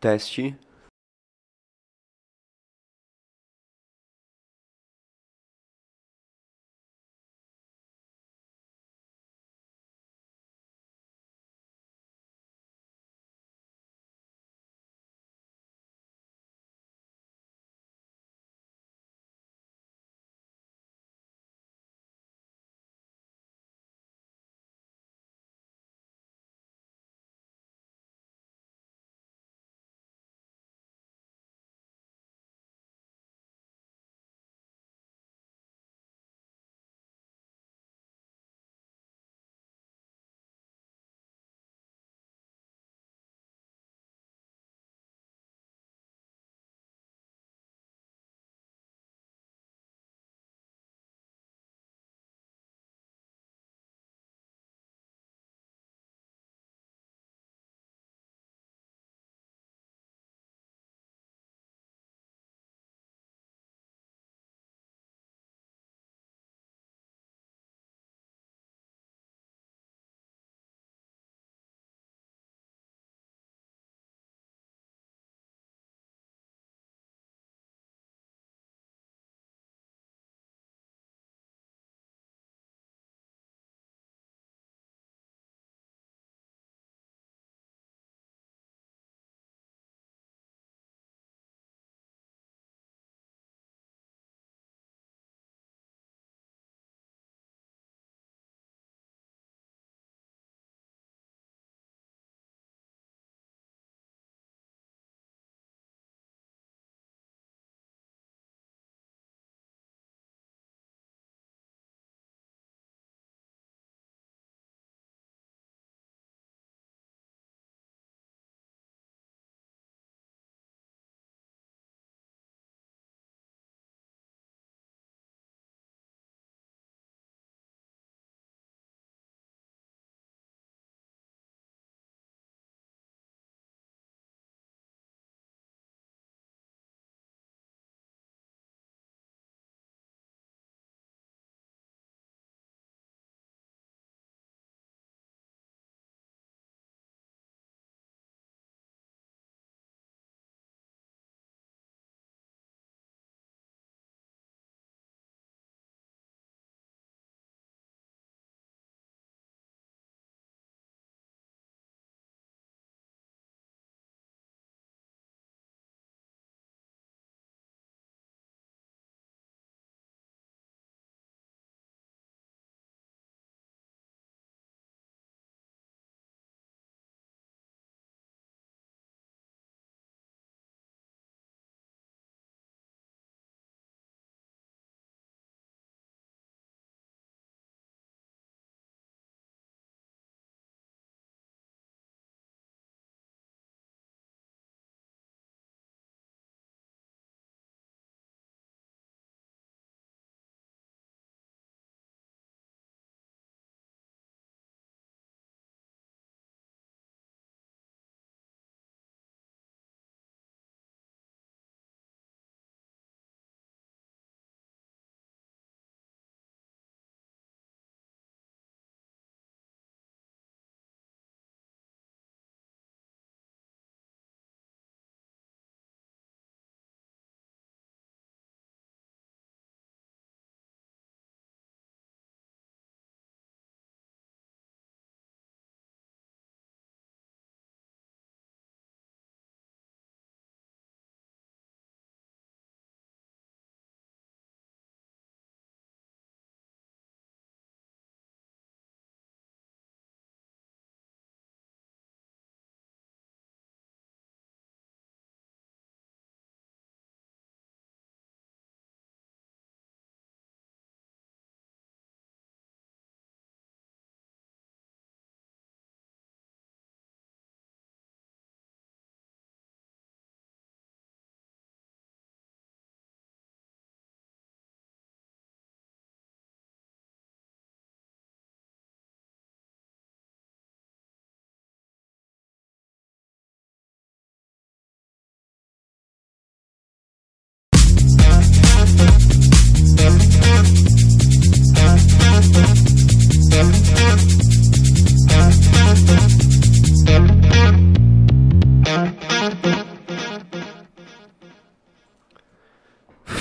Teste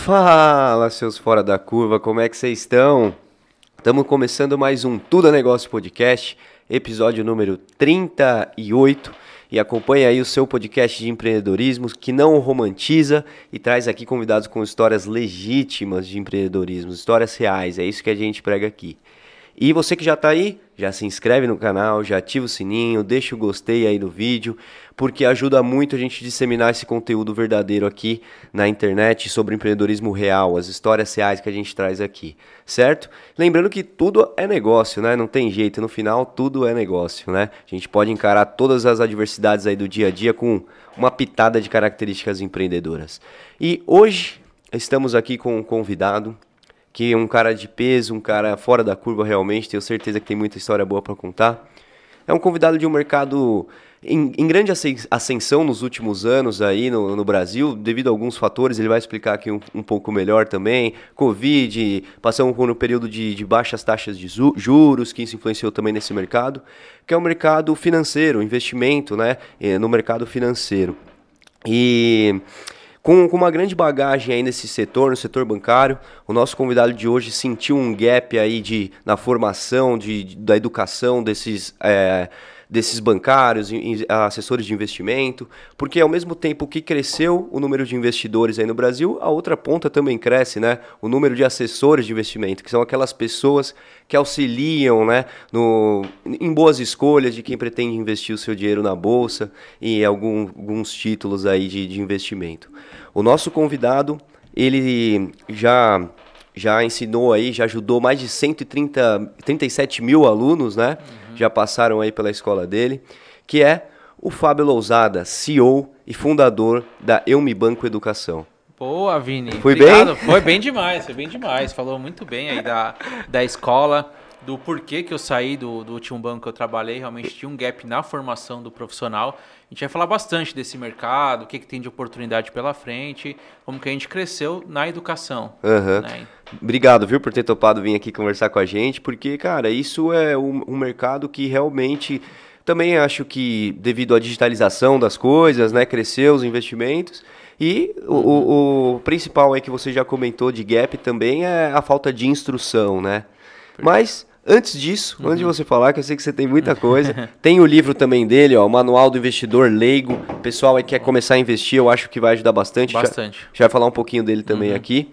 Fala, seus fora da curva, como é que vocês estão? Estamos começando mais um Tudo Negócio Podcast, episódio número 38. E acompanha aí o seu podcast de empreendedorismo que não romantiza e traz aqui convidados com histórias legítimas de empreendedorismo, histórias reais. É isso que a gente prega aqui. E você que já está aí, já se inscreve no canal, já ativa o sininho, deixa o gostei aí no vídeo, porque ajuda muito a gente disseminar esse conteúdo verdadeiro aqui na internet sobre empreendedorismo real, as histórias reais que a gente traz aqui, certo? Lembrando que tudo é negócio, né? Não tem jeito, no final tudo é negócio, né? A gente pode encarar todas as adversidades aí do dia a dia com uma pitada de características empreendedoras. E hoje estamos aqui com um convidado que um cara de peso, um cara fora da curva realmente, tenho certeza que tem muita história boa para contar. É um convidado de um mercado em, em, grande ascensão nos últimos anos aí no, no, Brasil, devido a alguns fatores, ele vai explicar aqui um, um pouco melhor também. Covid, passamos por um período de, de baixas taxas de juros, que isso influenciou também nesse mercado, que é o mercado financeiro, investimento né, eh, no mercado financeiro. E com, com, uma grande bagagem aí nesse setor, no setor bancário, o nosso convidado de hoje sentiu um gap aí de, na formação de, de da educação desses é, desses bancários, assessores de investimento, porque ao mesmo tempo que cresceu o número de investidores aí no Brasil, a outra ponta também cresce, né? O número de assessores de investimento, que são aquelas pessoas que auxiliam, né, no, em boas escolhas de quem pretende investir o seu dinheiro na bolsa e algum, alguns títulos aí de, de investimento. O nosso convidado, ele já já ensinou aí, já ajudou mais de 130, 37 mil alunos, né? Uhum já passaram aí pela escola dele, que é o Fábio Lousada, CEO e fundador da Eu Me Banco Educação. Boa, Vini. Foi Obrigado. bem? Foi bem demais, foi bem demais. Falou muito bem aí da, da escola, do porquê que eu saí do, do último banco que eu trabalhei. Realmente tinha um gap na formação do profissional. A gente vai falar bastante desse mercado, o que, que tem de oportunidade pela frente, como que a gente cresceu na educação. Uhum. Né? Obrigado, viu, por ter topado vir aqui conversar com a gente, porque, cara, isso é um, um mercado que realmente também acho que devido à digitalização das coisas, né, cresceu os investimentos. E o, o, o, principal aí que você já comentou de gap também é a falta de instrução, né? Mas Antes disso, uhum. antes de você falar, que eu sei que você tem muita coisa, tem o livro também dele, ó, o Manual do Investidor Leigo. pessoal aí quer começar a investir, eu acho que vai ajudar bastante. Bastante. Já, já vai falar um pouquinho dele também uhum. aqui.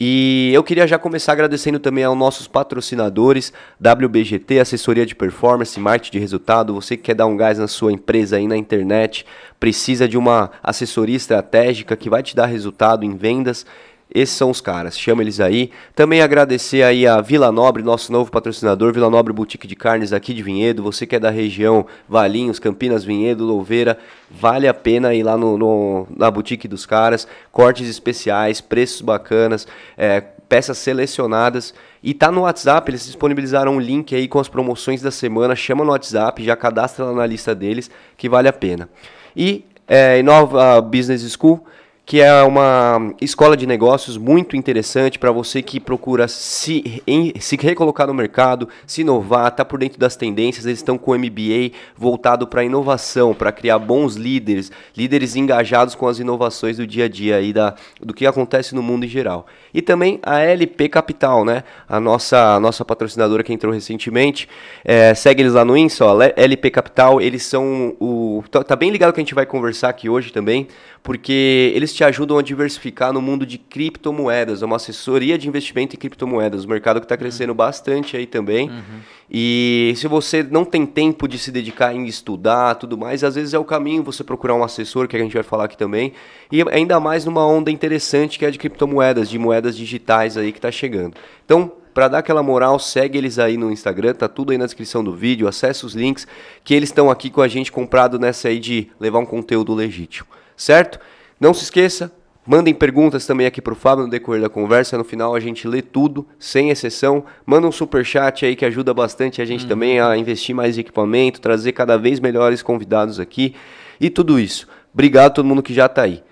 E eu queria já começar agradecendo também aos nossos patrocinadores, WBGT, assessoria de performance, marketing de resultado. Você que quer dar um gás na sua empresa aí na internet, precisa de uma assessoria estratégica que vai te dar resultado em vendas. Esses são os caras, chama eles aí. Também agradecer aí a Vila Nobre, nosso novo patrocinador, Vila Nobre Boutique de Carnes aqui de Vinhedo. Você que é da região Valinhos, Campinas, Vinhedo, Louveira, vale a pena ir lá no, no na boutique dos caras. Cortes especiais, preços bacanas, é, peças selecionadas. E tá no WhatsApp, eles disponibilizaram um link aí com as promoções da semana. Chama no WhatsApp, já cadastra lá na lista deles, que vale a pena. E é, Inova Business School que é uma escola de negócios muito interessante para você que procura se, em, se recolocar no mercado, se inovar, tá por dentro das tendências. Eles estão com o MBA voltado para inovação, para criar bons líderes, líderes engajados com as inovações do dia a dia e da, do que acontece no mundo em geral. E também a LP Capital, né? A nossa, a nossa patrocinadora que entrou recentemente. É, segue eles lá no Insta, ó, LP Capital. Eles são o. Tá, tá bem ligado que a gente vai conversar aqui hoje também, porque eles te ajudam a diversificar no mundo de criptomoedas, é uma assessoria de investimento em criptomoedas, um mercado que está crescendo uhum. bastante aí também. Uhum. E se você não tem tempo de se dedicar em estudar, tudo mais, às vezes é o caminho você procurar um assessor, que a gente vai falar aqui também, e ainda mais numa onda interessante que é de criptomoedas, de moedas digitais aí que está chegando. Então, para dar aquela moral, segue eles aí no Instagram, tá tudo aí na descrição do vídeo, acessa os links que eles estão aqui com a gente comprado nessa aí de levar um conteúdo legítimo certo? Não se esqueça, mandem perguntas também aqui para o Fábio no decorrer da conversa. No final a gente lê tudo, sem exceção. Manda um super chat aí que ajuda bastante a gente uhum. também a investir mais em equipamento, trazer cada vez melhores convidados aqui e tudo isso. Obrigado a todo mundo que já está aí.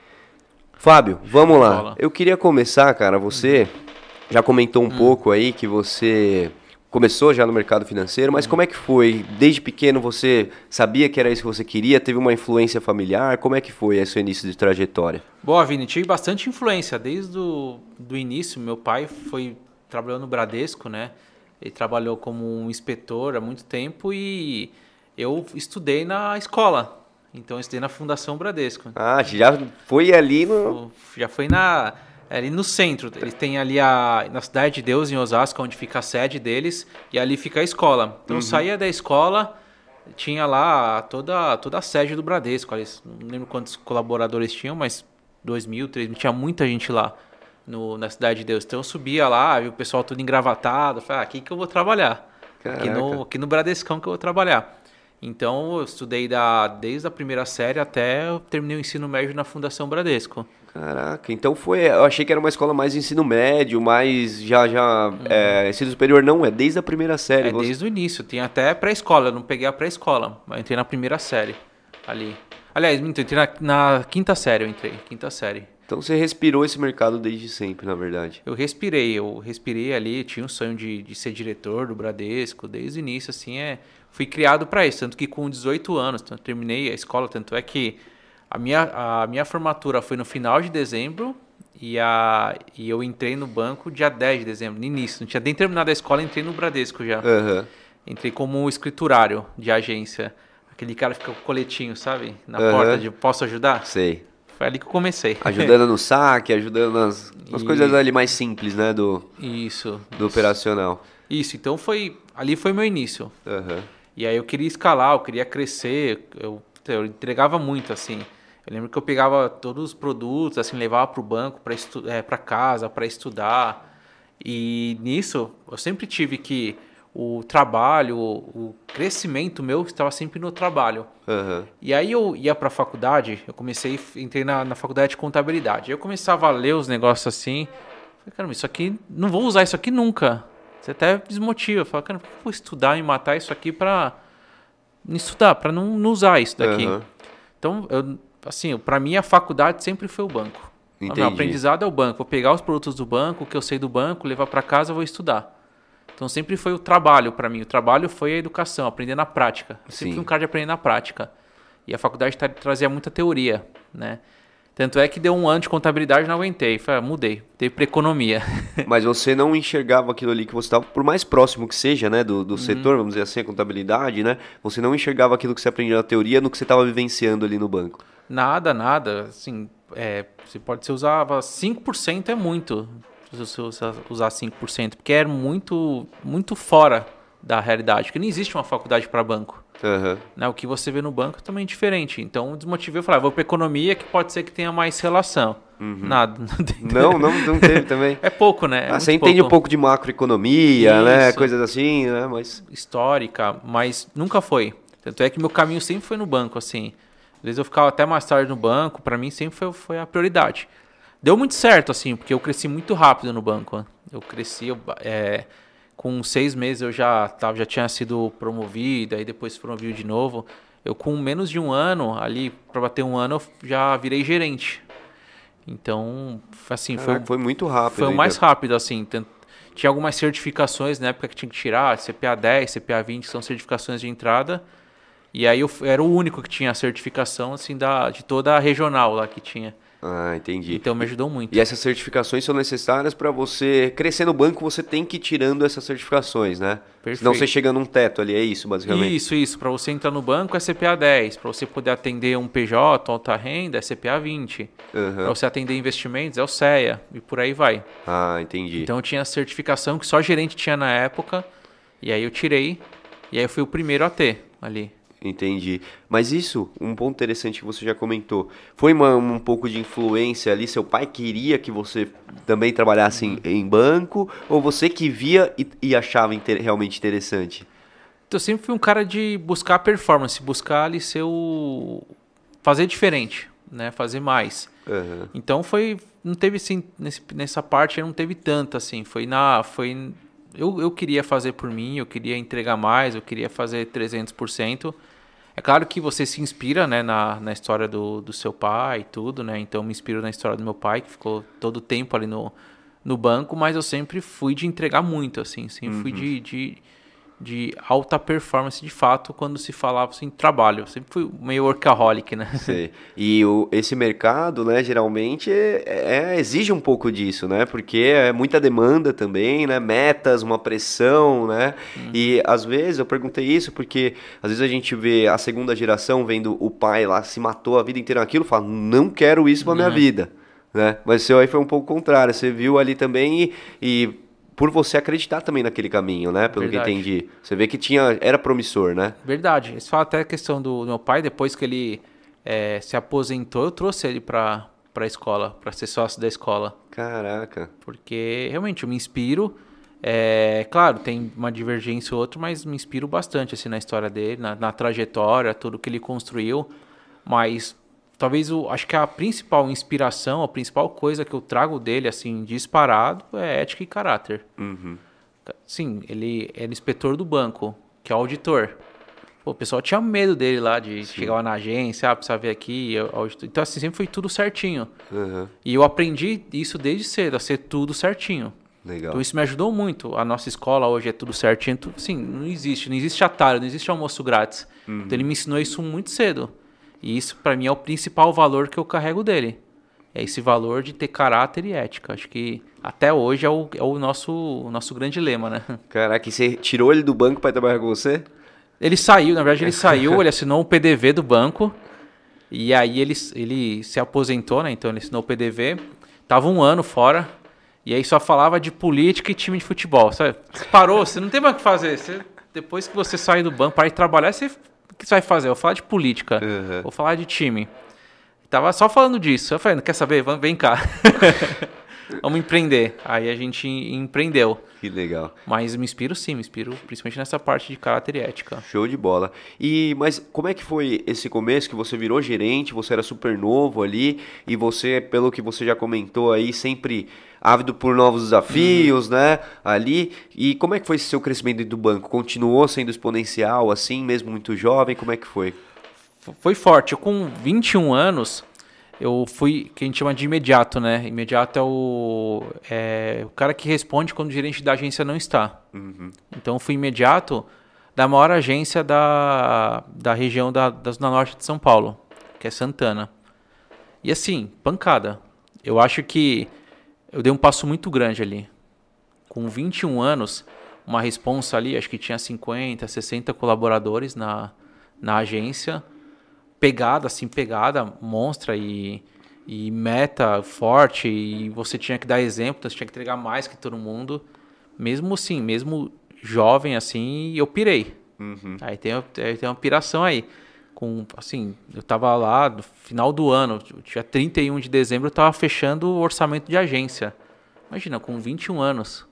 Fábio, vamos lá. Eu queria começar, cara. Você já comentou um uhum. pouco aí que você começou já no mercado financeiro, mas como é que foi? Desde pequeno você sabia que era isso que você queria? Teve uma influência familiar? Como é que foi esse início de trajetória? Boa, Vini, tive bastante influência. Desde o do início, meu pai foi trabalhou no Bradesco, né? Ele trabalhou como um inspetor há muito tempo e eu estudei na escola. Então eu estudei na Fundação Bradesco. Ah, já foi ali no. Já foi na. Ali no centro. Eles têm ali a. Na Cidade de Deus, em Osasco, onde fica a sede deles, e ali fica a escola. Então uhum. eu saía da escola, tinha lá toda, toda a sede do Bradesco. Eles, não lembro quantos colaboradores tinham, mas 2 mil, 3 mil, tinha muita gente lá no, na Cidade de Deus. Então eu subia lá, vi o pessoal tudo engravatado, falei, ah, aqui que eu vou trabalhar. Aqui no, aqui no Bradescão que eu vou trabalhar. Então eu estudei da, desde a primeira série até eu terminei o ensino médio na Fundação Bradesco. Caraca, então foi. Eu achei que era uma escola mais ensino médio, mais já já uhum. é, ensino superior não é desde a primeira série. É você... desde o início, tem até pré-escola. Eu não peguei a pré-escola, mas entrei na primeira série ali. Aliás, entrei na, na quinta série, eu entrei, quinta série. Então você respirou esse mercado desde sempre, na verdade. Eu respirei, eu respirei ali, tinha um sonho de, de ser diretor do Bradesco, desde o início, assim, é, fui criado para isso, tanto que com 18 anos, então, terminei a escola, tanto é que a minha, a minha formatura foi no final de dezembro e, a, e eu entrei no banco dia 10 de dezembro, no início, não tinha nem terminado a escola, entrei no Bradesco já. Uhum. Entrei como escriturário de agência, aquele cara fica com o coletinho, sabe, na uhum. porta de posso ajudar? Sei. Foi ali que eu comecei. Ajudando no saque, ajudando nas, nas e... coisas ali mais simples, né? Do, isso. Do isso. operacional. Isso, então foi. Ali foi meu início. Uhum. E aí eu queria escalar, eu queria crescer, eu, eu entregava muito, assim. Eu lembro que eu pegava todos os produtos, assim, levava para o banco, para é, casa, para estudar. E nisso, eu sempre tive que o trabalho, o crescimento meu estava sempre no trabalho. Uhum. E aí eu ia para a faculdade, eu comecei, entrei na, na faculdade de contabilidade. Eu começava a ler os negócios assim, falei, caramba, isso aqui, não vou usar isso aqui nunca. Você até desmotiva, fala, cara, por que eu vou estudar e matar isso aqui para estudar, para não, não, usar isso daqui? Uhum. Então, eu, assim, para mim a faculdade sempre foi o banco. Entendi. O meu aprendizado é o banco. Vou pegar os produtos do banco, o que eu sei do banco, levar para casa, vou estudar. Então sempre foi o trabalho para mim. O trabalho foi a educação, aprender na prática. Eu sempre fui um cara de aprender na prática. E a faculdade trazia muita teoria, né? Tanto é que deu um ano de contabilidade e não aguentei. Falei, ah, mudei, teve para economia. Mas você não enxergava aquilo ali que você estava, por mais próximo que seja, né, do, do uhum. setor, vamos dizer assim, a contabilidade, né? Você não enxergava aquilo que você aprendia na teoria no que você estava vivenciando ali no banco. Nada, nada. Assim, é, você pode ser usava 5% é muito se você usar 5%, porque é muito, muito fora da realidade, porque não existe uma faculdade para banco. Uhum. Né? O que você vê no banco é também diferente. Então, desmotivei, eu falei, ah, vou para economia que pode ser que tenha mais relação. Uhum. Nada. Não, não, não teve também. é pouco, né? É ah, você entende pouco. um pouco de macroeconomia, né? Coisas assim, né? Mas... Histórica, mas nunca foi. Tanto é que meu caminho sempre foi no banco, assim. Às vezes eu ficava até mais tarde no banco, para mim sempre foi, foi a prioridade. Deu muito certo, assim, porque eu cresci muito rápido no banco. Né? Eu cresci, é, com seis meses eu já, tava, já tinha sido promovido, aí depois promovido de novo. Eu, com menos de um ano, ali, para bater um ano, eu já virei gerente. Então, assim, foi, foi muito rápido. Foi o mais rápido, assim. Tinha algumas certificações na época que tinha que tirar, CPA 10, CPA 20, que são certificações de entrada. E aí eu era o único que tinha a certificação, assim, da, de toda a regional lá que tinha. Ah, entendi. Então me ajudou muito. E essas certificações são necessárias para você crescer no banco, você tem que ir tirando essas certificações, né? Perfeito. Senão você chega num teto ali, é isso, basicamente. Isso, isso. Para você entrar no banco é CPA 10, para você poder atender um PJ, alta renda, é CPA 20. Uhum. Para você atender investimentos é o CEA e por aí vai. Ah, entendi. Então eu tinha a certificação que só gerente tinha na época, e aí eu tirei, e aí eu fui o primeiro a ter ali. Entendi. Mas isso, um ponto interessante que você já comentou, foi uma, um pouco de influência ali? Seu pai queria que você também trabalhasse em, em banco? Ou você que via e, e achava inter, realmente interessante? Eu sempre fui um cara de buscar performance, buscar ali ser o... fazer diferente, né? Fazer mais. Uhum. Então foi, não teve assim, nesse, nessa parte não teve tanto assim, foi na, foi, eu, eu queria fazer por mim, eu queria entregar mais, eu queria fazer 300%, é claro que você se inspira né, na, na história do, do seu pai e tudo, né? Então me inspiro na história do meu pai, que ficou todo o tempo ali no, no banco, mas eu sempre fui de entregar muito, assim, sempre fui de, de, de alta performance de fato quando se falava assim, trabalho. Eu sempre fui meio workaholic, né? Sei. E o, esse mercado, né, geralmente é, é- exige um pouco disso, né? Porque é muita demanda também, né? Metas, uma pressão, né? E às vezes eu perguntei isso porque às vezes a gente vê a segunda geração vendo o pai lá se matou a vida inteira naquilo, fala, não quero isso pra minha vida, né? Mas seu aí foi um pouco contrário, você viu ali também e, e por você acreditar também naquele caminho, né? Pelo Verdade. que entendi. Você vê que tinha era promissor, né? Verdade. Você fala até a questão do meu pai, depois que ele eh, se aposentou, eu trouxe ele para a escola, para ser sócio da escola. Caraca. Porque realmente eu me inspiro. É, claro, tem uma divergência ou outra, mas me inspiro bastante assim, na história dele, na, na trajetória, tudo que ele construiu. Mas talvez o, acho que a principal inspiração, a principal coisa que eu trago dele, assim, disparado, é ética e caráter. Uhum. Sim, ele era inspetor do banco, que é auditor. Pô, o pessoal tinha medo dele lá, de chegar lá na agência, ah, precisa ver aqui. eu- auditor. Então, assim, sempre foi tudo certinho. Uhum. E eu aprendi isso desde cedo, a ser tudo certinho. Legal. Então isso me ajudou muito. A nossa escola hoje é tudo certinho. Sim, não existe, não existe atalho, não existe almoço grátis. Então ele me ensinou isso muito cedo. E isso pra mim é o principal valor que eu carrego dele. É esse valor de ter caráter e ética. Acho que até hoje é o, é o nosso, o nosso grande lema, né? Caraca, e você tirou ele do banco pra trabalhar com você? Ele saiu, na verdade ele saiu, ele assinou um PDV do banco. E aí ele, ele se aposentou, né? Então ele assinou o PDV. Tava um ano fora. E aí só falava de política e time de futebol. Sabe? Você parou, você não tem mais o que fazer. Você- depois que você sai do banco para ir trabalhar, você, que você vai fazer? Eu vou falar de política. Uhum. Vou falar de time. Tava só falando disso. Eu falei, não quer saber? Vem cá. Vamos empreender. Aí a gente empreendeu. Que legal. Mas me inspiro sim, me inspiro principalmente nessa parte de caráter e ética. Show de bola. E mas como é que foi esse começo que você virou gerente, você era super novo ali e você, pelo que você já comentou aí, sempre ávido por novos desafios, né? Ali. E como é que foi esse seu crescimento dentro do banco? Continuou sendo exponencial assim, mesmo muito jovem? Como é que foi? Foi forte. Eu, com 21 anos, eu fui, que a gente chama de imediato, né? Imediato é o, é o cara que responde quando o gerente da agência não está. Então, eu fui imediato da maior agência da, da região da, da Zona Norte de São Paulo, que é Santana. E assim, pancada. Eu acho que eu dei um passo muito grande ali. Com 21 anos, uma responsa ali, acho que tinha 50, 60 colaboradores na, na agência. Pegada, assim, pegada, monstra e, e meta forte. E você tinha que dar exemplo, você tinha que entregar mais que todo mundo. Mesmo assim, mesmo jovem assim, eu pirei. Aí tem, aí tem uma piração aí. Com, assim, eu tava lá no final do ano, dia 31 de dezembro, eu tava fechando o orçamento de agência. Imagina, com 21 anos.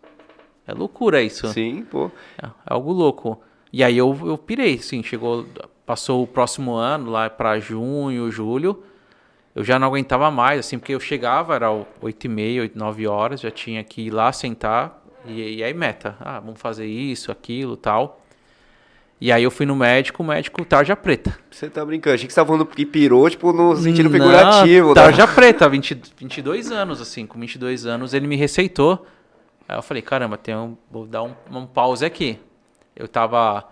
É loucura isso. Sim, pô. É, é algo louco. E aí eu, eu pirei, sim, chegou, passou o próximo ano, lá para junho, julho, eu já não aguentava mais, assim, porque eu chegava, era 8 e meia, 8, 9 horas, já tinha que ir lá sentar, e, e aí meta, ah, vamos fazer isso, aquilo, tal. E aí eu fui no médico, o médico tarja preta. Você tá brincando? Achei que você tava falando que pirou, tipo, no sentido Não, figurativo. né? Tarja preta, 20, 22 anos, assim, com 22 anos ele me receitou. Aí eu falei, caramba, tem um, vou dar um, um pause aqui. Eu tava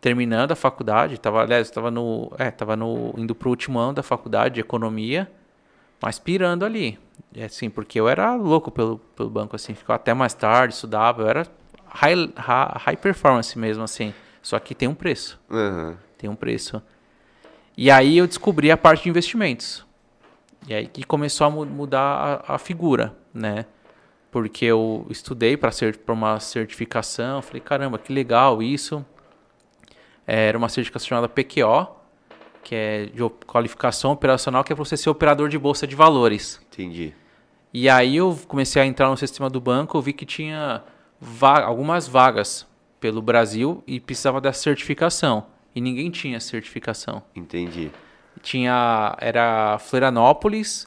terminando a faculdade, tava, aliás, tava no, é, tava no, indo pro último ano da faculdade de economia, mas pirando ali. É assim, porque eu era louco pelo, pelo banco, assim, ficava até mais tarde, estudava, eu era high, high, performance mesmo, assim. Só que tem um preço Aham. tem um preço. E aí eu descobri a parte de investimentos. E aí que começou a mu- mudar a, a figura, né? Porque eu estudei para ser para uma certificação, falei, caramba, que legal isso. Era uma certificação chamada PQO, que é de qualificação operacional, que é para você ser operador de bolsa de valores. Entendi. E aí eu comecei a entrar no sistema do banco, eu vi que tinha va- algumas vagas pelo Brasil e precisava da certificação. E ninguém tinha certificação. Entendi. Tinha era Florianópolis,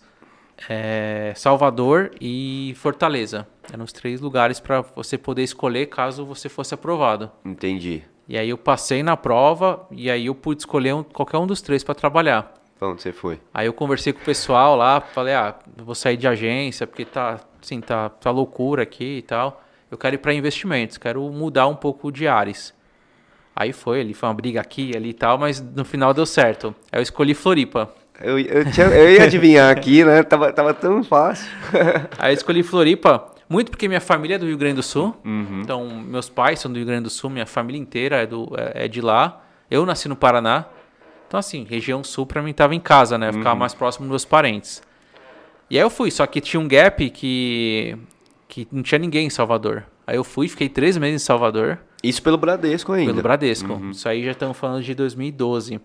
eh, Salvador e Fortaleza. Eram os três lugares para você poder escolher caso você fosse aprovado. Entendi. E aí eu passei na prova e aí eu pude escolher um- qualquer um dos três para trabalhar. Pra onde você foi? Aí eu conversei com o pessoal lá, falei, ah, vou sair de agência porque tá, assim, tá, tá loucura aqui e tal. Eu quero ir para investimentos, quero mudar um pouco de ares. Aí foi, ali foi uma briga aqui, ali e tal, mas no final deu certo. Aí eu escolhi Floripa. Eu, eu, tinha, eu ia adivinhar aqui, né? Tava, tava tão fácil. Aí eu escolhi Floripa, muito porque minha família é do Rio Grande do Sul. Uhum. Então, meus pais são do Rio Grande do Sul, minha família inteira é, do, é, é de lá. Eu nasci no Paraná. Então, assim, região sul pra mim tava em casa, né? Eu ficava mais próximo dos meus parentes. E aí eu fui, só que tinha um gap que, que não tinha ninguém em Salvador. Aí eu fui, fiquei três meses em Salvador. Isso pelo Bradesco ainda. Pelo Bradesco. Isso aí já estamos falando de 2012.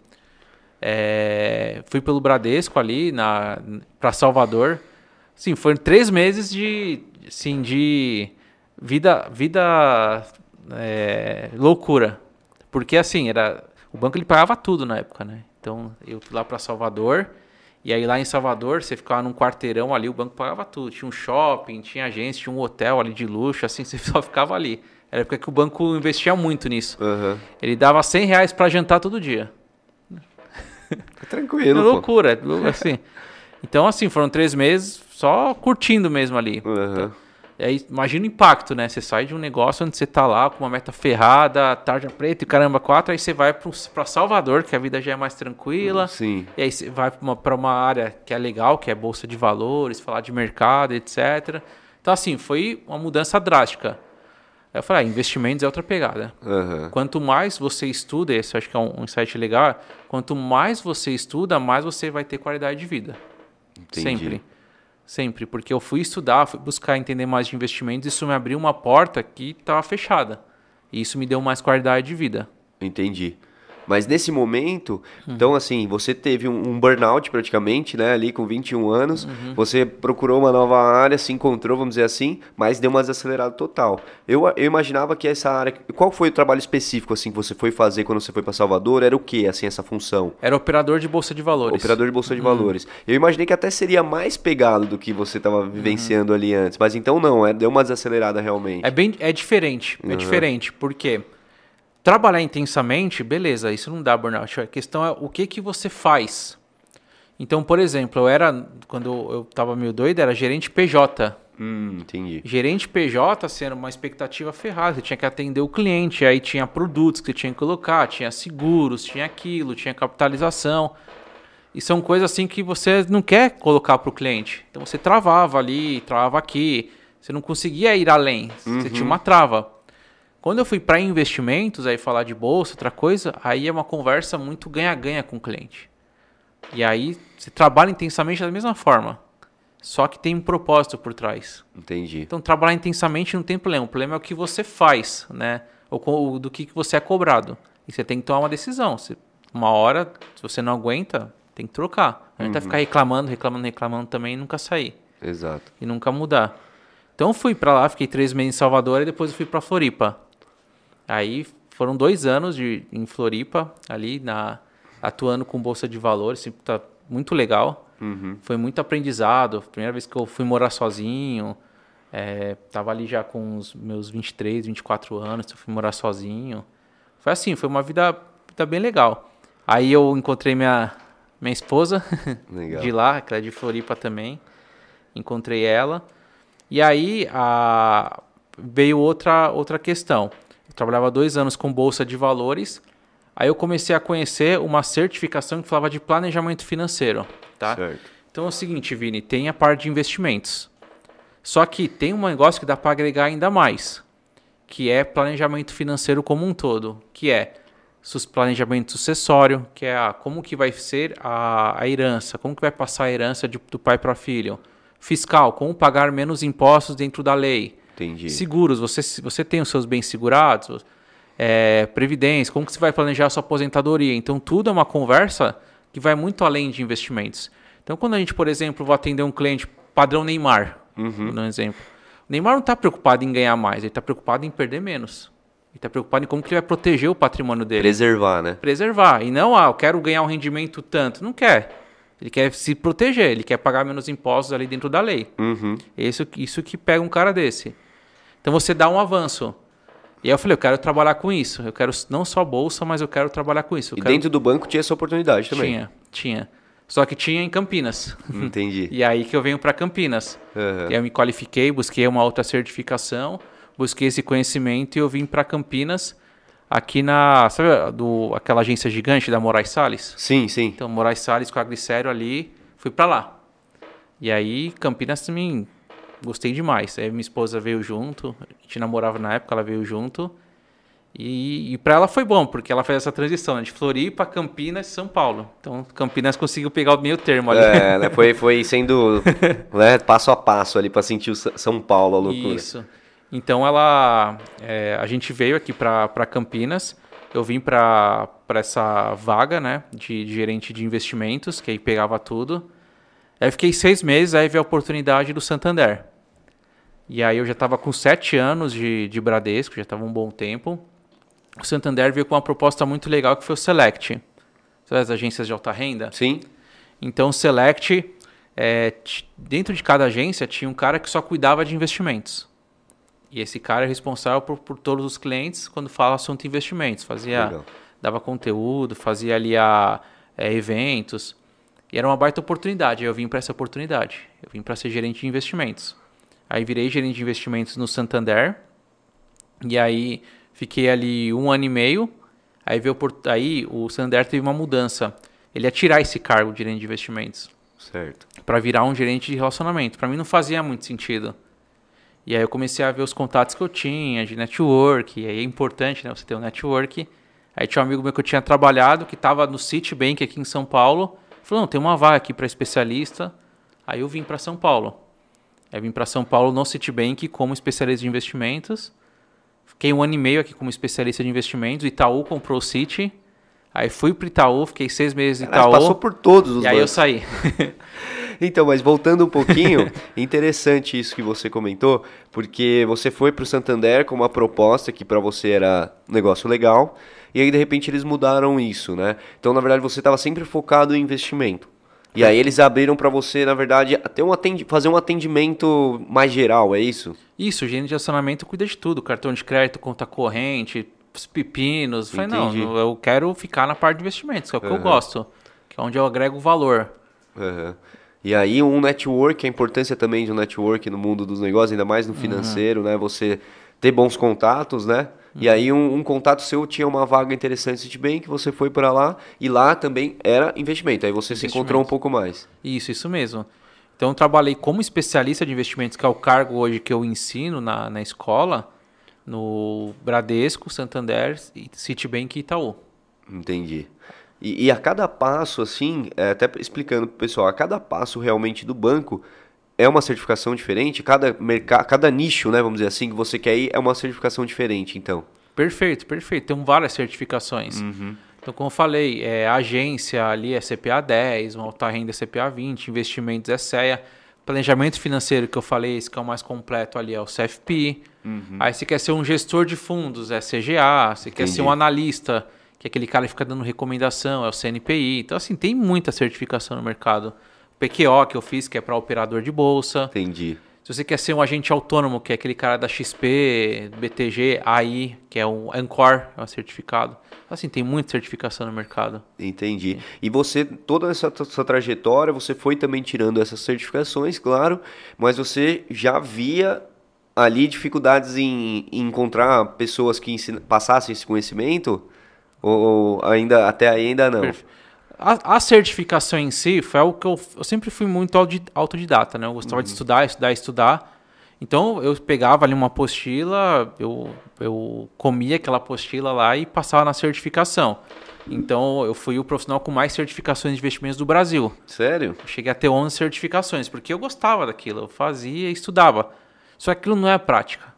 É, fui pelo Bradesco ali na para Salvador. Sim, foram três meses de, assim, de vida, vida é, loucura, porque assim era o banco ele pagava tudo na época, né? Então eu fui lá para Salvador e aí lá em Salvador você ficava num quarteirão ali, o banco pagava tudo. Tinha um shopping, tinha agência, tinha um hotel ali de luxo, assim você só ficava ali. Era porque que o banco investia muito nisso. Uhum. Ele dava 100 reais para jantar todo dia. É tranquilo, É loucura, assim. Então, assim, foram três meses só curtindo mesmo ali. Uhum. Aí, imagina o impacto, né? Você sai de um negócio onde você tá lá com uma meta ferrada, tarja preta e caramba quatro, aí você vai para Salvador, que a vida já é mais tranquila. Sim. E aí você vai para uma, pra uma área que é legal, que é bolsa de valores, falar de mercado, etc. Então, assim, foi uma mudança drástica. Eu falei, ah, investimentos é outra pegada. Uhum. Quanto mais você estuda, esse eu acho que é um, um insight legal, quanto mais você estuda, mais você vai ter qualidade de vida. Entendi. Sempre. Sempre. Porque eu fui estudar, fui buscar entender mais de investimentos, isso me abriu uma porta que estava fechada. E isso me deu mais qualidade de vida. Entendi. Mas nesse momento, Uhum. então assim, você teve um, um burnout praticamente, né, ali com 21 anos, Uhum. você procurou uma nova área, se encontrou, vamos dizer assim, mas deu uma desacelerada total. Eu, eu imaginava que essa área, qual foi o trabalho específico assim que você foi fazer quando você foi para Salvador? Era o que, assim, essa função? Era operador de bolsa de valores. Operador de bolsa de valores. Eu imaginei que até seria mais pegado do que você estava vivenciando ali antes, mas então não, é, deu uma desacelerada realmente. É bem é diferente, é Uhum. diferente, porque trabalhar intensamente, beleza, isso não dá burnout. A questão é o que que você faz. Então, por exemplo, eu era quando eu estava meio doido, era gerente PJ. Hum, entendi. Gerente PJ sendo uma expectativa ferrada, você tinha que atender o cliente, aí tinha produtos que você tinha que colocar, tinha seguros, tinha aquilo, tinha capitalização. E são coisas assim que você não quer colocar para o cliente. Então você travava ali, travava aqui, você não conseguia ir além, você tinha uma trava. Quando eu fui para investimentos, aí falar de bolsa, outra coisa, aí é uma conversa muito ganha-ganha com o cliente. E aí você trabalha intensamente da mesma forma, só que tem um propósito por trás. Entendi. Então, trabalhar intensamente não tem problema. O problema é o que você faz, né? Ou do que que você é cobrado. E você tem que tomar uma decisão. Uma hora, se você não aguenta, tem que trocar. Não adianta ficar reclamando, reclamando, reclamando também e nunca sair. Exato. E nunca mudar. Então, eu fui pra lá, fiquei três meses em Salvador e depois eu fui pra Floripa. Aí foram dois anos de, em Floripa, ali na, atuando com Bolsa de Valores. Tá muito legal. Uhum. Foi muito aprendizado. Primeira vez que eu fui morar sozinho. É, tava ali já com os meus 23, 24 anos. Eu fui morar sozinho. Foi assim, foi uma vida, vida bem legal. Aí eu encontrei minha, minha esposa Legal. de lá, que é de Floripa também. Encontrei ela. E aí a, veio outra, outra questão. Eu trabalhava dois anos com Bolsa de Valores. Aí eu comecei a conhecer uma certificação que falava de planejamento financeiro. Tá? Certo. Então é o seguinte, Vini, tem a parte de investimentos. Só que tem um negócio que dá para agregar ainda mais, que é planejamento financeiro como um todo, que é planejamento sucessório, que é a, como que vai ser a, a herança, como que vai passar a herança de- do pai para filho. Fiscal, como pagar menos impostos dentro da lei. Entendi. Seguros, você, você tem os seus bens segurados, é, previdência, como que você vai planejar a sua aposentadoria. Então, tudo é uma conversa que vai muito além de investimentos. Então, quando a gente, por exemplo, vai atender um cliente padrão Neymar, dar um exemplo. O Neymar não está preocupado em ganhar mais, ele está preocupado em perder menos. Ele está preocupado em como que ele vai proteger o patrimônio dele Preservar, né? preservar. E não, ah, eu quero ganhar um rendimento tanto. Não quer. Ele quer se proteger, ele quer pagar menos impostos ali dentro da lei. Uhum. Isso, isso que pega um cara desse. Então você dá um avanço. E aí eu falei, eu quero trabalhar com isso. Eu quero não só bolsa, mas eu quero trabalhar com isso. Eu E quero... dentro do banco tinha essa oportunidade também. Tinha, tinha. Só que tinha em Campinas. Entendi. e aí que eu venho para Campinas. E aí eu me qualifiquei, busquei uma outra certificação, busquei esse conhecimento e eu vim para Campinas, aqui na, sabe, do, aquela agência gigante da Moraes Salles? Sim, sim. Então, Moraes Salles com a Glicério ali, fui para lá. E aí, Campinas também gostei demais. Aí minha esposa veio junto, a gente namorava na época, ela veio junto. E, e para ela foi bom, porque ela fez essa transição né, de Floripa, Campinas e São Paulo. Então, Campinas conseguiu pegar o meio termo ali. É, né, foi, foi sendo né, passo a passo ali para sentir o São Paulo, a loucura. Isso. Então ela, é, a gente veio aqui para Campinas. Eu vim para essa vaga, né, de, de gerente de investimentos, que aí pegava tudo. Aí eu fiquei seis meses, aí veio a oportunidade do Santander. E aí eu já estava com sete anos de, de Bradesco, já estava um bom tempo. O Santander veio com uma proposta muito legal que foi o Select. Sabe as agências de alta renda? Sim? Então, o Select, é, dentro de cada agência, tinha um cara que só cuidava de investimentos. E esse cara é responsável por, por todos os clientes quando fala assunto investimentos. Fazia, Legal. dava conteúdo, fazia ali a, é, eventos. E era uma baita oportunidade. Eu vim para essa oportunidade. Eu vim para ser gerente de investimentos. Aí virei gerente de investimentos no Santander. E aí fiquei ali um ano e meio. Aí, veio, por- aí o Santander teve uma mudança. Ele ia tirar esse cargo de gerente de investimentos Certo. para virar um gerente de relacionamento. Para mim não fazia muito sentido. E aí eu comecei a ver os contatos que eu tinha de network, e aí é importante, né, você ter um network. Aí tinha um amigo meu que eu tinha trabalhado, que estava no Citibank aqui em São Paulo, falou, não, tem uma vaga aqui para especialista. Aí eu vim para São Paulo. Aí eu vim para São Paulo no Citibank como especialista de investimentos. Fiquei um ano e meio aqui como especialista de investimentos. Itaú comprou o Citi. Aí fui pro Itaú, fiquei seis meses no Caralho, Itaú. passou por todos os e aí eu saí. Então, mas voltando um pouquinho, interessante isso que você comentou, porque você foi para o Santander com uma proposta que para você era um negócio legal, e aí de repente eles mudaram isso, né? Então, na verdade, você estava sempre focado em investimento. E aí eles abriram para você, na verdade, até um fazer um atendimento mais geral, é isso? Isso, o gerente de acionamento cuida de tudo. Cartão de crédito, conta corrente, os pepinos. Falei, não, eu quero ficar na parte de investimentos, que é o que eu Aham. gosto. Que é onde eu agrego valor. Aham. E aí um network, a importância também de um network no mundo dos negócios, ainda mais no financeiro, né? Você ter bons contatos, né? E aí um, um contato seu tinha uma vaga interessante Citibank, você foi para lá e lá também era investimento. Aí você se encontrou um pouco mais. Isso, isso mesmo. Então eu trabalhei como especialista de investimentos, que é o cargo hoje que eu ensino na, na escola, no Bradesco, Santander, Citibank e Itaú. Entendi. E, e a cada passo, assim, é, até explicando pro pessoal, a cada passo realmente do banco é uma certificação diferente? Cada, merca cada nicho, né, vamos dizer assim, que você quer ir é uma certificação diferente, então. Perfeito, perfeito. Tem várias certificações. Então, como eu falei, é, agência ali é CPA 10, uma alta renda é CPA 20, investimentos é CEA. Planejamento financeiro que eu falei, esse que é o mais completo ali é o CFP. Aí você quer ser um gestor de fundos, é CGA. Você quer ser Entendi. um analista, que é aquele cara que fica dando recomendação, é o CNPI. Então, assim, tem muita certificação no mercado. PQO que eu fiz, que é para operador de bolsa. Entendi. Se você quer ser um agente autônomo, que é aquele cara da XP, BTG, AI, que é um Ancor, é um certificado. Assim, tem muita certificação no mercado. Entendi. E você, toda essa trajetória, você foi também tirando essas certificações, claro, mas você já via ali dificuldades em, em encontrar pessoas que ensina- passassem esse conhecimento? Ou ainda até ainda não? Perfe- A, a certificação em si foi algo que eu, eu sempre fui muito autodidata, né? Eu gostava de estudar, estudar, estudar. Então eu pegava ali uma apostila, eu, eu comia aquela apostila lá e passava na certificação. Então eu fui o profissional com mais certificações de investimentos do Brasil. Sério? Eu cheguei a ter 11 certificações, porque eu gostava daquilo, eu fazia e estudava. Só que aquilo não é prática.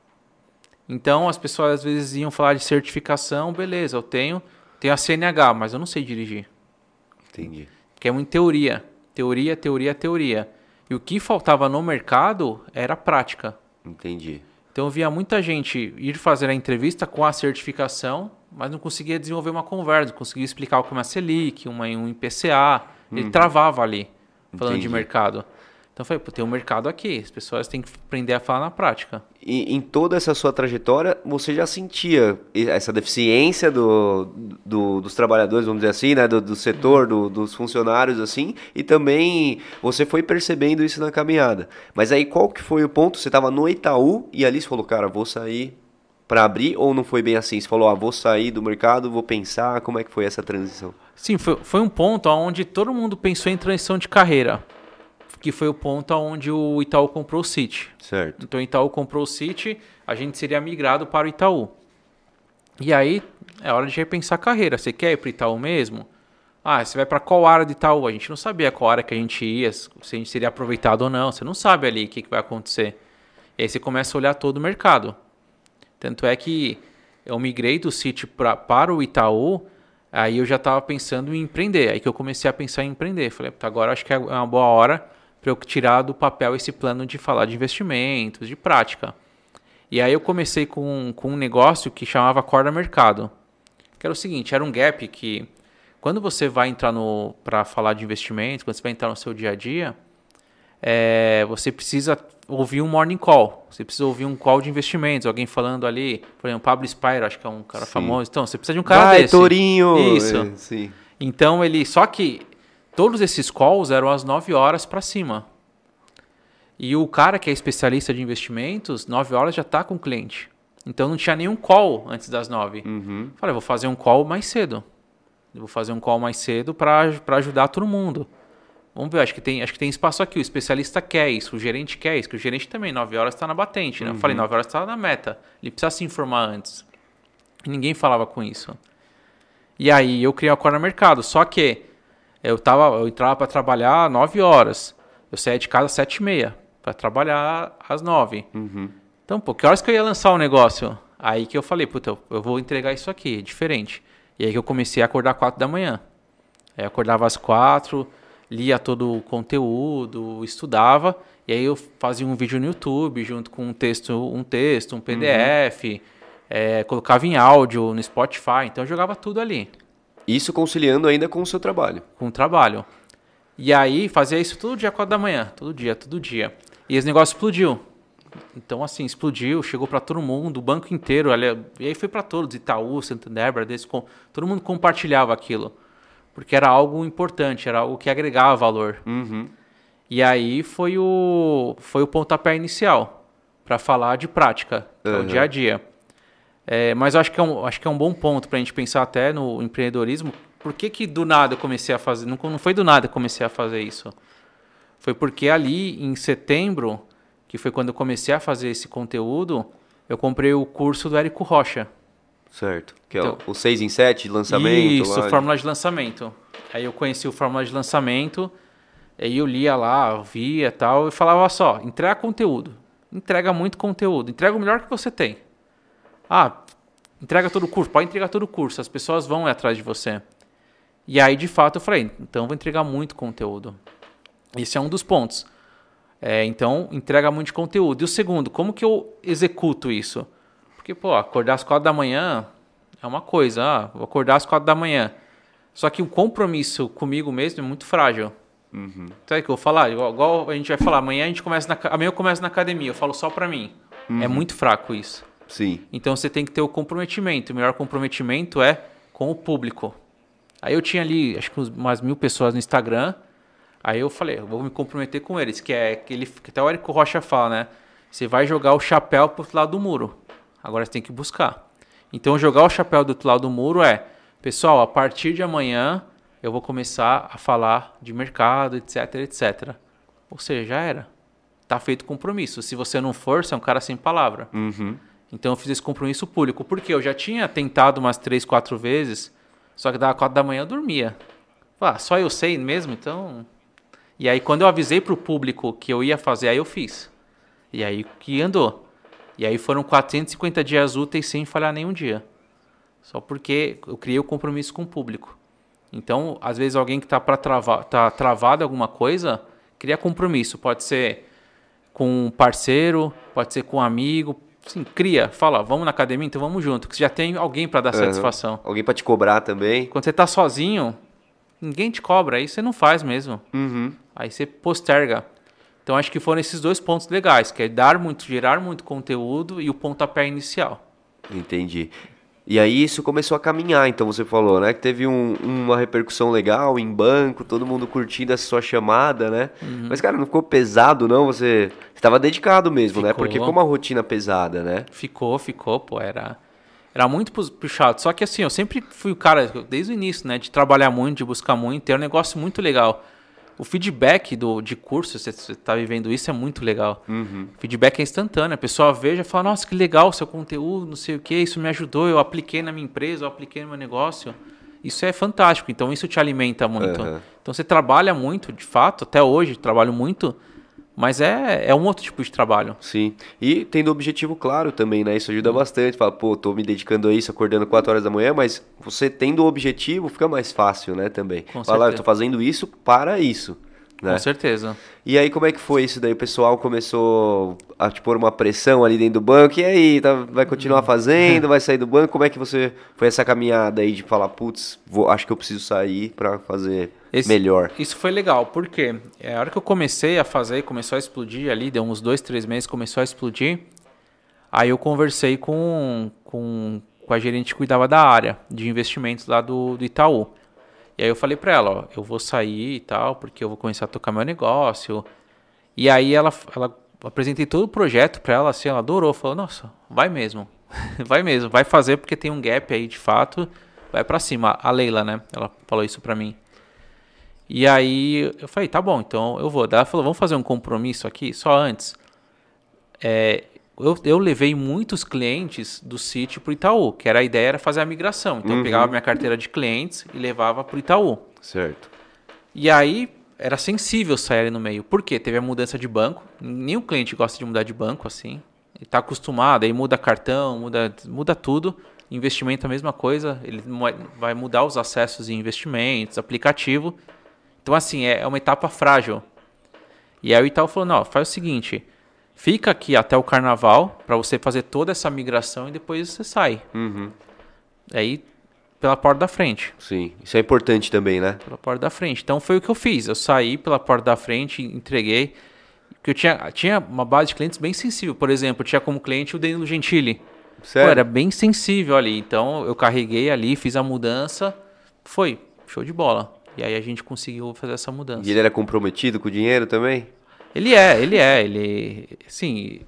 Então as pessoas às vezes iam falar de certificação, beleza, eu tenho, tenho a CNH, mas eu não sei dirigir. Entendi. Porque é muito teoria. Teoria, teoria, teoria. E o que faltava no mercado era prática. Entendi. Então eu via muita gente ir fazer a entrevista com a certificação, mas não conseguia desenvolver uma conversa, não conseguia explicar o que é uma Selic, uma, um IPCA. Ele travava ali, falando de Entendi. mercado. Então pô, tem um mercado aqui, as pessoas têm que aprender a falar na prática. E em toda essa sua trajetória, você já sentia essa deficiência do, do dos trabalhadores, vamos dizer assim, né? Do, do setor, do, dos funcionários, assim, e também você foi percebendo isso na caminhada. Mas aí qual que foi o ponto? Você estava no Itaú e ali você falou, cara, vou sair para abrir ou não foi bem assim? Você falou, ah, vou sair do mercado, vou pensar, como é que foi essa transição? Sim, foi, foi um ponto onde todo mundo pensou em transição de carreira que foi o ponto onde o Itaú comprou o City. Certo. Então o Itaú comprou o City, a gente seria migrado para o Itaú. E aí é hora de repensar a carreira. Você quer ir para o Itaú mesmo? Ah, você vai para qual área de Itaú? A gente não sabia qual área que a gente ia, se a gente seria aproveitado ou não. Você não sabe ali o que, que vai acontecer. E aí você começa a olhar todo o mercado. Tanto é que eu migrei do City pra, para o Itaú, aí eu já estava pensando em empreender. Aí que eu comecei a pensar em empreender. Falei, agora acho que é uma boa hora para eu tirar do papel esse plano de falar de investimentos, de prática. E aí eu comecei com, com um negócio que chamava Corda Mercado. Que era o seguinte, era um gap que quando você vai entrar no para falar de investimentos, quando você vai entrar no seu dia a dia, é, você precisa ouvir um morning call. Você precisa ouvir um call de investimentos, alguém falando ali, por exemplo, Pablo Spire, acho que é um cara sim. famoso. Então, você precisa de um cara Vai, desse. Torinho. Isso. É, sim. Então ele, só que Todos esses calls eram às 9 horas para cima. E o cara que é especialista de investimentos, 9 horas já está com o cliente. Então não tinha nenhum call antes das 9. Uhum. Falei, vou fazer um call mais cedo. Eu vou fazer um call mais cedo para ajudar todo mundo. Vamos ver, acho que, tem, acho que tem espaço aqui. O especialista quer isso, o gerente quer isso, que o gerente também, 9 horas está na batente. Né? Uhum. Eu falei, 9 horas está na meta. Ele precisa se informar antes. E ninguém falava com isso. E aí eu criei a Corner Mercado. Só que eu, tava, eu entrava para trabalhar 9 horas. Eu saía de casa às 7 e meia para trabalhar às 9. Uhum. Então, pô, que horas que eu ia lançar o negócio? Aí que eu falei, puta, eu vou entregar isso aqui, diferente. E aí que eu comecei a acordar 4 da manhã. Aí eu acordava às 4, lia todo o conteúdo, estudava, e aí eu fazia um vídeo no YouTube junto com um texto, um texto, um PDF, uhum. é, colocava em áudio no Spotify, então eu jogava tudo ali. Isso conciliando ainda com o seu trabalho. Com o trabalho. E aí fazia isso todo dia, 4 da manhã. Todo dia, todo dia. E esse negócio explodiu. Então, assim, explodiu, chegou para todo mundo, o banco inteiro. E aí foi para todos, Itaú, Santander, Bradesco, todo mundo compartilhava aquilo. Porque era algo importante, era algo que agregava valor. Uhum. E aí foi o, foi o pontapé inicial para falar de prática, uhum. o dia a dia. É, mas eu acho que, é um, acho que é um bom ponto para a gente pensar até no empreendedorismo. Por que, que do nada eu comecei a fazer? Não, não foi do nada que eu comecei a fazer isso. Foi porque ali em setembro, que foi quando eu comecei a fazer esse conteúdo, eu comprei o curso do Érico Rocha. Certo. Que é então, o 6 em 7 lançamento. Isso, lá. fórmula de lançamento. Aí eu conheci o fórmula de lançamento, aí eu lia lá, via tal, e falava só, entrega conteúdo. Entrega muito conteúdo. Entrega o melhor que você tem. Ah, entrega todo o curso, pode entregar todo o curso, as pessoas vão atrás de você. E aí, de fato, eu falei, então vou entregar muito conteúdo. Esse é um dos pontos. É, então, entrega muito conteúdo. E o segundo, como que eu executo isso? Porque, pô, acordar às quatro da manhã é uma coisa. Ah, vou acordar às quatro da manhã. Só que o compromisso comigo mesmo é muito frágil. Uhum. Então é que eu vou falar, igual, igual, a gente vai falar, amanhã a gente começa na, amanhã eu começo na academia, eu falo só pra mim. Uhum. É muito fraco isso. Sim. Então você tem que ter o comprometimento. O melhor comprometimento é com o público. Aí eu tinha ali, acho que umas mil pessoas no Instagram. Aí eu falei, eu vou me comprometer com eles, que é aquele que até o Érico Rocha fala, né? Você vai jogar o chapéu pro outro lado do muro. Agora você tem que buscar. Então jogar o chapéu do outro lado do muro é, pessoal, a partir de amanhã eu vou começar a falar de mercado, etc, etc. Ou seja, já era. Tá feito compromisso. Se você não for, você é um cara sem palavra. Uhum. Então eu fiz esse compromisso público. Porque eu já tinha tentado umas três, quatro vezes, só que dava quatro da manhã eu dormia. Ah, só eu sei mesmo, então. E aí quando eu avisei para o público que eu ia fazer, aí eu fiz. E aí que andou. E aí foram 450 dias úteis sem falhar nenhum dia. Só porque eu criei o compromisso com o público. Então, às vezes alguém que está travar, tá travado alguma coisa, cria compromisso. Pode ser com um parceiro, pode ser com um amigo, Sim, cria, fala, vamos na academia, então vamos junto, que você já tem alguém para dar uhum. satisfação. Alguém para te cobrar também. Quando você tá sozinho, ninguém te cobra, aí você não faz mesmo. Uhum. Aí você posterga. Então acho que foram esses dois pontos legais, que é dar muito, gerar muito conteúdo e o pontapé inicial. Entendi. E aí isso começou a caminhar, então você falou, né? Que teve um, uma repercussão legal em banco, todo mundo curtindo a sua chamada, né? Uhum. Mas, cara, não ficou pesado, não? Você estava dedicado mesmo, né? ficou. né? Porque ficou uma rotina pesada, né? Ficou, ficou, pô, era... Era muito puxado. Só que assim, eu sempre fui o cara, desde o início, né? De trabalhar muito, de buscar muito, ter um negócio muito legal o feedback do, de curso, você está vivendo isso, é muito legal. Uhum. Feedback é instantâneo. A pessoa veja e fala, nossa, que legal o seu conteúdo, não sei o que, isso me ajudou, eu apliquei na minha empresa, eu apliquei no meu negócio. Isso é fantástico, então isso te alimenta muito. Uhum. Então você trabalha muito, de fato, até hoje trabalho muito mas é, é um outro tipo de trabalho. Sim. E tendo objetivo claro também, né? Isso ajuda bastante. Fala, pô, tô me dedicando a isso, acordando 4 horas da manhã, mas você tendo o objetivo fica mais fácil, né? Também. Com Fala, certeza. eu tô fazendo isso para isso. Né? Com certeza. E aí, como é que foi isso daí? O pessoal começou a te pôr uma pressão ali dentro do banco. E aí, tá, vai continuar fazendo? vai sair do banco? Como é que você foi essa caminhada aí de falar, putz, vou, acho que eu preciso sair para fazer Esse, melhor? Isso foi legal, porque é, a hora que eu comecei a fazer, começou a explodir ali, deu uns dois, três meses, começou a explodir. Aí eu conversei com, com, com a gerente que cuidava da área de investimentos lá do, do Itaú. E aí eu falei pra ela, ó, eu vou sair e tal, porque eu vou começar a tocar meu negócio. E aí ela, ela apresentei todo o projeto pra ela, assim, ela adorou, falou, nossa, vai mesmo. vai mesmo, vai fazer porque tem um gap aí de fato, vai para cima. A Leila, né? Ela falou isso pra mim. E aí eu falei, tá bom, então eu vou. Daí ela falou, vamos fazer um compromisso aqui, só antes. É, eu, eu levei muitos clientes do City para o Itaú, que era a ideia era fazer a migração. Então uhum. eu pegava minha carteira de clientes e levava para o Itaú. Certo. E aí era sensível sair ali no meio. Por quê? Teve a mudança de banco. Nenhum cliente gosta de mudar de banco assim. Ele está acostumado, aí muda cartão, muda, muda tudo. Investimento é a mesma coisa. Ele vai mudar os acessos em investimentos, aplicativo. Então, assim, é, é uma etapa frágil. E aí o Itaú falou: não, faz o seguinte Fica aqui até o carnaval para você fazer toda essa migração e depois você sai. Uhum. Aí pela porta da frente. Sim, isso é importante também, né? Pela porta da frente. Então foi o que eu fiz. Eu saí pela porta da frente, entreguei. Que eu tinha, tinha uma base de clientes bem sensível. Por exemplo, tinha como cliente o Danilo Gentili. Sério? Pô, era bem sensível ali. Então eu carreguei ali, fiz a mudança. Foi, show de bola. E aí a gente conseguiu fazer essa mudança. E ele era comprometido com o dinheiro também? Ele é, ele é, ele, assim,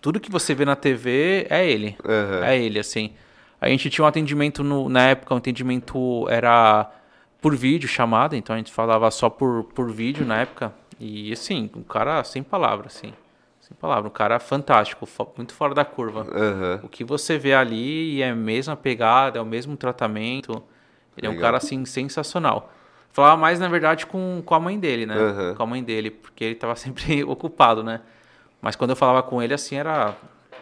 tudo que você vê na TV é ele, uhum. é ele, assim. A gente tinha um atendimento no, na época, o um atendimento era por vídeo chamada, então a gente falava só por, por vídeo na época. E assim, um cara sem palavras, assim. Sem palavra, um cara fantástico, muito fora da curva. Uhum. O que você vê ali é a mesma pegada, é o mesmo tratamento. Ele Legal. é um cara assim sensacional. Falava mais, na verdade, com, com a mãe dele, né? Uhum. Com a mãe dele, porque ele estava sempre ocupado, né? Mas quando eu falava com ele, assim, era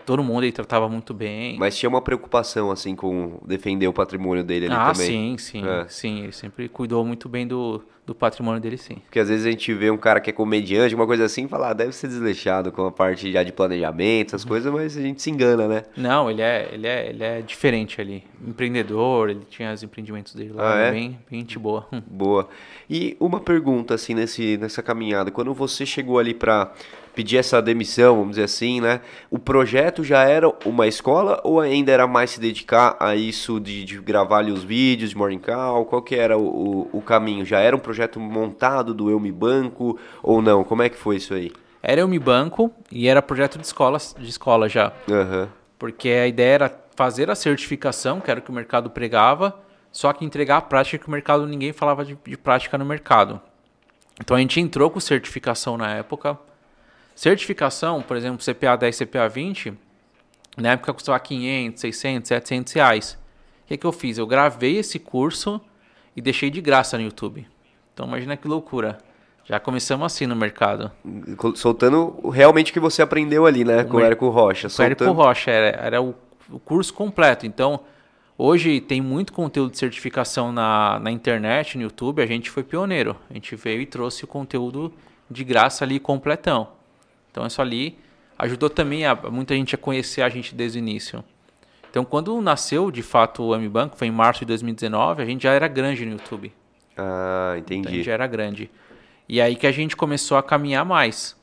todo mundo ele tratava muito bem. Mas tinha uma preocupação, assim, com defender o patrimônio dele ali ah, também. sim, sim, é. sim. Ele sempre cuidou muito bem do, do patrimônio dele, sim. Porque às vezes a gente vê um cara que é comediante, uma coisa assim, e fala, ah, deve ser desleixado com a parte já de planejamento, essas uhum. coisas, mas a gente se engana, né? Não, ele é, ele é, ele é diferente ali. Empreendedor, ele tinha os empreendimentos dele lá, ah, é? bem, bem gente boa. Hum. Boa. E uma pergunta, assim, nesse, nessa caminhada, quando você chegou ali para pedir essa demissão, vamos dizer assim, né? O projeto já era uma escola ou ainda era mais se dedicar a isso de, de gravar ali os vídeos de Morning Call? Qual que era o, o, caminho? Já era um projeto montado do Eu Me Banco ou não? Como é que foi isso aí? Era Eu Me Banco e era projeto de escola, de escola já. Uhum. Porque a ideia era fazer a certificação, que era o que o mercado pregava, só que entregar a prática que o mercado, ninguém falava de, de prática no mercado. Então a gente entrou com certificação na época, Certificação, por exemplo, CPA 10, CPA 20, na época custava 500, 600, 700 reais. O que, que eu fiz? Eu gravei esse curso e deixei de graça no YouTube. Então imagina que loucura. Já começamos assim no mercado. Soltando realmente o que você aprendeu ali, né? Com o Érico Rocha. Com o Érico Rocha, era, era o, o, curso completo. Então, hoje tem muito conteúdo de certificação na, na internet, no YouTube. A gente foi pioneiro. A gente veio e trouxe o conteúdo de graça ali completão. Então isso ali ajudou também a, muita gente a conhecer a gente desde o início. Então quando nasceu de fato o M-Banco, foi em março de 2019, a gente já era grande no YouTube. Ah, entendi. Então, a gente já era grande. E aí que a gente começou a caminhar mais.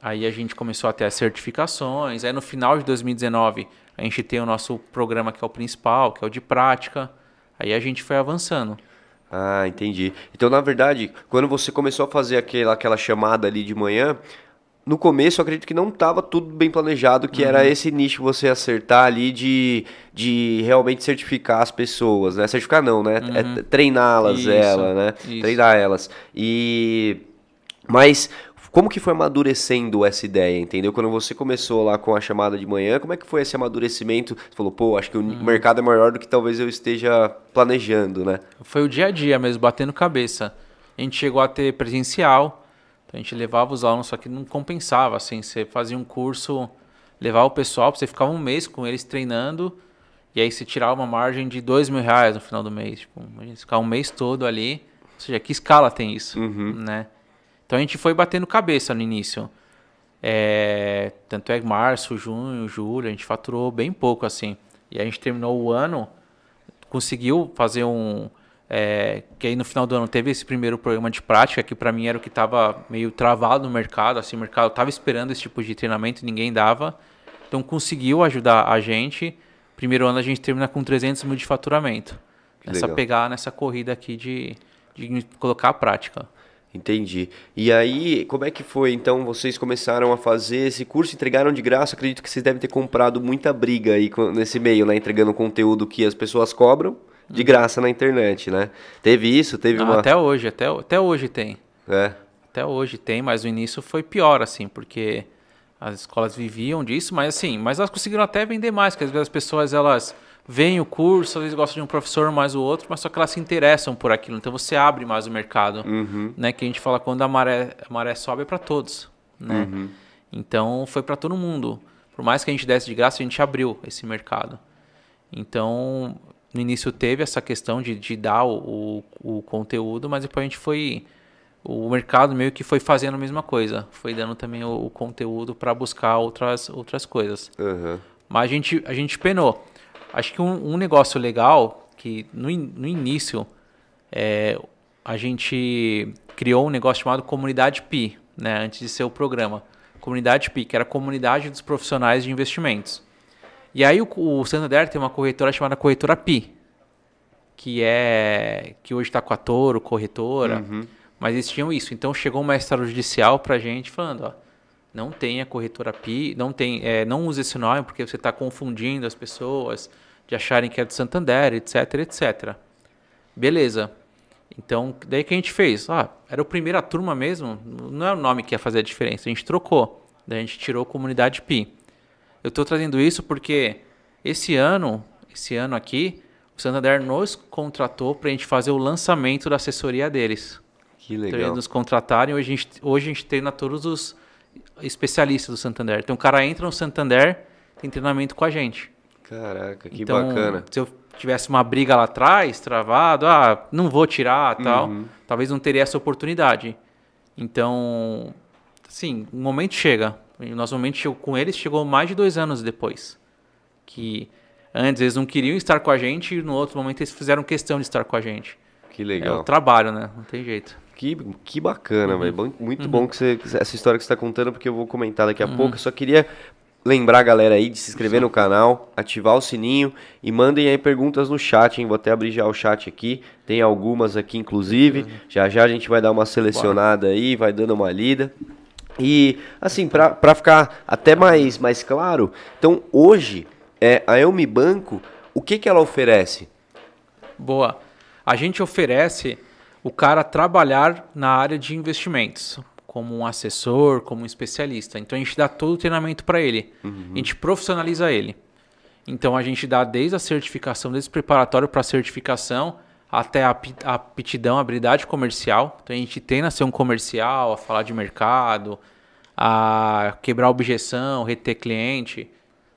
Aí a gente começou a ter as certificações. Aí no final de 2019 a gente tem o nosso programa que é o principal, que é o de prática. Aí a gente foi avançando. Ah, entendi. Então, na verdade, quando você começou a fazer aquela, aquela chamada ali de manhã, no começo eu acredito que não estava tudo bem planejado, que uhum. era esse nicho você acertar ali de, de realmente certificar as pessoas, né? Certificar não, né? É uhum. É treiná-las, ela, né? Isso. Treinar elas. E mas como que foi amadurecendo essa ideia, entendeu? Quando você começou lá com a chamada de manhã, como é que foi esse amadurecimento? Você falou, pô, acho que o hum. mercado é maior do que talvez eu esteja planejando, né? Foi o dia a dia mesmo, batendo cabeça. A gente chegou a ter presencial, então a gente levava os alunos, só que não compensava, assim, você fazia um curso, levava o pessoal, você ficava um mês com eles treinando, e aí você tirava uma margem de dois mil reais no final do mês. Tipo, a gente ficava um mês todo ali, ou seja, que escala tem isso, uhum. né? Então a gente foi batendo cabeça no início. É, tanto é março, junho, julho, a gente faturou bem pouco assim. E a gente terminou o ano, conseguiu fazer um. É, que aí no final do ano teve esse primeiro programa de prática, que para mim era o que estava meio travado no mercado. Assim, o mercado estava esperando esse tipo de treinamento e ninguém dava. Então conseguiu ajudar a gente. Primeiro ano a gente termina com 300 mil de faturamento. Que nessa legal. pegar nessa corrida aqui de, de colocar a prática. Entendi. E aí, como é que foi? Então, vocês começaram a fazer esse curso, entregaram de graça. Acredito que vocês devem ter comprado muita briga aí nesse meio, né? Entregando conteúdo que as pessoas cobram de graça na internet, né? Teve isso? Teve Não, uma... Até hoje, até, até hoje tem. É. Até hoje tem, mas o início foi pior, assim, porque as escolas viviam disso, mas assim, mas elas conseguiram até vender mais, porque às vezes as pessoas, elas veem o curso, às vezes gostam de um professor mais o outro, mas só que elas se interessam por aquilo. Então você abre mais o mercado, uhum. né? Que a gente fala quando a maré, a maré sobe é para todos, né? Uhum. Então foi para todo mundo. Por mais que a gente desse de graça, a gente abriu esse mercado. Então no início teve essa questão de, de dar o, o, o conteúdo, mas depois a gente foi o mercado meio que foi fazendo a mesma coisa, foi dando também o, o conteúdo para buscar outras outras coisas. Uhum. Mas a gente a gente penou. Acho que um, um negócio legal, que no, in, no início é, a gente criou um negócio chamado Comunidade PI, né, antes de ser o programa. Comunidade PI, que era a comunidade dos profissionais de investimentos. E aí o, o Santander tem uma corretora chamada Corretora PI, que é que hoje está com a Toro, corretora, uhum. mas eles tinham isso. Então chegou uma extrajudicial para a gente falando, ó, não tem a corretora PI, não tem, é, não use esse nome porque você está confundindo as pessoas de acharem que é do Santander, etc, etc. Beleza. Então, daí que a gente fez? Ah, era a primeira turma mesmo, não é o nome que ia fazer a diferença, a gente trocou. Daí a gente tirou comunidade Pi. Eu estou trazendo isso porque esse ano, esse ano aqui, o Santander nos contratou para a gente fazer o lançamento da assessoria deles. Que legal. Então, eles nos contratarem, hoje a gente, hoje a gente treina todos os especialistas do Santander. Então o cara entra no Santander, tem treinamento com a gente. Caraca, que então, bacana. Se eu tivesse uma briga lá atrás, travado, ah, não vou tirar tal, uhum. talvez não teria essa oportunidade. Então, sim, o momento chega. O nosso momento chegou, com eles chegou mais de dois anos depois. Que antes eles não queriam estar com a gente e no outro momento eles fizeram questão de estar com a gente. Que legal. É o trabalho, né? Não tem jeito. Que, que bacana, uhum. velho. Muito uhum. bom que você, essa história que você está contando, porque eu vou comentar daqui a uhum. pouco. Eu só queria lembrar a galera aí de se inscrever no canal, ativar o sininho e mandem aí perguntas no chat, hein? Vou até abrir já o chat aqui. Tem algumas aqui, inclusive. Uhum. Já já a gente vai dar uma selecionada aí, vai dando uma lida. E, assim, para ficar até mais, mais claro, então hoje, é, a Elmi Banco, o que, que ela oferece? Boa. A gente oferece o cara trabalhar na área de investimentos como um assessor, como um especialista. Então a gente dá todo o treinamento para ele. Uhum. A gente profissionaliza ele. Então a gente dá desde a certificação, desde o preparatório para a certificação até a aptidão, a habilidade comercial. Então a gente treina a ser um comercial, a falar de mercado, a quebrar objeção, reter cliente.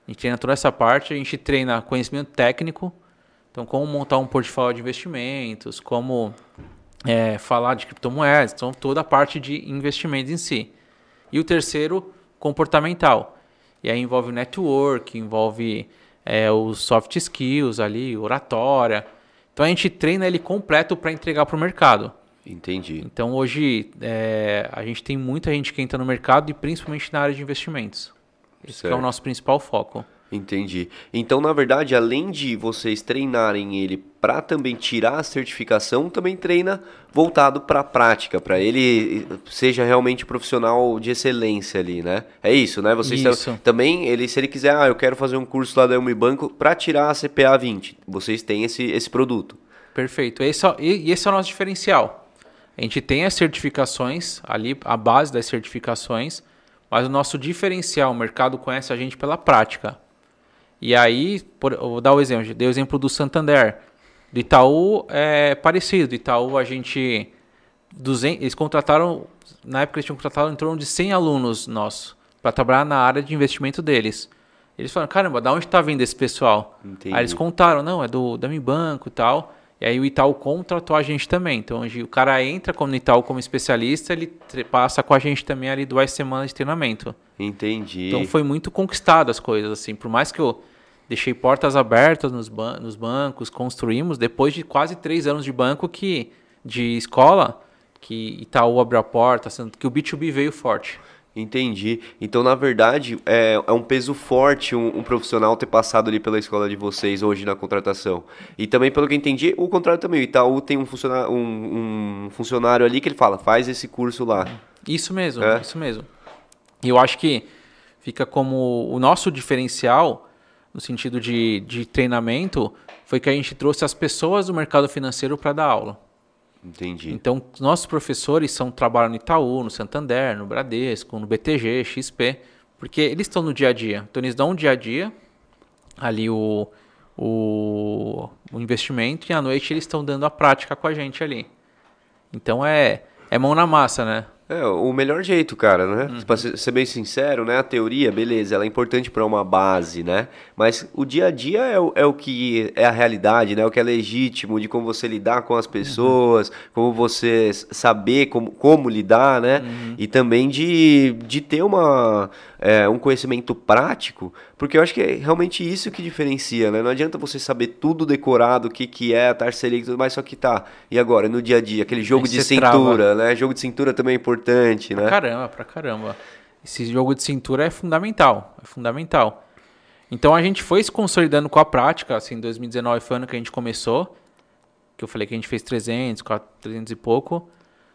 A gente treina toda essa parte, a gente treina conhecimento técnico, então como montar um portfólio de investimentos, como é, falar de criptomoedas, então toda a parte de investimentos em si. E o terceiro, comportamental. E aí envolve network, envolve é, os soft skills ali, oratória. Então a gente treina ele completo para entregar para o mercado. Entendi. Então hoje é, a gente tem muita gente que entra no mercado e principalmente na área de investimentos. Esse é o nosso principal foco. Entendi. Então, na verdade, além de vocês treinarem ele para também tirar a certificação, também treina voltado para a prática, para ele seja realmente profissional de excelência ali, né? É isso, né? Vocês isso. também, ele se ele quiser, ah, eu quero fazer um curso lá da Elmi Banco para tirar a CPA 20, vocês têm esse, esse produto. Perfeito. Esse é, e esse é o nosso diferencial. A gente tem as certificações ali, a base das certificações, mas o nosso diferencial, o mercado conhece a gente pela prática. E aí, por, vou dar o exemplo, dei o exemplo do Santander. Do Itaú é parecido. Do Itaú a gente. 200, eles contrataram, na época eles tinham contratado em torno de 100 alunos nossos para trabalhar na área de investimento deles. Eles falaram, caramba, da onde está vindo esse pessoal? Entendi. Aí eles contaram, não, é do da Mi Banco e tal. E aí o Itaú contratou a gente também. Então hoje o cara entra como Itaú como especialista, ele passa com a gente também ali duas semanas de treinamento. Entendi. Então foi muito conquistado as coisas, assim. Por mais que eu deixei portas abertas nos, ban nos bancos, construímos, depois de quase três anos de banco que de escola, que Itaú abriu a porta, que o B2B veio forte. Entendi. Então, na verdade, é, é um peso forte um, um, profissional ter passado ali pela escola de vocês hoje na contratação. E também, pelo que eu entendi, o contrário também. O Itaú tem um funcionário, um, um funcionário ali que ele fala, faz esse curso lá. Isso mesmo, é? isso mesmo. E eu acho que fica como o nosso diferencial no sentido de, de treinamento, foi que a gente trouxe as pessoas do mercado financeiro para dar aula. Entendi. Então, nossos professores são trabalham no Itaú, no Santander, no Bradesco, no BTG, XP, porque eles estão no dia a dia. Então, eles dão um dia a dia, ali o, o, o investimento, e à noite eles estão dando a prática com a gente ali. Então, é, é mão na massa, né? É, o melhor jeito, cara, né? Uhum. Pra ser bem sincero, né? A teoria, beleza, ela é importante para uma base, né? Mas o dia a dia é o, é o que é a realidade, né? O que é legítimo de como você lidar com as pessoas, uhum. como você saber como, como lidar, né? Uhum. E também de, de ter uma, é, um conhecimento prático, porque eu acho que é realmente isso que diferencia, né? Não adianta você saber tudo decorado, o que, que é a tarceria e tudo mais, só que tá. E agora, no dia a dia, aquele jogo de cintura, trava. né? Jogo de cintura também é importante, pra né? Caramba, pra caramba. Esse jogo de cintura é fundamental, é fundamental. Então a gente foi se consolidando com a prática, assim, 2019 foi o ano que a gente começou, que eu falei que a gente fez 300, 400, 300 e pouco.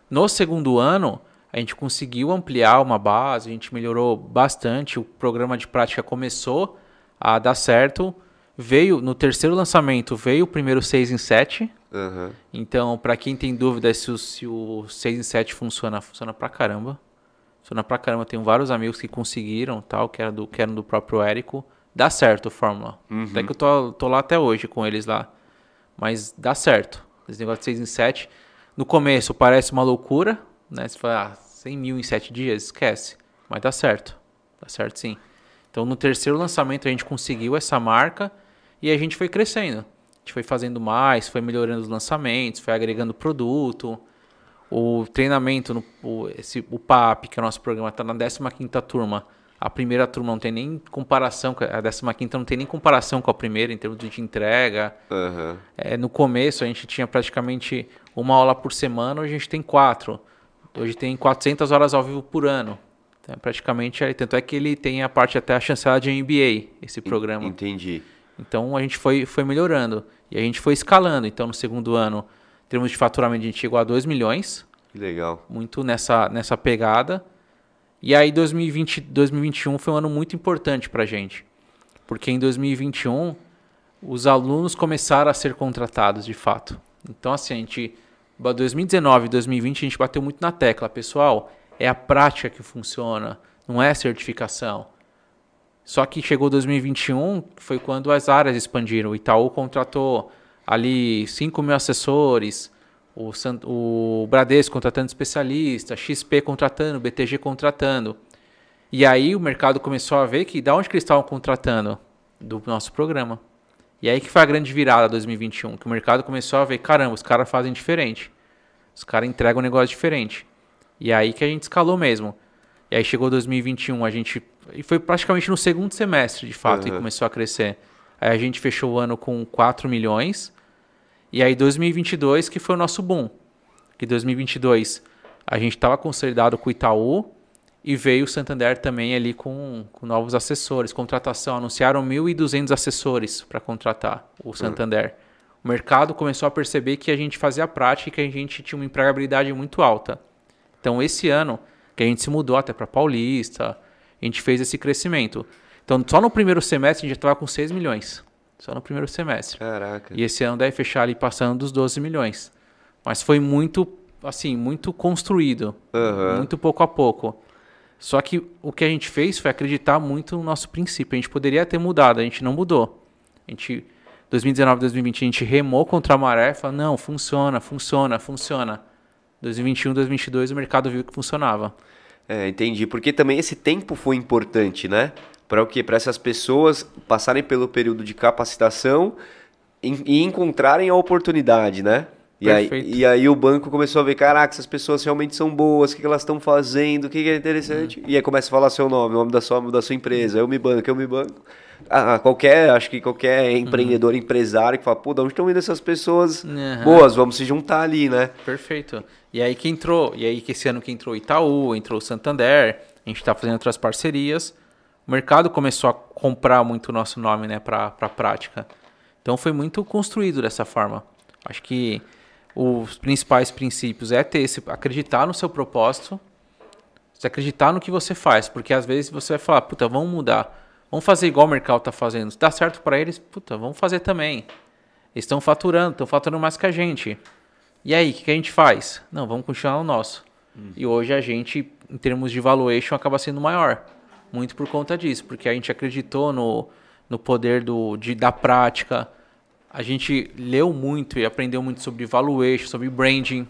No segundo ano, a gente conseguiu ampliar uma base, a gente melhorou bastante, o programa de prática começou a dar certo. Veio no terceiro lançamento, veio o primeiro 6 em 7. Uhum. Então, para quem tem dúvida se o, se o 6 em 7 funciona, funciona pra caramba. Funciona pra caramba. Tenho vários amigos que conseguiram, tal, que, era do, que eram do próprio Érico. Dá certo a fórmula. Uhum. Até que eu tô, tô lá até hoje com eles lá. Mas dá certo. Esse negócio de 6 em 7. No começo parece uma loucura, né? Você fala, ah, 100 mil em 7 dias, esquece. Mas dá certo. Dá certo sim. Então no terceiro lançamento a gente conseguiu essa marca e a gente foi crescendo. Gente foi fazendo mais, foi melhorando os lançamentos, foi agregando produto. O treinamento, no, o, esse, o PAP, que é o nosso programa, está na 15 turma. A primeira turma não tem nem comparação, a 15 não tem nem comparação com a primeira em termos de entrega. Uhum. É, no começo a gente tinha praticamente uma aula por semana, hoje a gente tem quatro. Hoje tem 400 horas ao vivo por ano. Então, praticamente, tanto é que ele tem a parte até a chancela de MBA, esse programa. Entendi. Então a gente foi, foi melhorando e a gente foi escalando. Então no segundo ano, em termos de faturamento, a gente chegou a 2 milhões. Que legal. Muito nessa, nessa pegada. E aí 2020, 2021 foi um ano muito importante para a gente. Porque em 2021 os alunos começaram a ser contratados de fato. Então assim, a gente 2019 e 2020 a gente bateu muito na tecla, pessoal, é a prática que funciona, não é a certificação. Só que chegou 2021, foi quando as áreas expandiram. O Itaú contratou ali 5 mil assessores, o, o Bradesco contratando especialista, XP contratando, BTG contratando. E aí o mercado começou a ver que da onde que eles estavam contratando? Do nosso programa. E aí que foi a grande virada 2021, que o mercado começou a ver, caramba, os caras fazem diferente. Os caras entregam um negócio diferente. E aí que a gente escalou mesmo. E aí chegou 2021, a gente e foi praticamente no segundo semestre, de fato, uhum. que começou a crescer. Aí a gente fechou o ano com 4 milhões. E aí 2022 que foi o nosso boom. que 2022 a gente estava consolidado com o Itaú e veio o Santander também ali com, com novos assessores, contratação. Anunciaram 1.200 assessores para contratar o Santander. Uhum. O mercado começou a perceber que a gente fazia prática e que a gente tinha uma empregabilidade muito alta. Então, esse ano, que a gente se mudou até para Paulista, a gente fez esse crescimento. Então, só no primeiro semestre a gente já estava com 6 milhões. Só no primeiro semestre. Caraca. E esse ano deve fechar ali passando dos 12 milhões. Mas foi muito, assim, muito construído. Uhum. Muito pouco a pouco. Só que o que a gente fez foi acreditar muito no nosso princípio. A gente poderia ter mudado, a gente não mudou. A gente, 2019, 2020, a gente remou contra a maré e falou, não, funciona, funciona, funciona. 2021, 2022, o mercado viu que funcionava. É, entendi. Porque também esse tempo foi importante, né? Para o quê? Para essas pessoas passarem pelo período de capacitação e encontrarem a oportunidade, né? E aí, e aí, o banco começou a ver, caraca, essas pessoas realmente são boas, o que, que elas estão fazendo, o que, que, é interessante. Uhum. E aí começa a falar seu nome, o nome da sua, da sua empresa, eu me banco, eu me banco. Ah, qualquer, acho que qualquer empreendedor, uhum. empresário que fala, pô, de onde estão indo essas pessoas uhum. boas? Vamos se juntar ali, né? Perfeito. E aí que entrou, e aí que esse ano que entrou Itaú, entrou Santander, a gente está fazendo outras parcerias. O mercado começou a comprar muito o nosso nome, né, para a prática. Então foi muito construído dessa forma. Acho que os principais princípios é ter esse, acreditar no seu propósito, acreditar no que você faz, porque às vezes você vai falar, puta, vamos mudar, vamos fazer igual o mercado está fazendo. Se dá certo para eles, puta, vamos fazer também. Eles estão faturando, estão faturando mais que a gente. E aí, o que, que, a gente faz? Não, vamos continuar o nosso. Hum. E hoje a gente, em termos de valuation, acaba sendo maior. Muito por conta disso, porque a gente acreditou no, no poder do, de, da prática, a gente leu muito e aprendeu muito sobre valuation, sobre branding.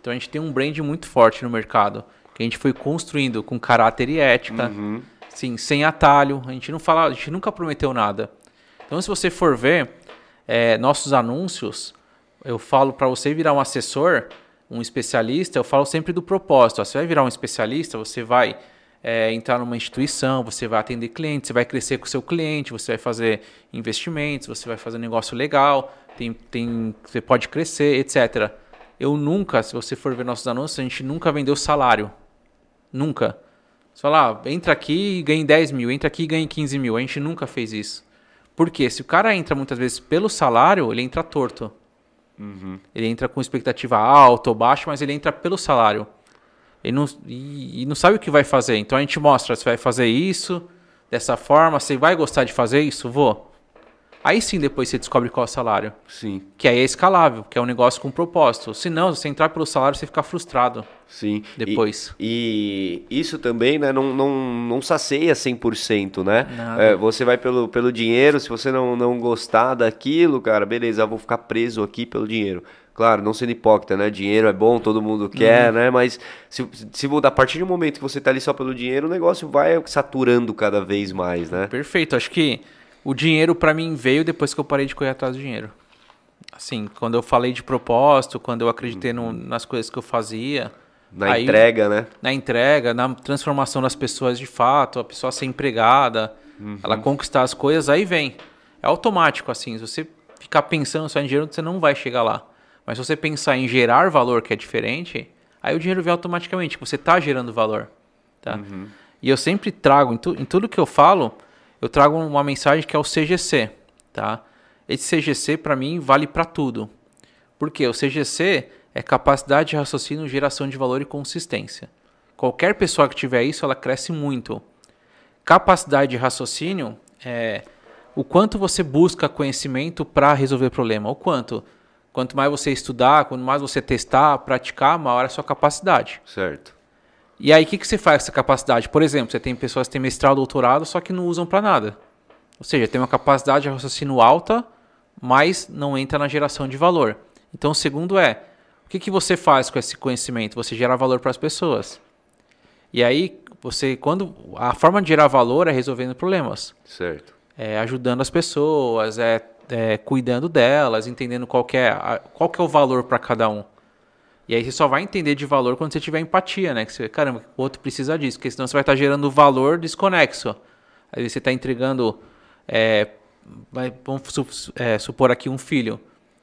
Então a gente tem um branding muito forte no mercado, que a gente foi construindo com caráter e ética, uhum. Sim, sem atalho. A gente não fala, a gente nunca prometeu nada. Então se você for ver é, nossos anúncios, eu falo para você virar um assessor, um especialista, eu falo sempre do propósito. Você vai virar um especialista, você vai é, entrar numa instituição, você vai atender clientes, você vai crescer com o seu cliente, você vai fazer investimentos, você vai fazer um negócio legal, tem, tem, você pode crescer, etc. Eu nunca, se você for ver nossos anúncios, a gente nunca vendeu salário. Nunca. Você fala, ah, entra aqui e ganhe 10 mil, entra aqui e ganhe 15 mil. A gente nunca fez isso. Por quê? Se o cara entra muitas vezes pelo salário, ele entra torto. Uhum. Ele entra com expectativa alta ou baixa, mas ele entra pelo salário. Ele não, e, e, não sabe o que vai fazer. Então a gente mostra, você vai fazer isso dessa forma, você vai gostar de fazer isso? Vou. Aí sim depois você descobre qual é o salário. Sim. Que aí é escalável, que é um negócio com propósito. Se não, se você entrar pelo salário, você fica frustrado. Sim. Depois. E, e isso também, né, não, não, não sacia 100%, né? É, você vai pelo, pelo dinheiro, se você não, não gostar daquilo, cara, beleza, eu vou ficar preso aqui pelo dinheiro. Claro, não sendo hipócrita, né? Dinheiro é bom, todo mundo quer, uhum. né? Mas se, se a partir do momento que você tá ali só pelo dinheiro, o negócio vai saturando cada vez mais, né? Perfeito. Acho que o dinheiro para mim veio depois que eu parei de correr atrás do dinheiro. Assim, quando eu falei de propósito, quando eu acreditei no, nas coisas que eu fazia. Na aí, entrega, né? Na entrega, na transformação das pessoas de fato, a pessoa ser empregada, uhum. ela conquistar as coisas, aí vem. É automático, assim. Se você ficar pensando só em dinheiro, você não vai chegar lá. Mas se você pensar em gerar valor, que é diferente, aí o dinheiro vem automaticamente, você está gerando valor. Tá? Uhum. E eu sempre trago, em, tu, em, tudo que eu falo, eu trago uma mensagem que é o CGC. Tá? Esse CGC, para mim, vale para tudo. Por quê? O CGC é capacidade de raciocínio, geração de valor e consistência. Qualquer pessoa que tiver isso, ela cresce muito. Capacidade de raciocínio é o quanto você busca conhecimento para resolver problema. O quanto Quanto mais você estudar, quanto mais você testar, praticar, maior é a sua capacidade. Certo. E aí, o que, que você faz com essa capacidade? Por exemplo, você tem pessoas que têm mestrado, doutorado, só que não usam para nada. Ou seja, tem uma capacidade de raciocínio alta, mas não entra na geração de valor. Então, o segundo é, o que, que você faz com esse conhecimento? Você gera valor para as pessoas. E aí, você, quando a forma de gerar valor é resolvendo problemas. Certo. É ajudando as pessoas, é é, cuidando delas, entendendo qual é, qual é o valor para cada um. E aí você só vai entender de valor quando você tiver empatia, né? Que você, caramba, o outro precisa disso, porque senão você vai estar gerando valor desconexo. Aí você está entregando, é, vamos é, supor aqui um filho.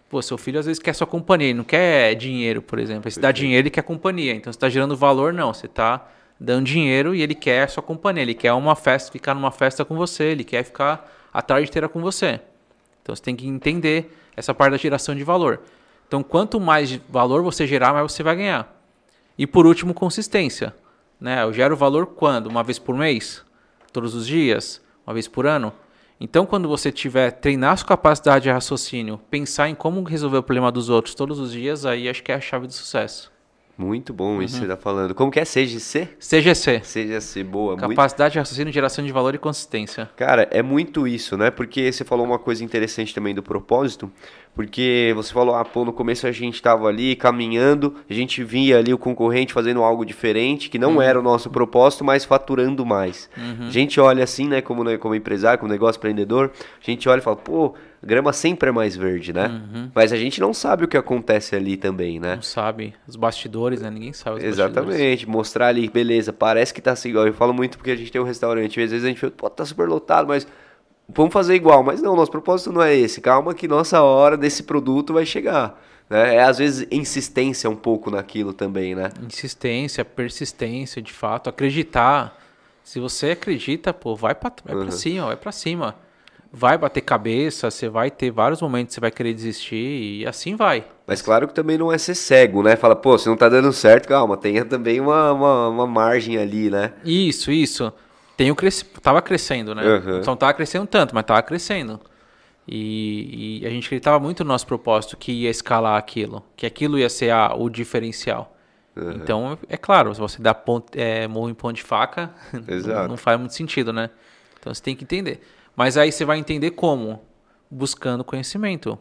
Pô, seu filho às vezes quer sua companhia, ele não quer dinheiro, por exemplo. Se dá dinheiro, ele quer companhia. Então você está gerando valor, não. Você está dando dinheiro e ele quer sua companhia. Ele quer uma festa, ficar numa festa com você, ele quer ficar a tarde inteira com você. Então você tem que entender essa parte da geração de valor. Então, quanto mais valor você gerar, mais você vai ganhar. E por último, consistência. Né? Eu gero valor quando? Uma vez por mês? Todos os dias? Uma vez por ano? Então, quando você tiver treinar sua capacidade de raciocínio, pensar em como resolver o problema dos outros todos os dias, aí acho que é a chave do sucesso. Muito bom isso que você está falando. Como que é CGC? CGC. CGC, boa. Capacidade muito... de raciocínio, geração de valor e consistência. Cara, é muito isso, né? Porque você falou uma coisa interessante também do propósito. Porque você falou, ah, pô, no começo a gente estava ali caminhando, a gente via ali o concorrente fazendo algo diferente, que não uhum. era o nosso propósito, mas faturando mais. Uhum. A gente olha assim, né, como, né, como empresário, como negócio empreendedor, a gente olha e fala, pô, a grama sempre é mais verde, né? Uhum. Mas a gente não sabe o que acontece ali também, né? Não sabe. Os bastidores, né? Ninguém sabe os Exatamente. Bastidores. Mostrar ali, beleza, parece que tá assim. Eu falo muito porque a gente tem um restaurante, às vezes a gente fala, pô, tá super lotado, mas vamos fazer igual. Mas não, nosso propósito não é esse. Calma que nossa hora desse produto vai chegar. Né? É às vezes insistência um pouco naquilo também, né? Insistência, persistência, de fato, acreditar. Se você acredita, pô, vai para vai uhum. cima, vai para cima. Vai bater cabeça, você vai ter vários momentos que você vai querer desistir e assim vai. Mas claro que também não é ser cego, né? Fala, pô, se não tá dando certo, calma, tenha também uma, uma, uma margem ali, né? Isso, isso tenho cresci... tava crescendo, né? Uhum. Então tava crescendo tanto, mas tava crescendo. E, e, a gente acreditava muito no nosso propósito que ia escalar aquilo, que aquilo ia ser a, o diferencial. Uhum. Então, é claro, se você dá ponto, é, mão em ponto de faca, não, não, faz muito sentido, né? Então você tem que entender. Mas aí você vai entender como? Buscando conhecimento.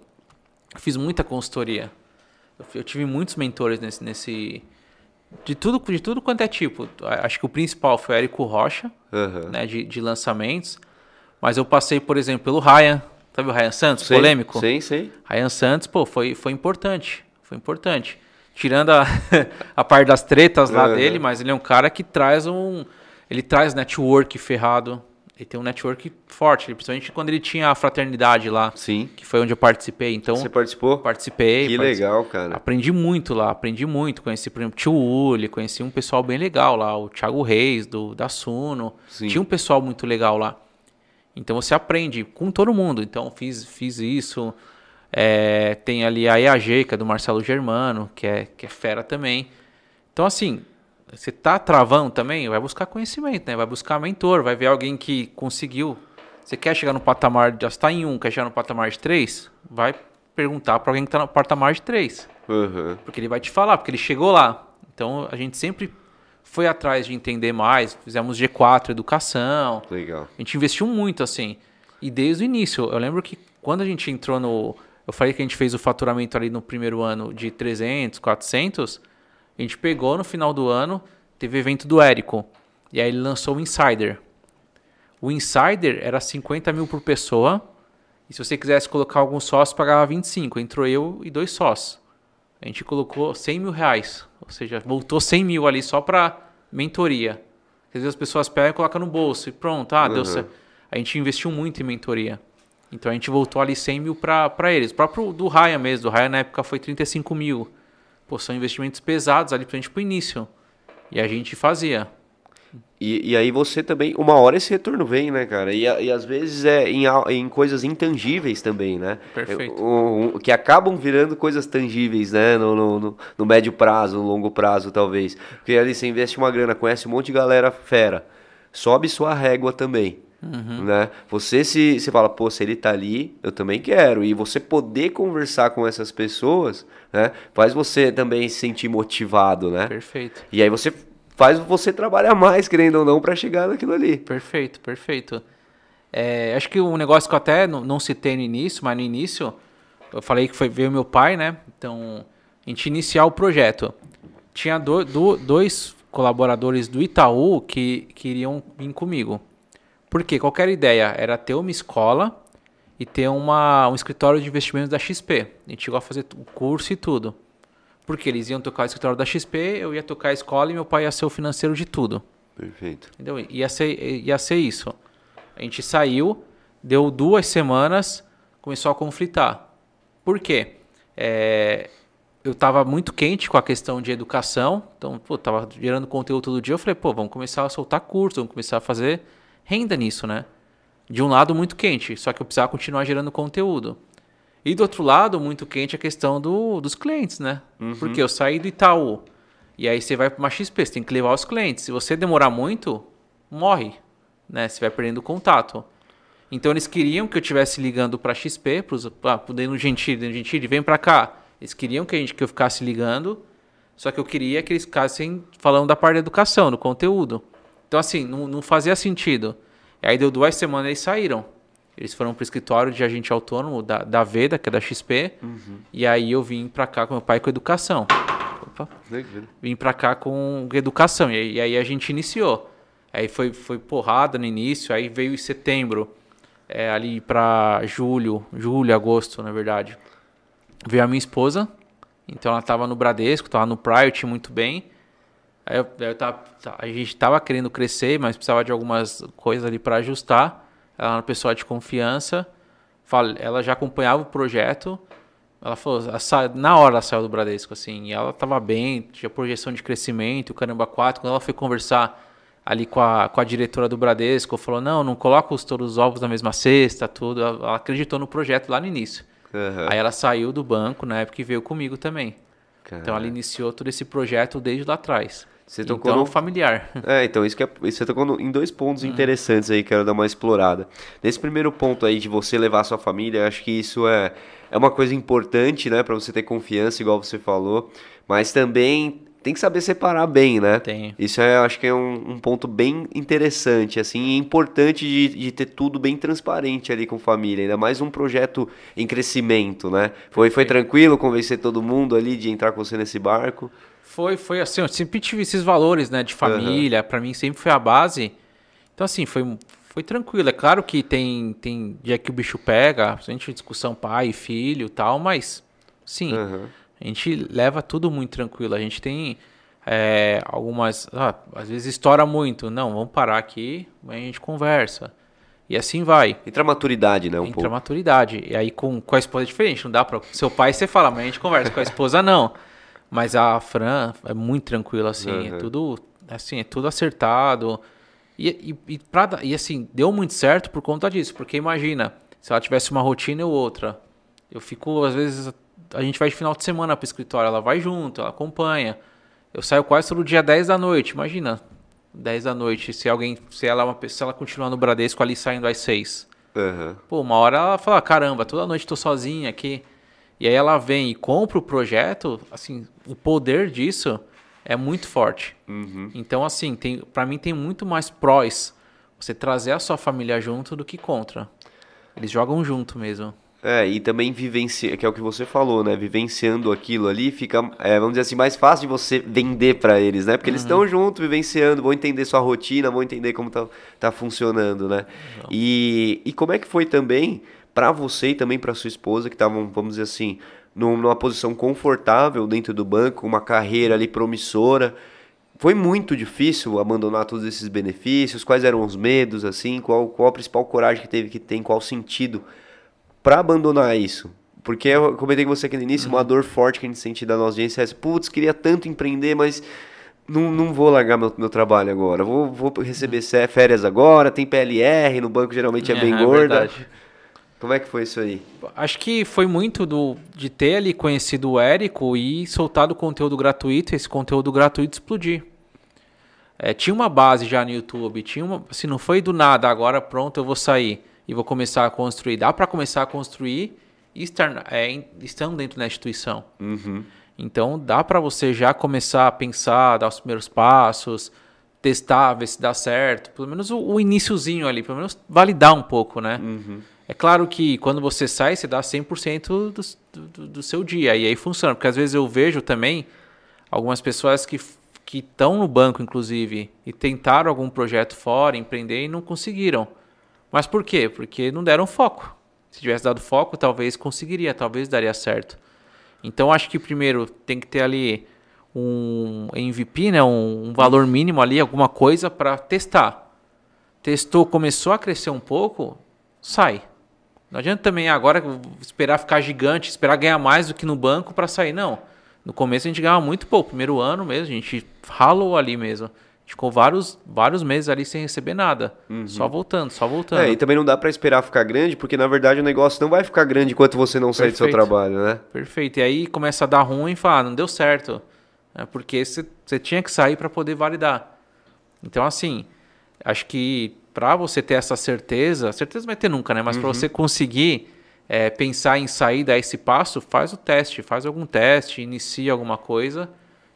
Eu fiz muita consultoria. Eu, eu tive muitos mentores nesse, nesse, de tudo, de tudo quanto é tipo. Acho que o principal foi o Érico Rocha, uhum. né, de, de lançamentos. Mas eu passei, por exemplo, pelo Ryan. Sabe o Ryan Santos, polêmico? Sim, sim. Ryan Santos, pô, foi, foi importante. Foi importante. Tirando a, a parte das tretas lá uhum. dele, mas ele é um cara que traz um. Ele traz network ferrado. Ele tem um network forte, principalmente quando ele tinha a fraternidade lá. Sim. Que foi onde eu participei. Então, Você participou? Participei. Que participei. legal, cara. Aprendi muito lá, aprendi muito. Conheci, por exemplo, o Tio Uli, conheci um pessoal bem legal lá, o Thiago Reis, do, da Suno. Sim. Tinha um pessoal muito legal lá. Então você aprende com todo mundo. Então fiz, fiz isso. É, tem ali a EAG, que é do Marcelo Germano, que é, que é fera também. Então, assim, você tá travando também, vai buscar conhecimento, né? Vai buscar mentor, vai ver alguém que conseguiu. Você quer chegar no patamar de já está em um, quer chegar no patamar de três, vai perguntar para alguém que está no patamar de três. Uhum. Porque ele vai te falar, porque ele chegou lá. Então a gente sempre foi atrás de entender mais, fizemos G4, educação. Legal. A gente investiu muito assim. E desde o início, eu lembro que quando a gente entrou no. Eu falei que a gente fez o faturamento ali no primeiro ano de 300, 400 a gente pegou no final do ano, teve evento do Érico. E aí ele lançou o Insider. O Insider era 50 mil por pessoa. E se você quisesse colocar algum sócio, pagava 25. Entrou eu e dois sócios. A gente colocou 100 mil reais. Ou seja, voltou 100 mil ali só para mentoria. Às vezes as pessoas pegam e colocam no bolso. E pronto, ah, uhum. deu certo. A gente investiu muito em mentoria. Então a gente voltou ali 100 mil para eles. O próprio do Raya mesmo. Do Raya na época foi 35 mil. Pô, são investimentos pesados ali pra gente pro início. E a gente fazia. E, e aí você também, uma hora esse retorno vem, né, cara? E, e às vezes é em, em coisas intangíveis também, né? Perfeito. O, o, que acabam virando coisas tangíveis, né? No, no, no, no, médio prazo, no longo prazo, talvez. Porque ali você investe uma grana, conhece um monte de galera fera. Sobe sua régua também. Uhum. Né? Você se, se fala, pô, se ele tá ali, eu também quero. E você poder conversar com essas pessoas, né? Faz você também se sentir motivado, né? Perfeito. E aí você faz você trabalhar mais, querendo ou não, para chegar naquilo ali. Perfeito, perfeito. É, acho que um negócio que eu até não, não citei no início, mas no início eu falei que foi ver meu pai, né? Então, a gente iniciar o projeto. Tinha do, do, dois colaboradores do Itaú que queriam vir comigo. Porque qualquer ideia era ter uma escola e ter uma, um escritório de investimentos da XP. A gente chegou a fazer o curso e tudo. Porque eles iam tocar o escritório da XP, eu ia tocar a escola e meu pai ia ser o financeiro de tudo. Perfeito. Entendeu? Ia ser, ia ser isso. A gente saiu, deu duas semanas, começou a conflitar. Por quê? é, eu estava muito quente com a questão de educação, então, pô, tava gerando conteúdo todo dia. Eu falei, pô, vamos começar a soltar curso, vamos começar a fazer renda nisso, né? De um lado, muito quente, só que eu precisava continuar gerando conteúdo. E do outro lado, muito quente a questão do, dos clientes, né? Uhum. Porque eu saí do Itaú, e aí você vai para uma XP, você tem que levar os clientes. Se você demorar muito, morre, né? Você vai perdendo contato. Então eles queriam que eu estivesse ligando para XP, para o Deno Gentili, Deno Gentili, vem para cá eles queriam que, a gente, que eu ficasse ligando, só que eu queria que eles ficassem falando da parte da educação, do conteúdo. Então, assim, não, não fazia sentido. E aí deu duas semanas e eles saíram. Eles foram para o escritório de agente autônomo da, da Veda, que é da XP. Uhum. E aí eu vim para cá com meu pai com educação. Opa. Vim para cá com educação. E, e, aí a gente iniciou. Aí foi, foi porrada no início, aí veio em setembro, é, ali para julho, julho, agosto, na verdade veio a minha esposa, então ela estava no Bradesco, estava no Priority muito bem. Aí eu, eu tava, tá, a gente estava querendo crescer, mas precisava de algumas coisas ali para ajustar. Ela era uma pessoa de confiança, ela já acompanhava o projeto. Ela falou, na hora ela saiu do Bradesco, assim, e ela estava bem, tinha projeção de crescimento, caramba 4. Quando ela foi conversar ali com a, com a diretora do Bradesco, falou: não, não coloca os, todos os ovos na mesma cesta, tudo. Ela, ela acreditou no projeto lá no início. Uhum. Aí ela saiu do banco na época e veio comigo também. Caramba. Então ela iniciou todo esse projeto desde lá atrás. Você tocou então, no familiar. É, então isso que é, você tocou no, em dois pontos uhum. interessantes aí, quero dar uma explorada. Nesse primeiro ponto aí de você levar a sua família, acho que isso é, é uma coisa importante, né, para você ter confiança, igual você falou, mas também tem que saber separar bem, né? Tem. Isso é, acho que é um, um ponto bem interessante, assim, e importante de, de, ter tudo bem transparente ali com família, ainda mais um projeto em crescimento, né? Foi, foi tranquilo convencer todo mundo ali de entrar com você nesse barco? Foi, foi assim, eu sempre tive esses valores, né, de família, uhum. para mim sempre foi a base. Então, assim, foi, foi tranquilo. É claro que tem, tem dia que o bicho pega, a gente discussão pai, filho tal, mas, sim... Uhum a gente leva tudo muito tranquilo. A gente tem é, algumas. Ah, às vezes estoura muito. Não, vamos parar aqui, a gente conversa. E assim vai. Entra a maturidade, né? Um Entra a maturidade. E aí com, com a esposa é diferente. Não dá para Seu pai você fala, mas a gente conversa. Com a esposa não. Mas a Fran é muito tranquila, assim. Uhum. É tudo. Assim, é tudo acertado. E, e, e, pra, e assim, deu muito certo por conta disso. Porque imagina, se ela tivesse uma rotina ou outra. Eu fico, às vezes, a gente vai de final de semana pro escritório, ela vai junto, ela acompanha. Eu saio quase todo dia 10 da noite, imagina. 10 da noite, se alguém, se ela é uma se ela continuar no Bradesco ali saindo às 6. Uhum. Pô, uma hora ela fala, caramba, toda noite tô sozinha aqui. E aí ela vem e compra o projeto, assim, o poder disso é muito forte. Uhum. Então, assim, tem, para mim tem muito mais prós você trazer a sua família junto do que contra. Eles jogam junto mesmo. É, e também vivenciar, que é o que você falou, né? Vivenciando aquilo ali, fica, é, vamos dizer assim, mais fácil de você vender para eles, né? Porque uhum. eles estão junto, vivenciando, vão entender sua rotina, vão entender como tá, tá funcionando, né? E, e como é que foi também para você e também para sua esposa, que estavam, vamos dizer assim, numa posição confortável dentro do banco, uma carreira ali promissora. Foi muito difícil abandonar todos esses benefícios? Quais eram os medos, assim? Qual, qual a principal coragem que teve que ter? Em qual sentido para abandonar isso. Porque eu comentei com você aqui no início, uhum. uma dor forte que a gente sente da nossa audiência é putz, queria tanto empreender, mas não, não vou largar meu, meu trabalho agora. Vou, vou receber uhum. férias agora, tem PLR, no banco geralmente é, é bem gorda. É Como é que foi isso aí? Acho que foi muito do, de ter ali conhecido o Érico e soltado conteúdo gratuito, esse conteúdo gratuito explodir. É, tinha uma base já no YouTube, tinha uma, assim, não foi do nada, agora pronto, eu vou sair e vou começar a construir. Dá para começar a construir e estar, é, estando dentro da instituição. Uhum. Então dá para você já começar a pensar, dar os primeiros passos, testar, ver se dá certo. Pelo menos o, o iníciozinho ali, pelo menos validar um pouco, né? Uhum. É claro que quando você sai, você dá 100% do, do, do seu dia. E aí funciona. Porque às vezes eu vejo também algumas pessoas que que estão no banco, inclusive, e tentaram algum projeto fora, empreender e não conseguiram. Mas por quê? Porque não deram foco. Se tivesse dado foco, talvez conseguiria, talvez daria certo. Então acho que primeiro tem que ter ali um MVP, né, um, um valor mínimo ali, alguma coisa para testar. Testou, começou a crescer um pouco, sai. Não adianta também agora esperar ficar gigante, esperar ganhar mais do que no banco para sair. Não. No começo a gente ganhava muito pouco. Primeiro ano mesmo, a gente ralou ali mesmo. A gente ficou vários, vários meses ali sem receber nada. Uhum. Só voltando, só voltando. É, e também não dá para esperar ficar grande, porque na verdade o negócio não vai ficar grande enquanto você não sair do seu trabalho, né? Perfeito. E aí começa a dar ruim e fala, ah, não deu certo. É porque você tinha que sair para poder validar. Então, assim, acho que para você ter essa certeza, certeza vai ter nunca, né? Mas uhum. para você conseguir é, pensar em sair, dar esse passo, faz o teste, faz algum teste, inicia alguma coisa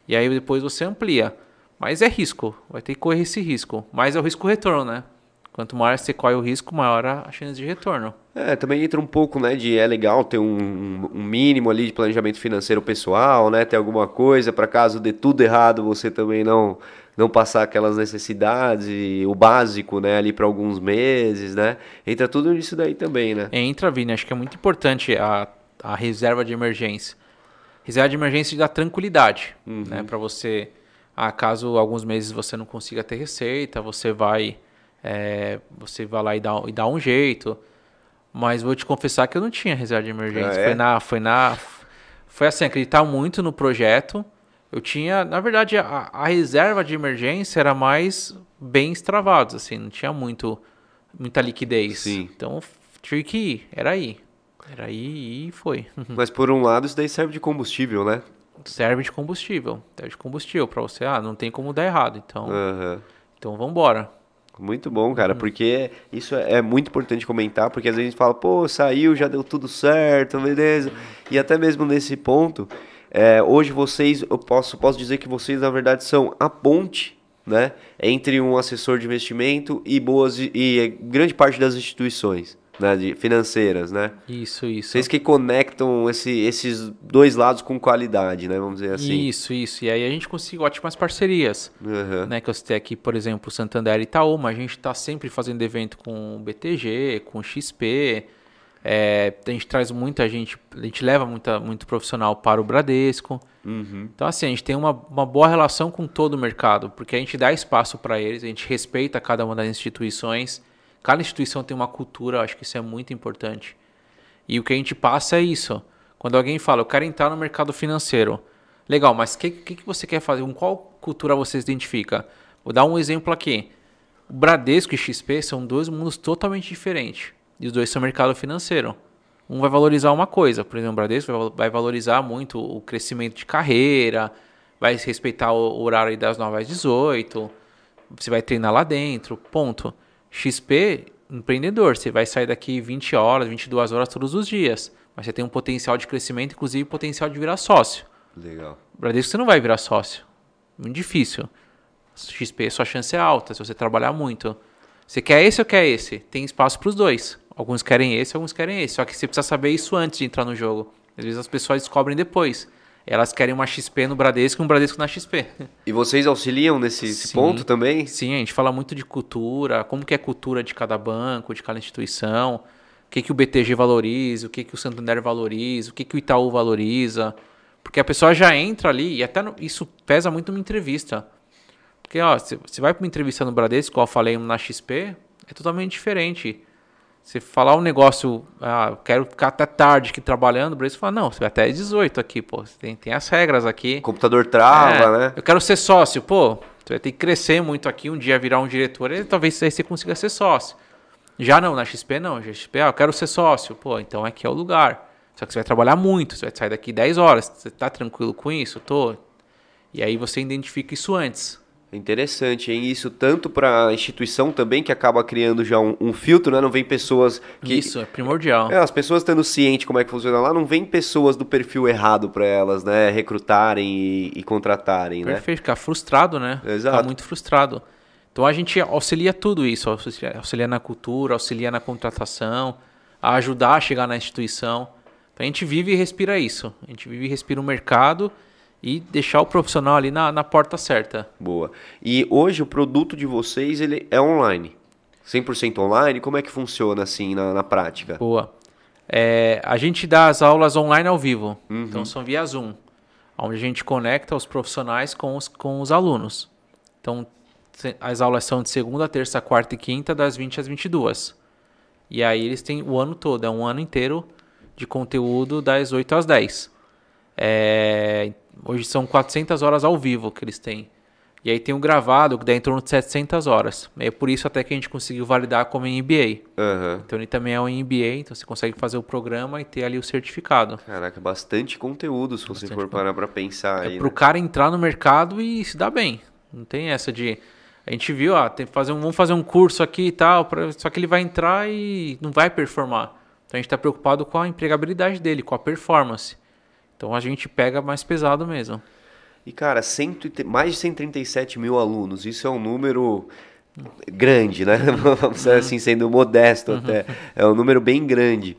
e aí depois você amplia. Mas é risco, vai ter que correr esse risco. Mas é o risco retorno, né? Quanto maior você corre o risco, maior a chance de retorno. É, também entra um pouco, né, de é legal ter um, um mínimo ali de planejamento financeiro pessoal, né, ter alguma coisa para caso dê tudo errado, você também não não passar aquelas necessidades o básico, né, ali para alguns meses, né? Entra tudo nisso daí também, né? Entra, Vini, acho que é muito importante a, a reserva de emergência. Reserva de emergência dá tranquilidade, uhum. né, para você, ah, caso alguns meses você não consiga ter receita, você vai é, você vai lá e dá, e dá um jeito. Mas vou te confessar que eu não tinha reserva de emergência. Ah, é? Foi na, foi na, foi assim, acreditar muito no projeto eu tinha, na verdade, a, a, reserva de emergência era mais bens travados, assim, não tinha muito, muita liquidez. Sim. Então, tive que ir, era aí. Era aí e foi. Mas por um lado, isso daí serve de combustível, né? Serve de combustível. Serve de combustível para você. Ah, não tem como dar errado. Então, uhum. então vamos embora. Muito bom, cara, uhum. porque isso é, é muito importante comentar, porque às vezes a gente fala, pô, saiu, já deu tudo certo, beleza. E até mesmo nesse ponto, é, hoje vocês, eu posso, posso dizer que vocês, na verdade, são a ponte né, entre um assessor de investimento e boas e grande parte das instituições né, de, financeiras, né? Isso, isso. Vocês que conectam esse, esses dois lados com qualidade, né? Vamos dizer assim. Isso, isso. E aí a gente consegue ótimas parcerias, uhum. né? Que você tem aqui, por exemplo, Santander e Itaú, mas a gente está sempre fazendo evento com o BTG, com o XP, é, a gente traz muita gente, a gente leva muita, muito profissional para o Bradesco. Uhum. Então, assim, a gente tem uma, uma boa relação com todo o mercado, porque a gente dá espaço para eles, a gente respeita cada uma das instituições. Cada instituição tem uma cultura, acho que isso é muito importante. E o que a gente passa é isso. Quando alguém fala, eu quero entrar no mercado financeiro. Legal, mas o que, que, que você quer fazer? Com qual cultura você se identifica? Vou dar um exemplo aqui. O Bradesco e XP são dois mundos totalmente diferentes. E os dois são mercado financeiro. Um vai valorizar uma coisa, por exemplo, o Bradesco vai valorizar muito o crescimento de carreira, vai respeitar o horário das 9 às 18, você vai treinar lá dentro, ponto. XP, empreendedor, você vai sair daqui 20 horas, 22 horas todos os dias, mas você tem um potencial de crescimento, inclusive potencial de virar sócio. Legal. Bradesco você não vai virar sócio, muito difícil. XP, sua chance é alta se você trabalhar muito. Você quer esse ou quer esse? Tem espaço para os dois. Alguns querem esse, alguns querem esse. Só que você precisa saber isso antes de entrar no jogo. Às vezes as pessoas descobrem depois. Elas querem uma XP no Bradesco e um Bradesco na XP. E vocês auxiliam nesse sim, ponto também? Sim, a gente fala muito de cultura, como que é a cultura de cada banco, de cada instituição, o que, que o BTG valoriza, o que, que o Santander valoriza, o que, que o Itaú valoriza. Porque a pessoa já entra ali, e até no, isso pesa muito numa entrevista. Porque, ó, você vai para uma entrevista no Bradesco, como eu falei na XP, é totalmente diferente. Você falar um negócio, ah, quero ficar até tarde aqui trabalhando, o Bradesco fala, não, você vai até 18 aqui, pô, tem, tem as regras aqui. O computador trava, é, né? Eu quero ser sócio, pô, você vai ter que crescer muito aqui, um dia virar um diretor, e talvez aí você consiga ser sócio. Já não, na XP não, XP, ah, eu quero ser sócio, pô, então aqui é o lugar. Só que você vai trabalhar muito, você vai sair daqui 10 horas, você tá tranquilo com isso? Tô. E aí você identifica isso antes. Interessante, hein? Isso tanto para a instituição também, que acaba criando já um, um, filtro, né? Não vem pessoas que... Isso, é primordial. É, as pessoas estando ciente como é que funciona lá, não vem pessoas do perfil errado para elas, né? Recrutarem e, e contratarem, Perfeito, né? Perfeito, ficar frustrado, né? Exato. Ficar muito frustrado. Então a gente auxilia tudo isso, auxilia, auxilia na cultura, auxilia na contratação, a ajudar a chegar na instituição. Então a gente vive e respira isso. A gente vive e respira o mercado e deixar o profissional ali na, na porta certa. Boa. E hoje o produto de vocês ele é online? 100% online? Como é que funciona assim na, na prática? Boa. É, a gente dá as aulas online ao vivo, uhum. então são via Zoom, onde a gente conecta os profissionais com os, com os alunos. Então as aulas são de segunda, terça, quarta e quinta, das 20 às 22. E aí eles têm o ano todo, é um ano inteiro de conteúdo das 8 às 10. É, hoje são 400 horas ao vivo que eles têm. E aí tem um gravado que dá em torno de 700 horas. É por isso até que a gente conseguiu validar como MBA. Aham. Então ele também é um MBA, então você consegue fazer o programa e ter ali o certificado. Caraca, bastante conteúdo se você for parar pra pensar aí. É pro né? cara entrar no mercado e se dar bem. Não tem essa de. A gente viu, ó, tem que fazer um, vamos fazer um curso aqui e tal, pra- só que ele vai entrar e não vai performar. Então a gente está preocupado com a empregabilidade dele, com a performance. Então a gente pega mais pesado mesmo. E, cara, cento e mais de 137 mil alunos, isso é um número grande, né? Vamos dizer assim, sendo modesto até. É um número bem grande.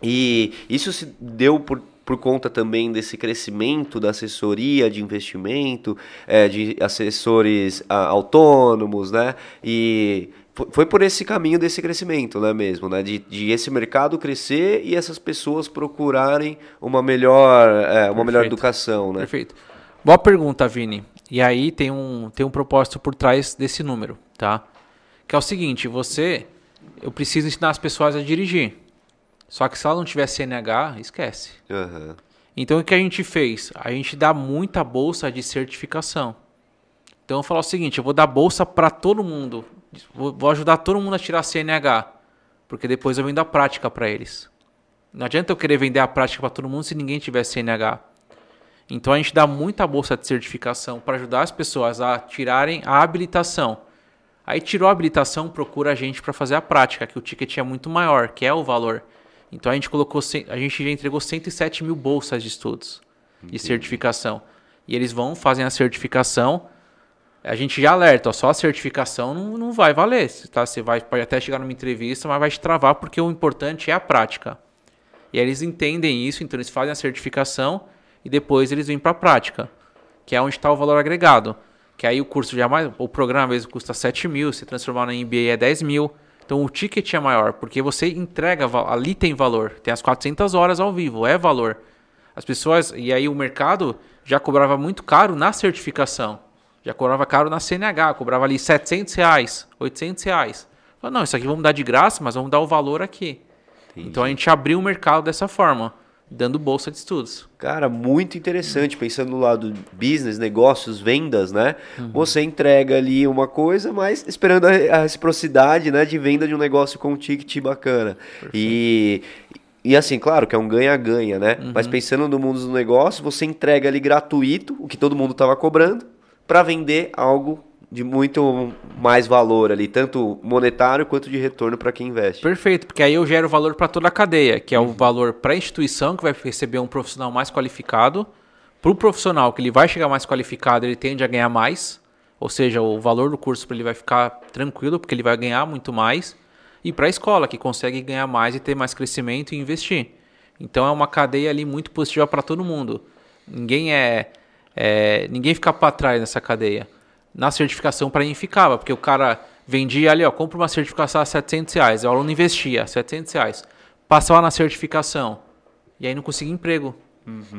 E isso se deu por, por conta também desse crescimento da assessoria de investimento, é, de assessores ah, autônomos, né? E foi por esse caminho desse crescimento, né, mesmo, né? De, de esse mercado crescer e essas pessoas procurarem uma melhor, é, uma melhor educação, né? Perfeito. Boa pergunta, Vini. E aí tem um, tem um propósito por trás desse número, tá? Que é o seguinte, você... Eu preciso ensinar as pessoas a dirigir. Só que se ela não tiver CNH, esquece. Aham. Então o que a gente fez? A gente dá muita bolsa de certificação. Então eu vou falar o seguinte, eu vou dar bolsa para todo mundo. Vou, ajudar todo mundo a tirar CNH, porque depois eu vendo a prática para eles. Não adianta eu querer vender a prática para todo mundo se ninguém tiver CNH. Então a gente dá muita bolsa de certificação para ajudar as pessoas a tirarem a habilitação. Aí tirou a habilitação, procura a gente para fazer a prática, que o ticket é muito maior, que é o valor. Então a gente colocou, a gente já entregou 107 mil bolsas de estudos de certificação. E eles vão, fazem a certificação. A gente já alerta, ó, só a certificação não, não vai valer. Tá? Você vai, pode até chegar numa entrevista, mas vai te travar porque o importante é a prática. E aí eles entendem isso, então eles fazem a certificação e depois eles vêm para a prática, que é onde está o valor agregado. Que aí o curso já é mais, o programa às vezes custa 7 mil, se transformar na MBA é 10 mil. Então o ticket é maior, porque você entrega, ali tem valor, tem as 400 horas ao vivo, é valor. As pessoas, e aí o mercado já cobrava muito caro na certificação, já cobrava caro na CNH, cobrava ali 700 reais, 800 reais. Falei, não, isso aqui vamos dar de graça, mas vamos dar o valor aqui. Então a gente abriu o mercado dessa forma, dando bolsa de estudos. Cara, muito interessante, pensando no lado business, negócios, vendas, né? Você entrega ali uma coisa, mas esperando a, reciprocidade, né, de venda de um negócio com um ticket bacana. E e assim, claro que é um ganha-ganha, né? Mas pensando no mundo do negócio, você entrega ali gratuito, o que todo mundo estava cobrando, para vender algo de muito mais valor ali, tanto monetário quanto de retorno para quem investe. Perfeito, porque aí eu gero valor para toda a cadeia, que é o valor para a instituição, que vai receber um profissional mais qualificado, para o profissional, que ele vai chegar mais qualificado, ele tende a ganhar mais, ou seja, o valor do curso para ele vai ficar tranquilo, porque ele vai ganhar muito mais, e para a escola, que consegue ganhar mais e ter mais crescimento e investir. Então é uma cadeia ali muito positiva para todo mundo. Ninguém é, é ninguém fica para trás nessa cadeia. Na certificação para mim ficava, porque o cara vendia ali, ó, compra uma certificação a 700 reais, o aluno investia 700 reais, passava na certificação e aí não conseguia emprego.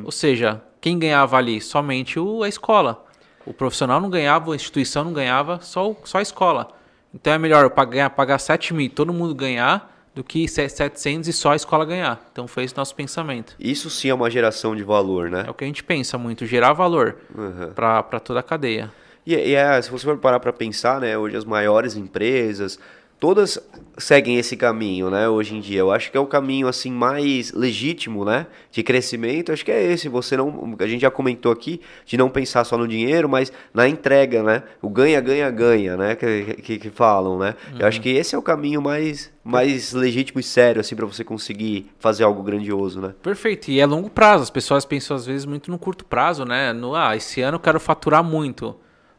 Ou seja, quem ganhava ali? Somente o, a escola. O profissional não ganhava, a instituição não ganhava, só, só a escola. Então é melhor eu pagar, pagar 7 mil e todo mundo ganhar do que 700 e só a escola ganhar. Então foi esse nosso pensamento. Isso sim é uma geração de valor, né? É o que a gente pensa muito, gerar valor Uhum. para toda a cadeia. E, e é, se você for parar para pensar, né, hoje as maiores empresas, todas seguem esse caminho, né, hoje em dia. Eu acho que é o caminho assim mais legítimo, né, de crescimento. Acho que é esse. Você não, a gente já comentou aqui de não pensar só no dinheiro, mas na entrega, né, o ganha, ganha, ganha, né, que, que, que falam, né. Eu acho que esse é o caminho mais mais legítimo e sério assim para você conseguir fazer algo grandioso, né. Perfeito, e é longo prazo. As pessoas pensam às vezes muito no curto prazo, né? No, ah, esse ano eu quero faturar muito.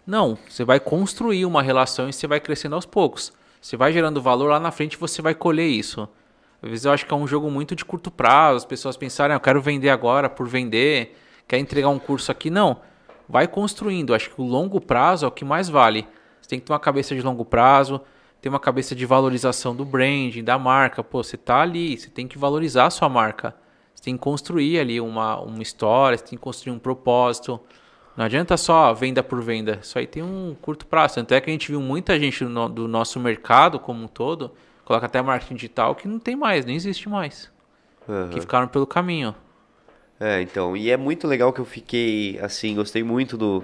Não, você vai construir uma relação e você vai crescendo aos poucos. Você vai gerando valor lá na frente você vai colher isso. Às vezes eu acho que é um jogo muito de curto prazo. As pessoas pensarem, ah, eu quero vender agora por vender, quer entregar um curso aqui. Não, vai construindo. Acho que o longo prazo é o que mais vale. Você tem que ter uma cabeça de longo prazo, ter uma cabeça de valorização do branding, da marca. Pô, você tá ali, você tem que valorizar a sua marca. Você tem que construir ali uma, uma história, você tem que construir um propósito. Não adianta só venda por venda. Isso aí tem um curto prazo. Tanto é que a gente viu muita gente do, no- do nosso mercado como um todo coloca até marketing digital que não tem mais, nem existe mais. Aham. Que ficaram pelo caminho. É, então, e é muito legal que eu fiquei, assim, gostei muito do,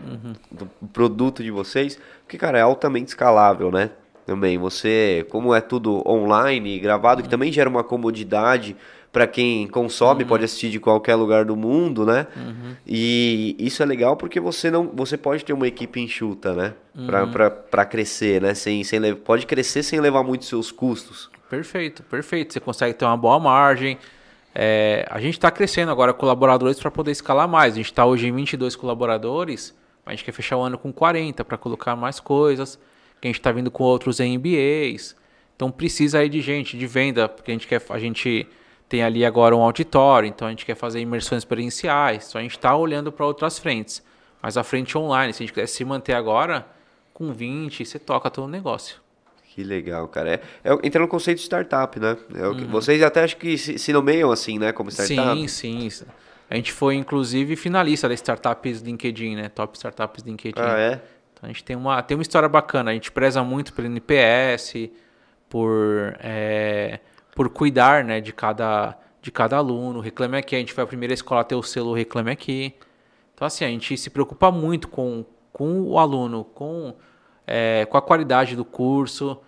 do produto de vocês, porque, cara, é altamente escalável, né? Também, você, como é tudo online, gravado, que também gera uma comodidade para quem consome, pode assistir de qualquer lugar do mundo, né? E isso é legal porque você não, você pode ter uma equipe enxuta, né? Pra, pra crescer, né? Sem, sem, pode crescer sem levar muito seus custos. Perfeito, perfeito. Você consegue ter uma boa margem. É, a gente está crescendo agora colaboradores para poder escalar mais. A gente está hoje em 22 colaboradores, a gente quer fechar o ano com 40 para colocar mais coisas. Que a gente está vindo com outros MBAs. Então precisa aí de gente, de venda, porque a gente quer, a gente tem ali agora um auditório, então a gente quer fazer imersões experienciais. Então a gente está olhando para outras frentes. Mas a frente online, se a gente quiser se manter agora, com 20, você toca todo o negócio. Que legal, cara. É, é, entra no conceito de startup, né? É o que- Vocês até acho que se, se nomeiam assim, né? Como startup. Sim, sim. A gente foi, inclusive, finalista da Startups LinkedIn, né? Top Startups LinkedIn. Ah, é? Então a gente tem uma, tem uma história bacana. A gente preza muito pelo NPS, por, é, por cuidar né, de, cada, de cada aluno. Reclame Aqui, a gente foi a primeira escola a ter o selo Reclame Aqui. Então, assim, a gente se preocupa muito com, com o aluno, com, é, com a qualidade do curso.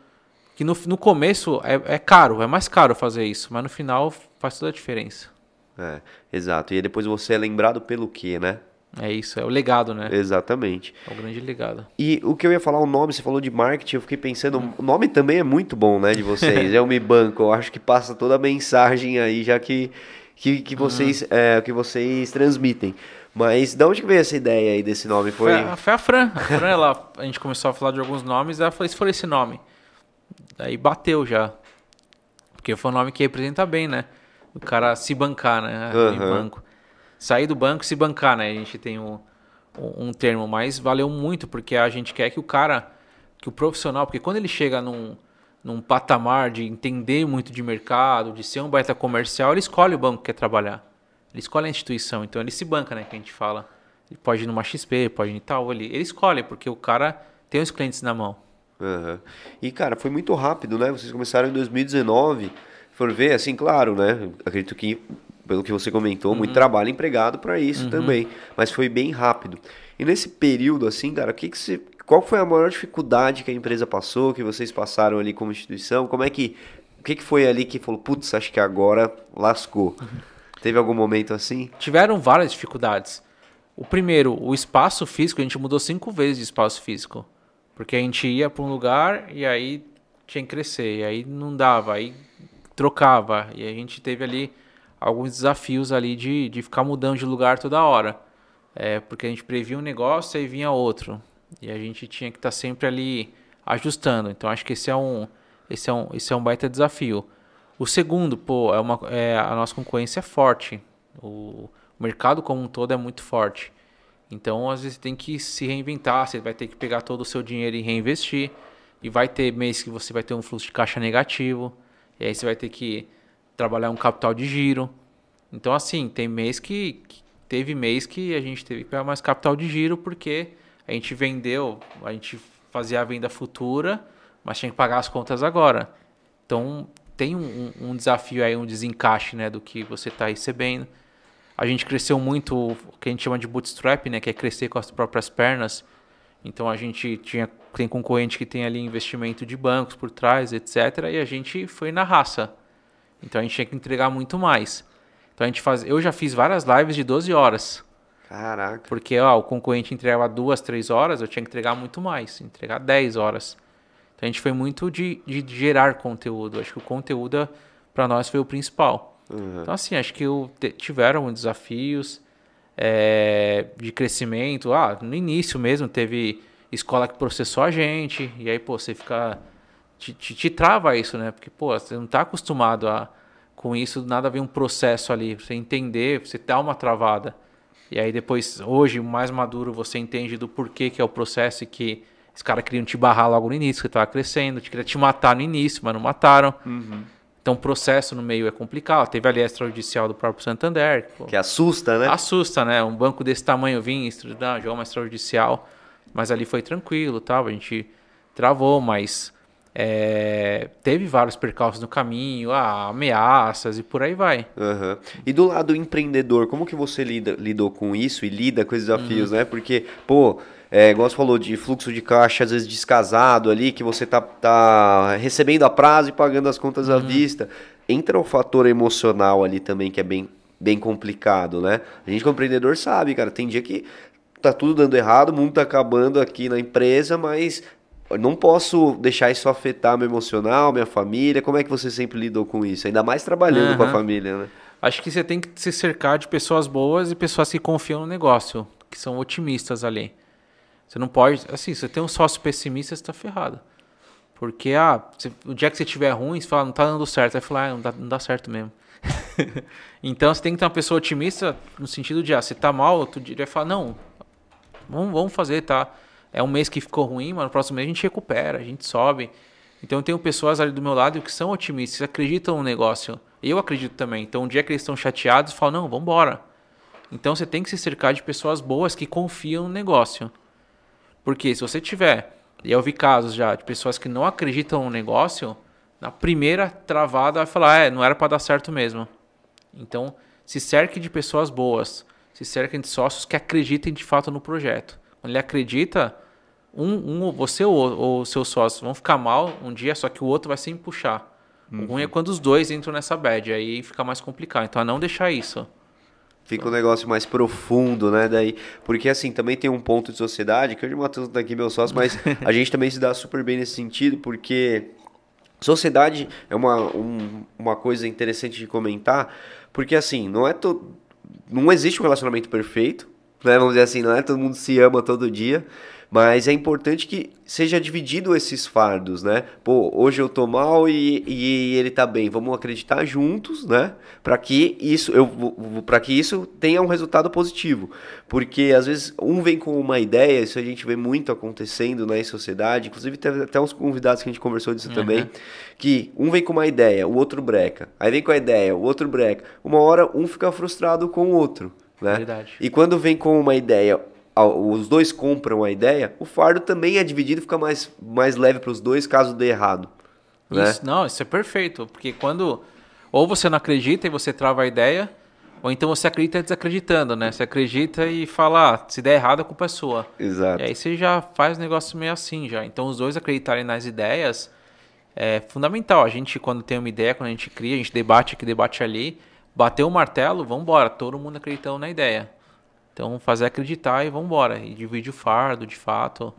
Que no, no começo é, é caro, é mais caro fazer isso, mas no final faz toda a diferença. É, exato. E depois você é lembrado pelo quê, né? É isso, é o legado, né? Exatamente. É o grande legado. E o que eu ia falar, o nome, você falou de marketing, eu fiquei pensando, o nome também é muito bom, né, de vocês. é o Me Banco, eu acho que passa toda a mensagem aí, já que, que, que vocês, é, que vocês transmitem. Mas de onde que veio essa ideia aí desse nome? Foi... Foi, a, foi a Fran. A Fran, ela, a gente começou a falar de alguns nomes, ela falou, se for esse nome. Daí bateu já. Porque foi um nome que representa bem, né? O cara se bancar, né? Em Aham. banco. Sair do banco e se bancar, né? A gente tem um, um, um termo, mas valeu muito, porque a gente quer que o cara, que o profissional, porque quando ele chega num, num patamar de entender muito de mercado, de ser um baita comercial, ele escolhe o banco que quer trabalhar. Ele escolhe a instituição, então ele se banca, né? Que a gente fala. Ele pode ir numa XP, pode ir em tal, ele, ele escolhe, porque o cara tem os clientes na mão. Aham. E, cara, foi muito rápido, né? Vocês começaram em 2019. For ver, assim, claro, né? Acredito que, pelo que você comentou, muito trabalho empregado para isso também. Mas foi bem rápido. E nesse período, assim, cara, o que que você, qual foi a maior dificuldade que a empresa passou, que vocês passaram ali como instituição? Como é que. O que, que foi ali que falou, putz, acho que agora lascou? Teve algum momento assim? Tiveram várias dificuldades. O primeiro, o espaço físico, a gente mudou cinco vezes de espaço físico. Porque a gente ia para um lugar e aí tinha que crescer, e aí não dava, aí trocava. E a gente teve ali alguns desafios ali de, de ficar mudando de lugar toda hora. É, porque a gente previa um negócio e vinha outro. E a gente tinha que estar sempre ali ajustando. Então acho que esse é um, esse é um, esse é um baita desafio. O segundo, pô, é uma, é, a nossa concorrência é forte. O, o mercado como um todo é muito forte. Então, às vezes, tem que se reinventar. Você vai ter que pegar todo o seu dinheiro e reinvestir. E vai ter mês que você vai ter um fluxo de caixa negativo. E aí você vai ter que trabalhar um capital de giro. Então, assim, tem mês que. que- Teve mês que a gente teve que pegar mais capital de giro porque a gente vendeu, a gente fazia a venda futura, mas tinha que pagar as contas agora. Então, tem um, um- desafio aí, um desencaixe né, do que você está recebendo. A gente cresceu muito o que a gente chama de bootstrap, né, que é crescer com as próprias pernas. Então a gente tinha tem concorrente que tem ali investimento de bancos por trás, etc. E a gente foi na raça. Então a gente tinha que entregar muito mais. Então a gente faz, eu já fiz várias lives de 12 horas, Caraca. porque ó, o concorrente entregava duas, três horas, eu tinha que entregar muito mais, entregar 10 horas. Então a gente foi muito de, de gerar conteúdo. Acho que o conteúdo para nós foi o principal. Uhum. Então, assim, acho que eu tiveram desafios é, de crescimento. Ah, no início mesmo teve escola que processou a gente, e aí, pô, você fica. Te, te, te trava isso, né? Porque, pô, você não está acostumado a. Com isso, nada vem um processo ali, você entender, você dá uma travada. E aí depois, hoje, mais maduro, você entende do porquê que é o processo e que os caras queriam te barrar logo no início, que estava crescendo, te queriam te matar no início, mas não mataram. Então o processo no meio é complicado. Teve ali a extrajudicial do próprio Santander. pô, Que assusta, né? Assusta, né? Um banco desse tamanho vir estudar, jogar uma extrajudicial. Mas ali foi tranquilo, tal. A gente travou, mas É, teve vários percalços no caminho, ah, ameaças e por aí vai. Uhum. E do lado empreendedor, como que você lida, lidou com isso e lida com esses desafios, uhum. né? Porque, pô, é, igual você falou de fluxo de caixa, às vezes descasado ali, que você tá, tá recebendo a prazo e pagando as contas à uhum. vista. Entra o fator emocional ali também, que é bem, bem complicado, né? A gente como empreendedor sabe, cara, tem dia que tá tudo dando errado, o mundo tá acabando aqui na empresa, mas eu não posso deixar isso afetar meu emocional, minha família. Como é que você sempre lidou com isso? Ainda mais trabalhando uhum. com a família, né? Acho que você tem que se cercar de pessoas boas e pessoas que confiam no negócio, que são otimistas ali. Você não pode. Assim, você tem um sócio pessimista, você tá ferrado. Porque, ah, você, o dia que você tiver ruim, você fala, não tá dando certo. Aí fala, ah, não dá, não dá certo mesmo. então você tem que ter uma pessoa otimista no sentido de, ah, você tá mal, outro dia vai falar, não, vamos, vamos fazer, tá? É um mês que ficou ruim, mas no próximo mês a gente recupera, a gente sobe. Então eu tenho pessoas ali do meu lado que são otimistas, acreditam no negócio. Eu acredito também. Então um dia que eles estão chateados, falam, não, vamos embora. Então você tem que se cercar de pessoas boas que confiam no negócio. Porque se você tiver, e eu vi casos já de pessoas que não acreditam no negócio, na primeira travada vai falar, é, não era para dar certo mesmo. Então se cerque de pessoas boas, se cerque de sócios que acreditem de fato no projeto. Quando ele acredita, um, um você ou, o seu sócio vão ficar mal um dia, só que o outro vai sempre puxar. Uhum. O ruim é quando os dois entram nessa bad, aí fica mais complicado. Então, a não deixar isso. Fica um negócio mais profundo, né? Daí, porque assim, também tem um ponto de sociedade, que hoje o Matheus tá aqui, meu sócio, mas a gente também se dá super bem nesse sentido, porque sociedade é uma, um, uma coisa interessante de comentar, porque assim, não é to... não existe um relacionamento perfeito, né? Vamos dizer assim, não é todo mundo se ama todo dia. Mas é importante que seja dividido esses fardos, né? Pô, hoje eu tô mal e, e ele tá bem. Vamos acreditar juntos, né? Para que isso eu para que isso tenha um resultado positivo. Porque às vezes um vem com uma ideia, isso a gente vê muito acontecendo na sociedade, inclusive teve até uns convidados que a gente conversou disso uhum. também, que um vem com uma ideia, o outro breca. Aí vem com a ideia, o outro breca. Uma hora um fica frustrado com o outro. Né? Verdade. E quando vem com uma ideia, os dois compram a ideia, o fardo também é dividido e fica mais, mais leve para os dois caso dê errado. Né? Isso, não, isso é perfeito, porque quando ou você não acredita e você trava a ideia, ou então você acredita desacreditando, né? Você acredita e fala, ah, se der errado a culpa é sua. Exato. E aí você já faz o negócio meio assim já. Então os dois acreditarem nas ideias é fundamental. A gente quando tem uma ideia, quando a gente cria, a gente debate aqui, debate ali, bateu o martelo, vamos embora, todo mundo acreditando na ideia. Então, fazer acreditar e vamos embora. E divide o fardo, de fato.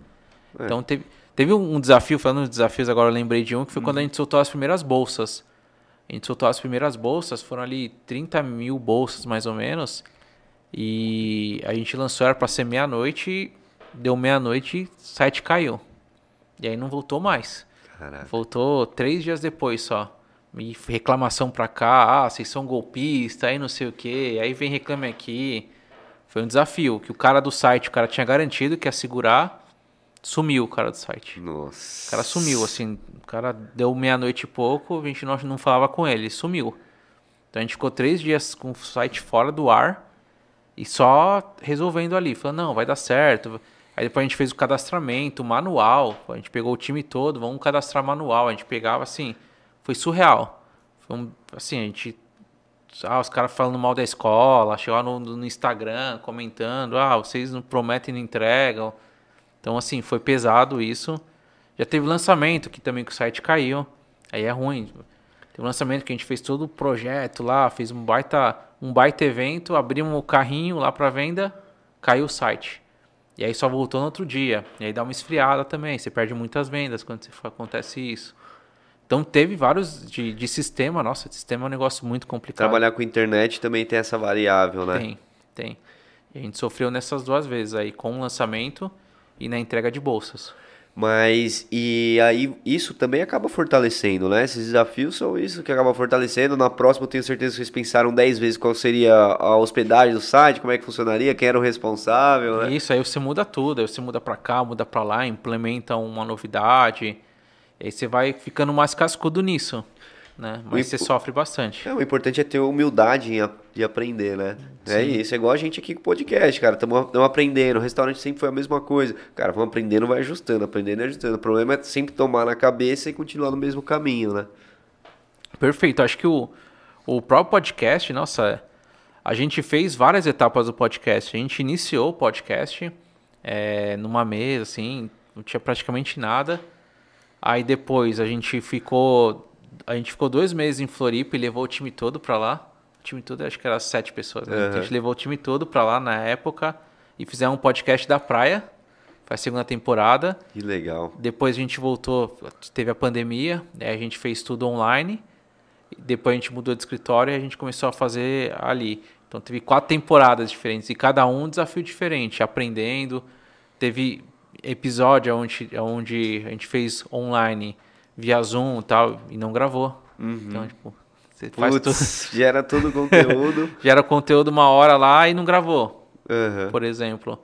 É. Então, teve, teve um desafio, falando de desafios, agora eu lembrei de um, que foi uhum. quando a gente soltou as primeiras bolsas. A gente soltou as primeiras bolsas, foram ali 30 mil bolsas, mais ou menos. E a gente lançou, era para ser meia-noite, deu meia-noite, site caiu. E aí não voltou mais. Caraca. Voltou três dias depois só. E reclamação pra cá, ah, vocês são golpistas, aí não sei o que, aí vem reclame aqui. Foi um desafio, que o cara do site, o cara tinha garantido que ia segurar, sumiu o cara do site. Nossa. O cara sumiu, assim, o cara deu meia-noite e pouco, a gente não, não falava com ele, sumiu. Então a gente ficou três dias com o site fora do ar e só resolvendo ali, falando, não, vai dar certo. Aí depois a gente fez o cadastramento manual, a gente pegou o time todo, vamos cadastrar manual. A gente pegava assim, foi surreal. Foi um, assim, a gente ah, os caras falando mal da escola, chegou no, no Instagram comentando, ah, vocês não prometem e não entregam. Então, assim, foi pesado isso. Já teve lançamento que também que o site caiu. Aí é ruim. Teve um lançamento que a gente fez todo o projeto lá, fez um baita, um baita evento, abrimos o carrinho lá para venda, caiu o site. E aí só voltou no outro dia. E aí dá uma esfriada também. Você perde muitas vendas quando acontece isso. Então teve vários de, de sistema, nossa, sistema é um negócio muito complicado. Trabalhar com internet também tem essa variável, né? Tem, tem. E a gente sofreu nessas duas vezes aí, com o lançamento e na entrega de bolsas. Mas, e aí, isso também acaba fortalecendo, né? Esses desafios são isso que acaba fortalecendo. Na próxima, eu tenho certeza que vocês pensaram 10 vezes qual seria a hospedagem do site, como é que funcionaria, quem era o responsável, né? Isso, aí você muda tudo. Aí você muda para cá, muda para lá, implementa uma novidade. E aí você vai ficando mais cascudo nisso. Né? Mas o você sofre bastante. É, o importante é ter humildade em, de aprender, né? Sim. É isso, é igual a gente aqui com o podcast, cara. Estamos aprendendo. O restaurante sempre foi a mesma coisa. Cara, vamos aprendendo, vai ajustando, aprendendo e ajustando. O problema é sempre tomar na cabeça e continuar no mesmo caminho, né? Perfeito. Acho que o, o próprio podcast, nossa, a gente fez várias etapas do podcast. A gente iniciou o podcast é, numa mesa, assim, não tinha praticamente nada. Aí depois a gente ficou. A gente ficou dois meses em Floripa e levou o time todo pra lá time todo, acho que era sete pessoas. Né? Uhum. Então a gente levou o time todo pra lá na época e fizemos um podcast da praia. Foi a segunda temporada. Que legal. Depois a gente voltou, teve a pandemia, aí a gente fez tudo online. Depois a gente mudou de escritório e a gente começou a fazer ali. Então teve quatro temporadas diferentes e cada um um desafio diferente, aprendendo. Teve episódio onde, onde a gente fez online via Zoom e tal e não gravou. Uhum. Então, tipo, você faz tudo. Gera todo o conteúdo. gera conteúdo uma hora lá e não gravou. Uhum. Por exemplo.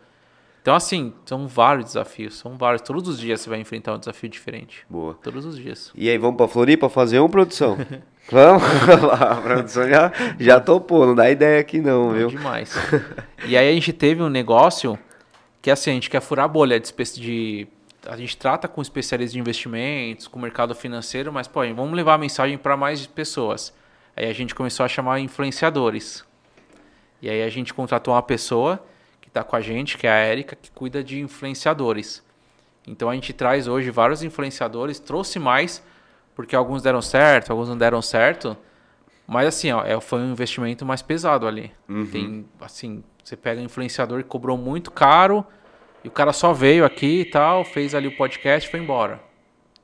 Então, assim, são vários desafios. São vários. Todos os dias você vai enfrentar um desafio diferente. Boa. Todos os dias. E aí, vamos pra Floripa fazer uma produção? vamos lá, a produção já, já topou. Não dá ideia aqui não, não viu? Demais. e aí a gente teve um negócio que, assim, a gente quer furar a bolha de, de a gente trata com especialistas de investimentos, com o mercado financeiro, mas, pô, vamos levar a mensagem para mais pessoas. Aí a gente começou a chamar influenciadores. E aí a gente contratou uma pessoa que está com a gente, que é a Érica, que cuida de influenciadores. Então a gente traz hoje vários influenciadores, trouxe mais, porque alguns deram certo, alguns não deram certo. Mas assim, ó, é, foi um investimento mais pesado ali. Uhum. Tem, assim, você pega um influenciador que cobrou muito caro e o cara só veio aqui e tal, fez ali o podcast e foi embora.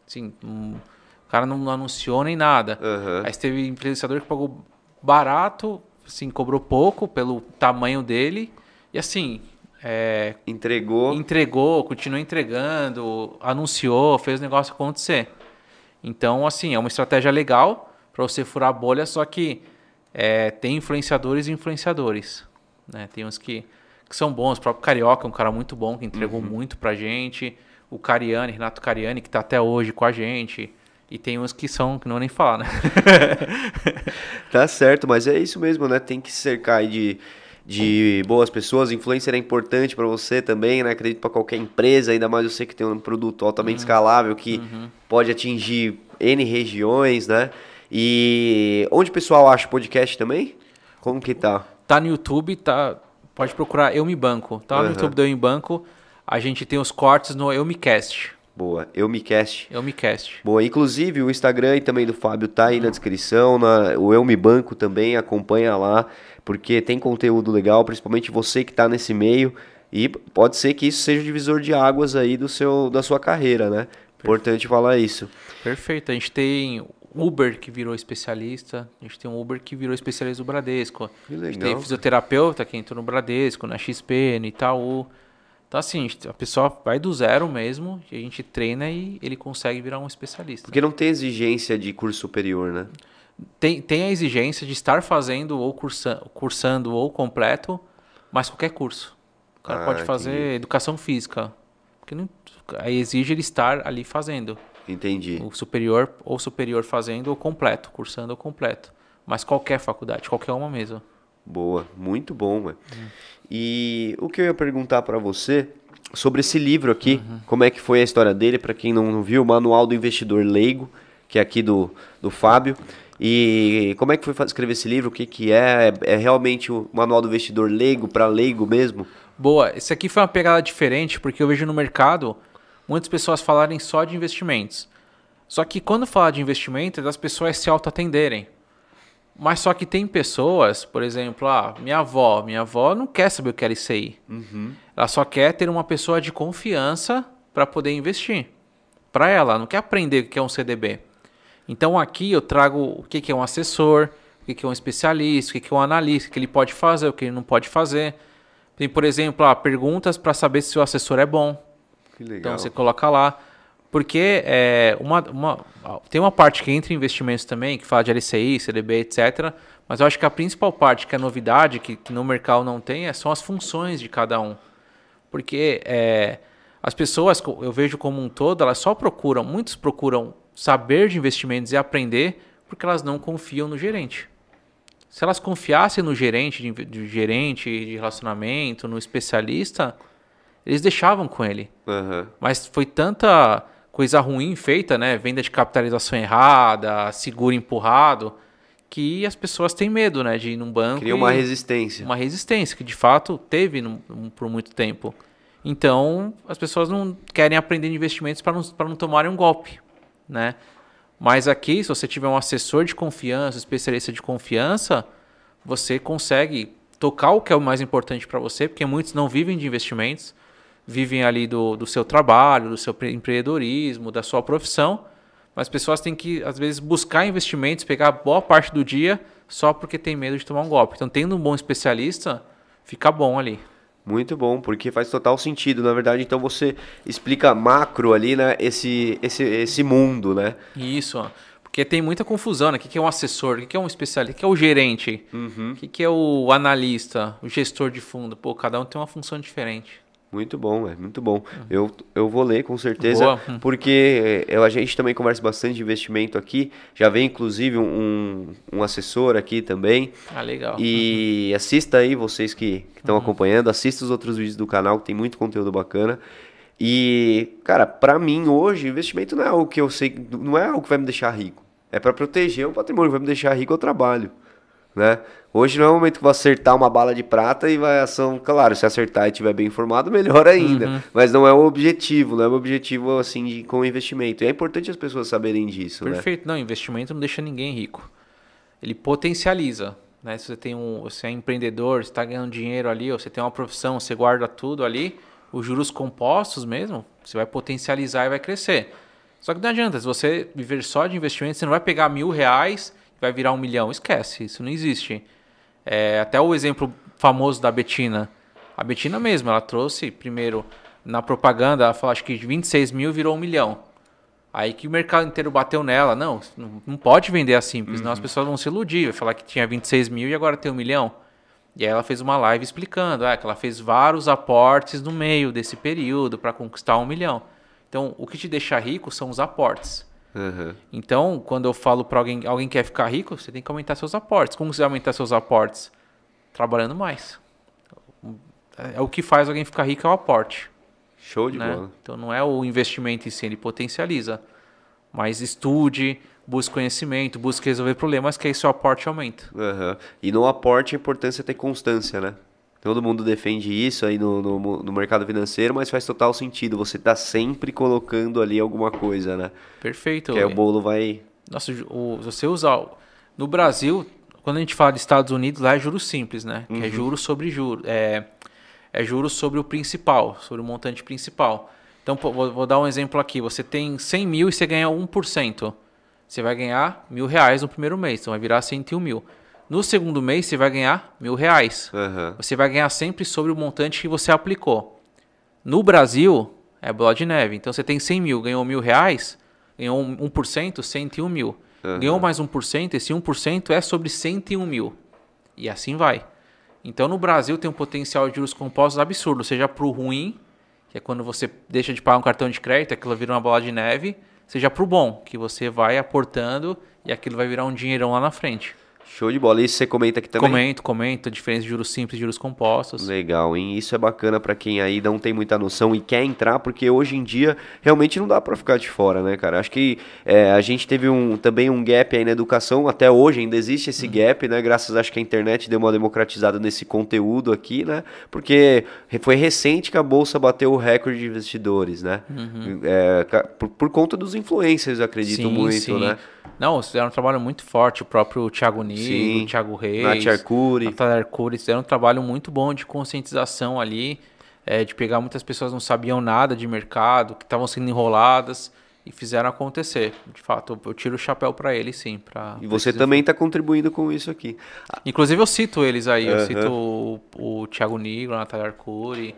Assim, um, o cara não anunciou nem nada. Uhum. Aí teve influenciador que pagou barato, assim, cobrou pouco pelo tamanho dele. E assim. É, entregou. Entregou, continuou entregando, anunciou, fez o negócio acontecer. Então, assim, é uma estratégia legal para você furar a bolha, só que é, tem influenciadores e influenciadores. Né? Tem uns que, que são bons. O próprio Carioca é um cara muito bom, que entregou uhum. muito pra gente. O Cariani, Renato Cariani, que está até hoje com a gente. E tem uns que são, que não vou nem falar, né? tá certo, mas é isso mesmo, né? Tem que se cercar de, de boas pessoas. Influencer é importante para você também, né? Acredito para qualquer empresa, ainda mais você que tem um produto altamente uhum. escalável que uhum. pode atingir N regiões, né? E onde o pessoal acha o podcast também? Como que tá? Tá no YouTube, tá. Pode procurar Eu Me Banco. Tá uhum. no YouTube do Eu Me Banco. A gente tem os cortes no Eu Me Cast. Boa. Eu me cast. Eu me cast. Boa. Inclusive o Instagram e também do Fábio tá aí na descrição. Na, o Eu Me Banco também, acompanha lá, porque tem conteúdo legal, principalmente você que está nesse meio. E pode ser que isso seja o divisor de águas aí do seu, da sua carreira, né? Perfeito. Importante falar isso. Perfeito. A gente tem Uber que virou especialista, a gente tem um Uber que virou especialista do Bradesco. Que legal. A gente tem fisioterapeuta que entrou no Bradesco, na XP, no Itaú. Então, assim, a pessoa vai do zero mesmo, e a gente treina e ele consegue virar um especialista. Porque não tem exigência de curso superior, né? Tem, tem a exigência de estar fazendo ou cursa, cursando ou completo, mas qualquer curso. O cara ah, pode fazer entendi. educação física. Porque não, aí exige ele estar ali fazendo. Entendi. O superior ou superior fazendo ou completo, cursando ou completo. Mas qualquer faculdade, qualquer uma mesmo. Boa, muito bom, velho. Hum. E o que eu ia perguntar para você sobre esse livro aqui, uhum. como é que foi a história dele, para quem não viu, o Manual do Investidor Leigo, que é aqui do, do Fábio. E como é que foi escrever esse livro? O que, que é? É realmente o Manual do Investidor Leigo para leigo mesmo? Boa, esse aqui foi uma pegada diferente, porque eu vejo no mercado muitas pessoas falarem só de investimentos. Só que quando fala de investimento, as pessoas se auto-atenderem. Mas só que tem pessoas, por exemplo, ah, minha avó. Minha avó não quer saber o que é ICI. Uhum. Ela só quer ter uma pessoa de confiança para poder investir. Para ela, não quer aprender o que é um CDB. Então aqui eu trago o que é um assessor, o que é um especialista, o que é um analista, o que ele pode fazer, o que ele não pode fazer. Tem, por exemplo, ah, perguntas para saber se o assessor é bom. Então você coloca lá. Porque é, uma, uma, tem uma parte que entra em investimentos também, que fala de LCI, CDB, etc. Mas eu acho que a principal parte, que é a novidade, que, que no mercado não tem, é, são as funções de cada um. Porque é, as pessoas, eu vejo como um todo, elas só procuram, muitos procuram saber de investimentos e aprender porque elas não confiam no gerente. Se elas confiassem no gerente de, de gerente de relacionamento, no especialista, eles deixavam com ele. Aham. Mas foi tanta coisa ruim feita, né? Venda de capitalização errada, seguro empurrado, que as pessoas têm medo, né? De ir num banco. Cria e- uma resistência. uma resistência, que de fato teve num- por muito tempo. Então, as pessoas não querem aprender de investimentos para não, pra não tomarem um golpe, né? Mas aqui, se você tiver um assessor de confiança, especialista de confiança, você consegue tocar o que é o mais importante para você, porque muitos não vivem de investimentos, vivem ali do, do seu trabalho, do seu pre- empreendedorismo, da sua profissão, mas as pessoas têm que, às vezes, buscar investimentos, pegar boa parte do dia só porque tem medo de tomar um golpe. Então, tendo um bom especialista, fica bom ali. Muito bom, porque faz total sentido. Na verdade, então você explica macro ali, né? Esse, esse, esse mundo, né? Isso, porque tem muita confusão, né? O que é um assessor? O que é um especialista? O que é o gerente? O que que é o analista? O gestor de fundo? Pô, cada um tem uma função diferente. Muito bom, é muito bom. Eu, eu vou ler com certeza, Boa. Hum. porque é, a gente também conversa bastante de investimento aqui. Já vem inclusive um, um assessor aqui também. Ah, legal. E assista aí, vocês que estão acompanhando, assista os outros vídeos do canal, que tem muito conteúdo bacana. E, cara, pra mim hoje, investimento não é algo que eu sei, não é algo que vai me deixar rico. É pra proteger o patrimônio, vai me deixar rico eu trabalho, né? Hoje não é o momento que vou acertar uma bala de prata e vai ação, claro, se acertar e estiver bem informado, melhor ainda. Mas não é o objetivo, não é o objetivo assim de, com o investimento. E é importante as pessoas saberem disso, né? Perfeito. Não, investimento não deixa ninguém rico. Ele potencializa. Né? Se você tem um, você é empreendedor, você está ganhando dinheiro ali, ou você tem uma profissão, você guarda tudo ali, os juros compostos mesmo, você vai potencializar e vai crescer. Só que não adianta, se você viver só de investimento, você não vai pegar mil reais vai virar um milhão. Esquece, isso não existe. É, até o exemplo famoso da Betina. A Betina mesmo, ela trouxe primeiro na propaganda, ela falou acho que de 26 mil virou um milhão. Aí que o mercado inteiro bateu nela. Não, não pode vender assim, porque senão as pessoas vão se iludir. Vai falar que tinha 26 mil e agora tem um milhão. E aí ela fez uma live explicando ah, que ela fez vários aportes no meio desse período para conquistar um milhão. Então, o que te deixa rico são os aportes. Aham. Então, quando eu falo para alguém, alguém quer ficar rico, você tem que aumentar seus aportes. Como você vai aumentar seus aportes? Trabalhando mais. É o que faz alguém ficar rico é o aporte. Show de né? bola. Então não é o investimento em si, ele potencializa. Mas estude, busque conhecimento, busque resolver problemas, que aí seu aporte aumenta. Aham. E no aporte a importância é ter constância, né? Todo mundo defende isso aí no, no, no mercado financeiro, mas faz total sentido. Você tá sempre colocando ali alguma coisa, né? Perfeito. Que aí o bolo vai. Nossa, o, você usar. No Brasil, quando a gente fala de Estados Unidos, lá é juros simples, né? Que é juros sobre juros. É, é juros sobre o principal, sobre o montante principal. Então, pô, vou, vou dar um exemplo aqui. Você tem 100 mil e você ganha 1%. Você vai ganhar mil reais no primeiro mês, então vai virar 101 mil. No segundo mês, você vai ganhar mil reais. Aham. Você vai ganhar sempre sobre o montante que você aplicou. No Brasil, é bola de neve. Então você tem 100 mil, ganhou mil reais, ganhou um- 1%, 101 mil. Ganhou mais 1%, esse 1% é sobre 101 mil. E assim vai. Então no Brasil tem um potencial de juros compostos absurdo, seja para o ruim, que é quando você deixa de pagar um cartão de crédito, aquilo vira uma bola de neve, seja para o bom, que você vai aportando e aquilo vai virar um dinheirão lá na frente. Show de bola. Isso você comenta aqui também? Comento, comento, a diferença de juros simples e juros compostos. Legal, hein? Isso é bacana pra quem aí não tem muita noção e quer entrar, porque hoje em dia realmente não dá pra ficar de fora, né, cara? Acho que é, a gente teve um, também um gap aí na educação, até hoje ainda existe esse gap, né? Graças, acho que a internet deu uma democratizada nesse conteúdo aqui, né? Porque foi recente que a Bolsa bateu o recorde de investidores, né? É, ca- por, por conta dos influencers, eu acredito muito, né? Não, eles fizeram um trabalho muito forte, o próprio Thiago Nigro, o Thiago Reis, Nath Arcuri. Natália Arcuri, eles fizeram um trabalho muito bom de conscientização ali, é, de pegar muitas pessoas que não sabiam nada de mercado, que estavam sendo enroladas e fizeram acontecer. De fato, eu, tiro o chapéu para eles, sim. Pra, E você também está contribuindo com isso aqui. Inclusive eu cito eles aí, eu cito o, o Thiago Nigro, a Natália Arcuri,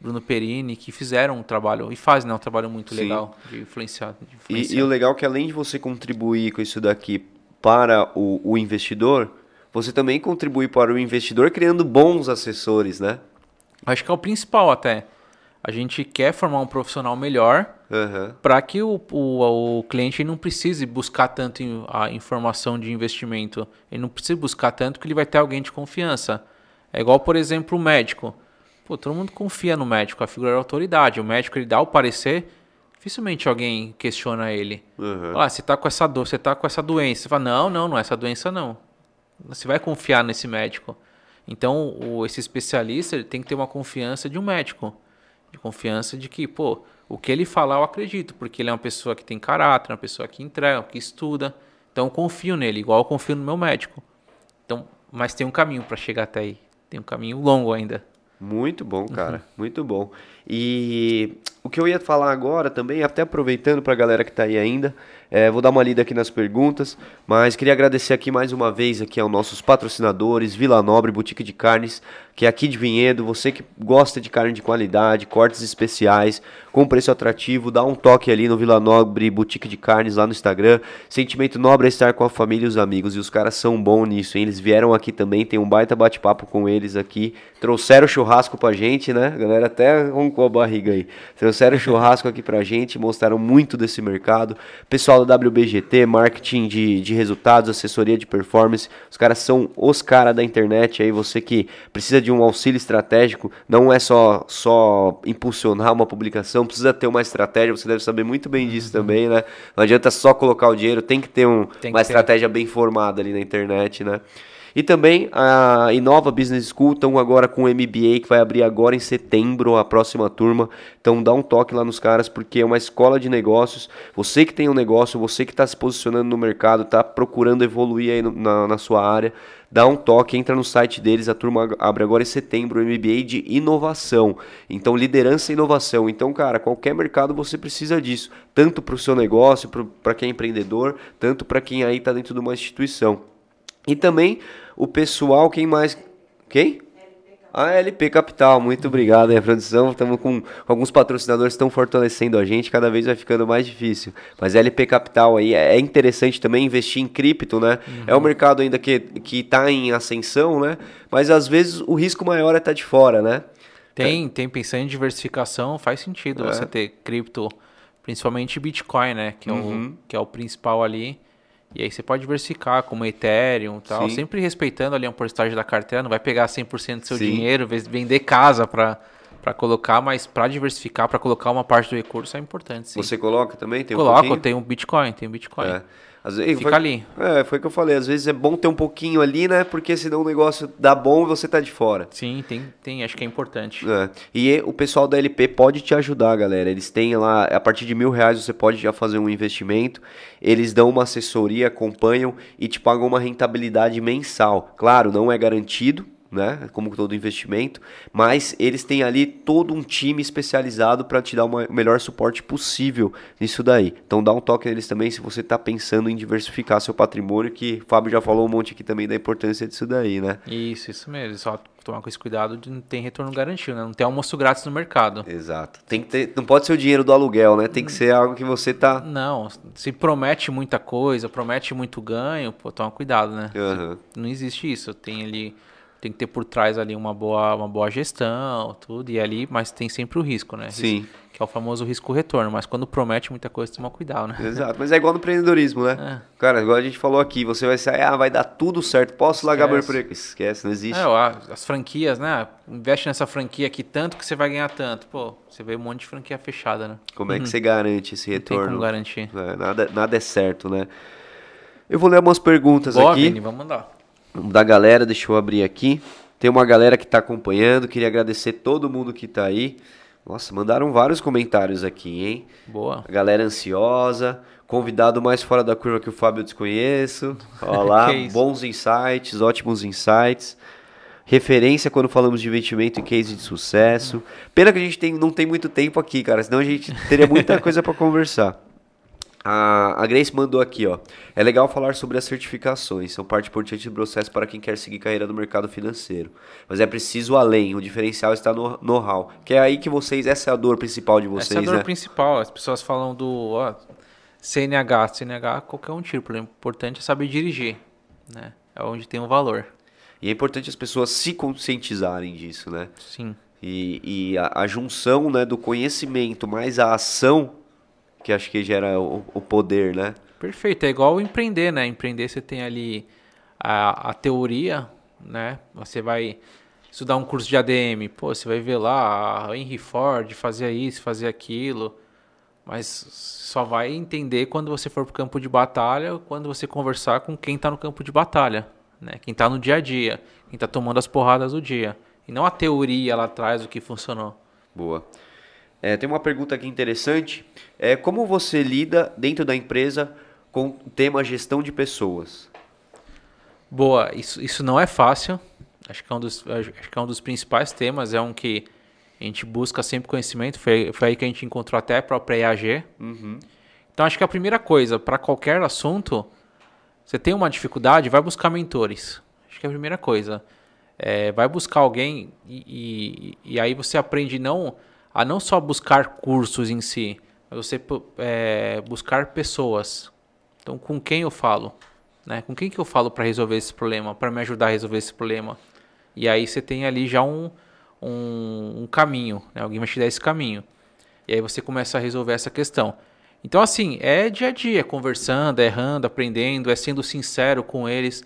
Bruno Perini, que fizeram um trabalho, e fazem né, um trabalho muito Sim. legal de influenciar. De E, influenciar. e o legal é que além de você contribuir com isso daqui para o, o investidor, você também contribui para o investidor criando bons assessores, né? Acho que é o principal até. A gente quer formar um profissional melhor Aham. para que o, o, o cliente não precise buscar tanto a informação de investimento. Ele não precisa buscar tanto que ele vai ter alguém de confiança. É igual, por exemplo, o médico. Pô, todo mundo confia no médico, a figura da autoridade. O médico ele dá o parecer, dificilmente alguém questiona ele. Aham. Ah, você tá com essa dor, você tá com essa doença. Você fala, não, não, não é essa doença não. Você vai confiar nesse médico. Então, o, esse especialista ele tem que ter uma confiança de um médico. De confiança de que, pô, o que ele falar eu acredito, porque ele é uma pessoa que tem caráter, uma pessoa que entrega, que estuda. Então, eu confio nele, igual eu confio no meu médico. Então, mas tem um caminho para chegar até aí. Tem um caminho longo ainda. Muito bom, Uhum. cara. Muito bom. E o que eu ia falar agora também, até aproveitando para a galera que está aí ainda, é, vou dar uma lida aqui nas perguntas, mas queria agradecer aqui mais uma vez aqui aos nossos patrocinadores, Vila Nobre, Boutique de Carnes, que é aqui de Vinhedo, você que gosta de carne de qualidade, cortes especiais, com preço atrativo, dá um toque ali no Vila Nobre, Boutique de Carnes lá no Instagram. Sentimento nobre é estar com a família e os amigos, e os caras são bons nisso, hein? Eles vieram aqui também, tem um baita bate-papo com eles aqui, trouxeram churrasco pra gente, né? A galera até roncou a barriga aí. Trouxeram churrasco aqui pra gente, mostraram muito desse mercado. Pessoal WBGT, marketing de, de resultados, assessoria de performance, os caras são os caras da internet aí, você que precisa de um auxílio estratégico, não é só, só impulsionar uma publicação, precisa ter uma estratégia, você deve saber muito bem disso também, né? Não adianta só colocar o dinheiro, tem que ter um, Tem que uma ter. estratégia bem formada ali na internet, né? E também a Inova Business School estão agora com o MBA que vai abrir agora em setembro, a próxima turma. Então dá um toque lá nos caras, porque é uma escola de negócios. Você que tem um negócio, você que está se posicionando no mercado, está procurando evoluir aí no- na, na sua área, dá um toque, entra no site deles. A turma abre agora em setembro o MBA de inovação. Então, liderança e inovação. Então, cara, qualquer mercado você precisa disso. Tanto para o seu negócio, para quem é empreendedor, tanto para quem aí está dentro de uma instituição. E também o pessoal, quem mais. Quem? A LP Capital, muito obrigado aí, a produção. Estamos com, alguns patrocinadores que estão fortalecendo a gente, cada vez vai ficando mais difícil. Mas LP Capital aí é é interessante também investir em cripto, né? É um mercado ainda que, que tá em ascensão, né? Mas às vezes o risco maior é estar de fora, né? Tem, tem pensando em diversificação, faz sentido É. você ter cripto, principalmente Bitcoin, né? Que é, Uhum. o, que é o principal ali. E aí você pode diversificar como Ethereum e tal, Sim. sempre respeitando ali uma porcentagem da carteira, não vai pegar 100% do seu Sim. dinheiro, vender casa para para colocar, mas para diversificar, para colocar uma parte do recurso é importante, sim. Você coloca também? Tem um Coloca, pouquinho? tem um Bitcoin, tem um Bitcoin. É. Às vezes, Fica foi, ali. É, foi o que eu falei. Às vezes é bom ter um pouquinho ali, né? Porque senão o negócio dá bom e você tá de fora. Sim, tem, tem, acho que é importante. É. E o pessoal da LP pode te ajudar, galera. Eles têm lá, a partir de mil reais você pode já fazer um investimento. Eles dão uma assessoria, acompanham e te pagam uma rentabilidade mensal. Claro, não é garantido, né? Como todo investimento, mas eles têm ali todo um time especializado para te dar uma- o melhor suporte possível nisso daí. Então dá um toque neles também se você está pensando em diversificar seu patrimônio, que o Fábio já falou um monte aqui também da importância disso daí, né? Isso, isso mesmo. Só tomar com esse cuidado de não ter retorno garantido, né? Não tem almoço grátis no mercado. Exato. Tem que ter, não pode ser o dinheiro do aluguel, né? Tem que ser algo que você tá. Não, se promete muita coisa, promete muito ganho, pô, toma cuidado, né? Aham. Não existe isso. Tem ali, tem que ter por trás ali uma boa, uma boa gestão, tudo, e ali, mas tem sempre o risco, né? Risco- Sim. Que é o famoso risco-retorno. Mas quando promete muita coisa, toma cuidado, né? Exato, mas é igual no empreendedorismo, né? É. Cara, igual a gente falou aqui, você vai sair, ah, vai dar tudo certo, posso largar meu emprego? Esquece, não existe. É, as franquias, né? Investe nessa franquia aqui tanto que você vai ganhar tanto. Pô, você vê um monte de franquia fechada, né? Como é que você garante esse Não tem retorno? como garantir. É, nada, nada é certo, né? Eu vou ler algumas perguntas Boa, aqui Vini, vamos mandar. Da galera, deixa eu abrir aqui. Tem uma galera que tá acompanhando, queria agradecer todo mundo que tá aí. Nossa, mandaram vários comentários aqui, hein? Boa. A galera ansiosa, convidado mais fora da curva que o Fábio eu desconheço. Olha lá, Que isso. bons insights, ótimos insights. Referência quando falamos de investimento em case de sucesso. Pena que a gente tem, não tem muito tempo aqui, cara, senão a gente teria muita coisa para conversar. A, Grace mandou aqui, ó. É legal falar sobre as certificações, são parte importante do processo para quem quer seguir carreira no mercado financeiro. Mas é preciso além, o diferencial está no know-how. Que é aí que vocês, essa é a dor principal de vocês, Essa é a dor né? principal. As pessoas falam do ó, CNH. CNH, qualquer um tira. O importante é saber dirigir. Né? É onde tem o valor. E é importante as pessoas se conscientizarem disso, né? Sim. E, e a, a, junção né, do conhecimento mais a ação, que acho que gera o, o poder, né? Perfeito, é igual empreender, né? Empreender você tem ali a, a teoria, né? Você vai estudar um curso de ADM, pô, você vai ver lá a Henry Ford fazia isso, fazia aquilo, mas só vai entender quando você for para o campo de batalha, quando você conversar com quem está no campo de batalha, né? Quem está no dia a dia, quem está tomando as porradas do dia. E não a teoria lá atrás do que funcionou. Boa. É, tem uma pergunta aqui interessante. É, como você lida dentro da empresa com o tema gestão de pessoas? Boa, isso, isso não é fácil. Acho que, é um dos, acho que é um dos principais temas. É um que a gente busca sempre conhecimento. Foi, foi aí que a gente encontrou até a própria EAG. Uhum. Então, acho que a primeira coisa, para qualquer assunto, você tem uma dificuldade, vai buscar mentores. Acho que é a primeira coisa. É, vai buscar alguém e, e, e, aí você aprende não a não só buscar cursos em si, mas você é, buscar pessoas. Então, com quem eu falo? Né? Com quem que eu falo para resolver esse problema, para me ajudar a resolver esse problema? E aí você tem ali já um, um, um caminho, né? alguém vai te dar esse caminho. E aí você começa a resolver essa questão. Então, assim, é dia a dia, conversando, errando, aprendendo, é sendo sincero com eles.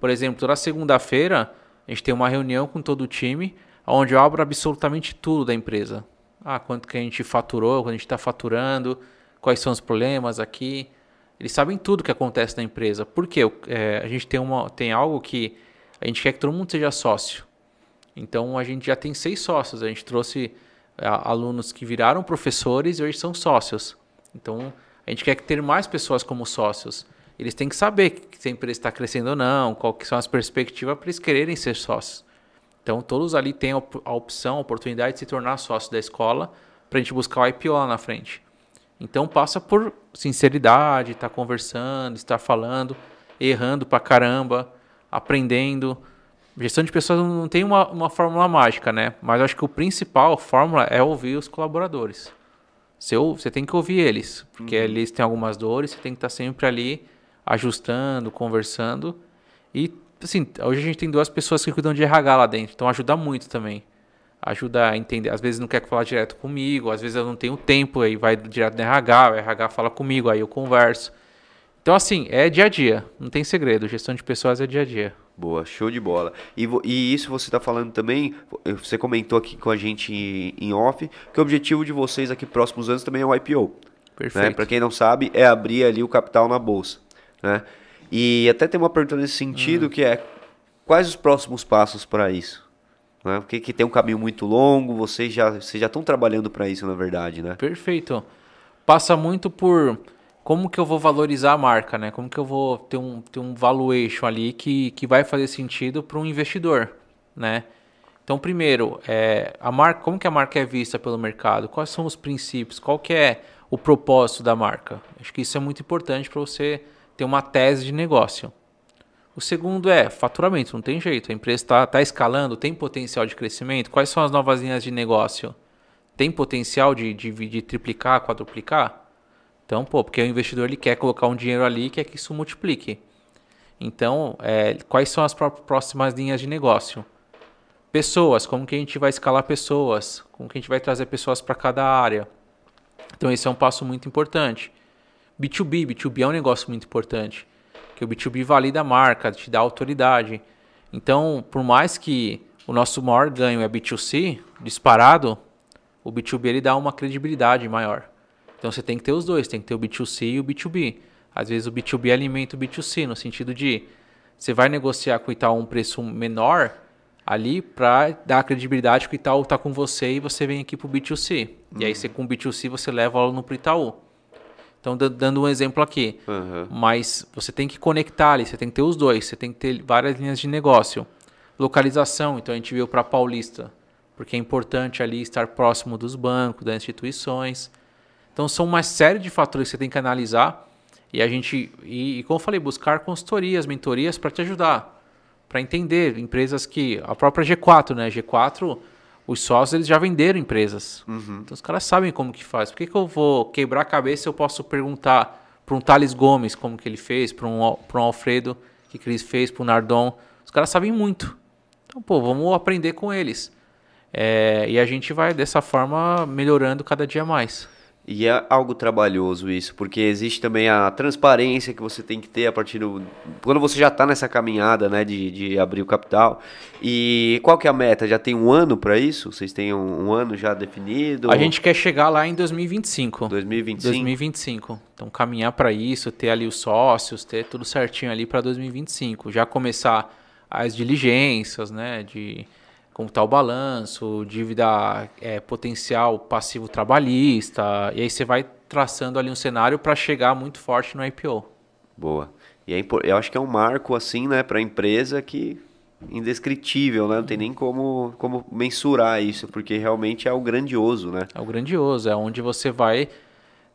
Por exemplo, toda segunda-feira a gente tem uma reunião com todo o time, onde eu abro absolutamente tudo da empresa. Ah, quanto que a gente faturou, quanto a gente está faturando, quais são os problemas aqui. Eles sabem tudo que acontece na empresa. Por quê? É, a gente tem, uma, tem algo que a gente quer que todo mundo seja sócio. Então a gente já tem seis sócios. A gente trouxe é, alunos que viraram professores e hoje são sócios. Então a gente quer ter mais pessoas como sócios eles têm que saber se a empresa está crescendo ou não, que são as perspectivas para eles quererem ser sócios. Então, todos ali têm a opção, a oportunidade de se tornar sócio da escola para a gente buscar o IPO lá na frente. Então, passa por sinceridade, estar tá conversando, estar falando, errando para caramba, aprendendo. Gestão de pessoas não tem uma, uma fórmula mágica, né? Mas acho que o principal fórmula é ouvir os colaboradores. Você, você tem que ouvir eles, porque uhum. eles têm algumas dores, você tem que estar tá sempre ali ajustando, conversando. E, assim, hoje a gente tem duas pessoas que cuidam de RH lá dentro, então ajuda muito também. Ajuda a entender. Às vezes não quer falar direto comigo, às vezes eu não tenho tempo, aí vai direto no RH, o RH fala comigo, aí eu converso. Então, assim, é dia a dia, não tem segredo. Gestão de pessoas é dia a dia. Boa, show de bola. E, e isso você está falando também, você comentou aqui com a gente em off, que o objetivo de vocês aqui próximos anos também é o IPO. Né? Perfeito. Né? Para quem não sabe, é abrir ali o capital na bolsa. Né? E até tem uma pergunta nesse sentido hum. que é quais os próximos passos para isso? Né? Porque que tem um caminho muito longo, vocês já, vocês já estão trabalhando para isso, na verdade, né? Perfeito. Passa muito por como que eu vou valorizar a marca, né? Como que eu vou ter um, ter um valuation ali que, que vai fazer sentido para um investidor, né? Então, primeiro, é, a marca, como que a marca é vista pelo mercado? Quais são os princípios? Qual que é o propósito da marca? Acho que isso é muito importante para você ter uma tese de negócio. O segundo é faturamento, não tem jeito. A empresa está tá escalando, tem potencial de crescimento. Quais são as novas linhas de negócio? Tem potencial de, de, de triplicar, quadruplicar? Então, pô, porque o investidor ele quer colocar um dinheiro ali e quer que isso multiplique. Então, é, quais são as próximas linhas de negócio? Pessoas, como que a gente vai escalar pessoas? Como que a gente vai trazer pessoas para cada área? Então, esse é um passo muito importante. B2B, B2B é um negócio muito importante, que o B2B valida a marca, te dá autoridade. Então, por mais que o nosso maior ganho é B2C, disparado, o B2B ele dá uma credibilidade maior. Então você tem que ter os dois, tem que ter o B2C e o B2B. Às vezes o B2B alimenta o B2C, no sentido de você vai negociar com o Itaú um preço menor ali para dar a credibilidade que o Itaú está com você e você vem aqui para o B2C. Uhum. E aí você com o B2C você leva o aluno para o Itaú. Então, dando um exemplo aqui. Uhum. Mas você tem que conectar ali, você tem que ter os dois, você tem que ter várias linhas de negócio. Localização, então a gente veio para Paulista, porque é importante ali estar próximo dos bancos, das instituições. Então, são uma série de fatores que você tem que analisar. E a gente, e, e como eu falei, buscar consultorias, mentorias para te ajudar. Para entender empresas que. A própria G4, né? G4 os sócios eles já venderam empresas. Uhum. Então os caras sabem como que faz. Por que, que eu vou quebrar a cabeça eu posso perguntar para um Thales Gomes como que ele fez, para um, um Alfredo que, que ele fez, para um Nardon. Os caras sabem muito. Então, pô, vamos aprender com eles. É, e a gente vai dessa forma melhorando cada dia mais. E é algo trabalhoso isso, porque existe também a transparência que você tem que ter a partir do. Quando você já está nessa caminhada né, de, de abrir o capital. E qual que é a meta? Já tem um ano para isso? Vocês têm um, um, ano já definido? A gente quer chegar lá em 2025. 2025? 2025. Então caminhar para isso, ter ali os sócios, ter tudo certinho ali para 2025. Já começar as diligências, né? De como está o balanço, dívida é, potencial passivo trabalhista, e aí você vai traçando ali um cenário para chegar muito forte no IPO. Boa. E é, eu acho que é um marco assim, né, para a empresa que indescritível, né? Não tem nem como, como mensurar isso, porque realmente é o grandioso, né? É o grandioso, é onde você vai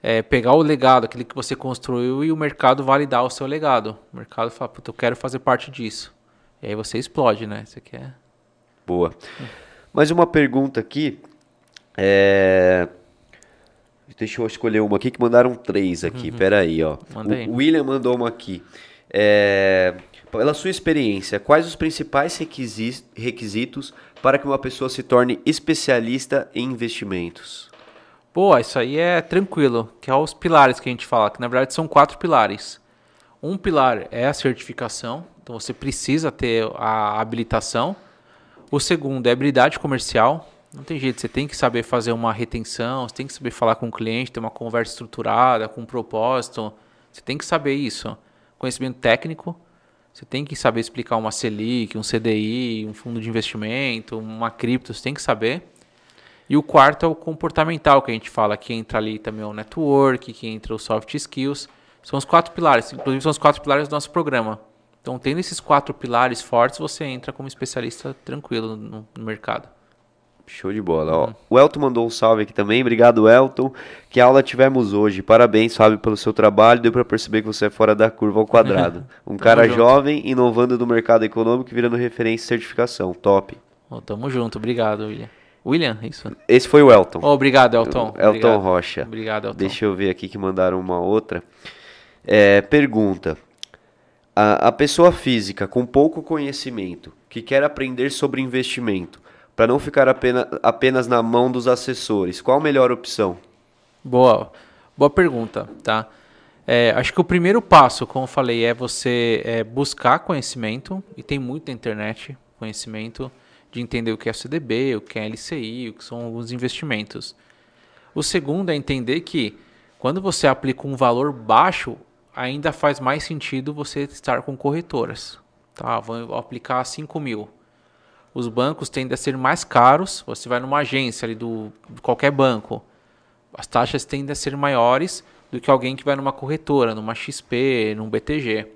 é, pegar o legado, aquele que você construiu, e o mercado validar o seu legado. O mercado fala, eu quero fazer parte disso. E aí você explode, né? Você quer Boa. Mais uma pergunta aqui. É... Deixa eu escolher uma aqui que mandaram três aqui. Uhum. Pera aí, ó. O William mandou uma aqui. É... Pela sua experiência, quais os principais requisitos para que uma pessoa se torne especialista em investimentos? Boa, isso aí é tranquilo, que é os pilares que a gente fala, que na verdade são quatro pilares. Um pilar é a certificação, então você precisa ter a habilitação. O segundo é habilidade comercial. Não tem jeito, você tem que saber fazer uma retenção, você tem que saber falar com o cliente, ter uma conversa estruturada, com um propósito. Você tem que saber isso. Conhecimento técnico, você tem que saber explicar uma Selic, um CDI, um fundo de investimento, uma cripto, você tem que saber. E o quarto é o comportamental, que a gente fala, que entra ali também o network, que entra os soft skills. São os quatro pilares, inclusive são os quatro pilares do nosso programa. Então, tendo esses quatro pilares fortes, você entra como especialista tranquilo no, no mercado. Show de bola. Ó, o Elton mandou um salve aqui também. Obrigado, Elton. Que aula tivemos hoje. Parabéns, Fábio, pelo seu trabalho. Deu para perceber que você é fora da curva ao quadrado. Um cara junto. jovem, inovando no mercado econômico e virando referência em certificação. Top. Oh, tamo junto. Obrigado, William. William, é isso? Esse foi o Elton. Oh, obrigado, Elton. Elton obrigado. Rocha. Obrigado, Elton. Deixa eu ver aqui que mandaram uma outra. É, pergunta. A, a pessoa física com pouco conhecimento que quer aprender sobre investimento para não ficar apenas, apenas na mão dos assessores, qual a melhor opção? Boa, boa pergunta, tá? É, acho que o primeiro passo, como eu falei, é você é, buscar conhecimento, e tem muito internet conhecimento de entender o que é CDB, o que é LCI, o que são os investimentos. O segundo é entender que quando você aplica um valor baixo, ainda faz mais sentido você estar com corretoras. Tá, vou aplicar 5 mil. Os bancos tendem a ser mais caros. Você vai numa agência ali do qualquer banco, as taxas tendem a ser maiores do que alguém que vai numa corretora, numa XP, num BTG.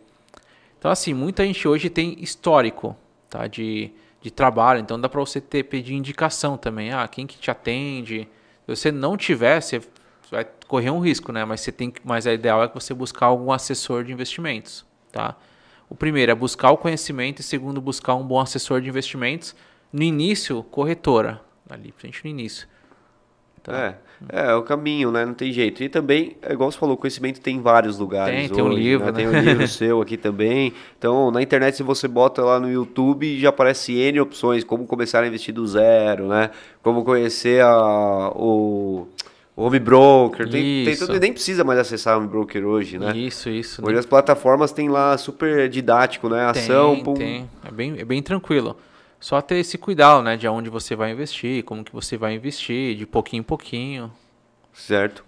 Então assim, muita gente hoje tem histórico, tá, de, de trabalho. Então dá para você ter pedir indicação também. Ah, quem que te atende? Se você não tiver, você vai correr um risco, né? Mas você tem que, mas a ideal é que você buscar algum assessor de investimentos, tá? O primeiro é buscar o conhecimento e segundo buscar um bom assessor de investimentos. No início, corretora, ali, frente no início. Tá? É, é, é o caminho, né? Não tem jeito. E também, é igual você falou, conhecimento tem em vários lugares. Tem, hoje, tem um livro, né? né? Tem um livro seu aqui também. Então, na internet, se você bota lá no YouTube, já aparece N opções, como começar a investir do zero, né? Como conhecer a, o home broker, tem, tem tudo, nem precisa mais acessar home broker hoje, né? Isso, isso. Hoje né? as plataformas têm lá super didático, né? Ação, tem, pum. tem. É bem, é bem tranquilo. Só ter esse cuidado, né? De onde você vai investir, como que você vai investir, de pouquinho em pouquinho. Certo.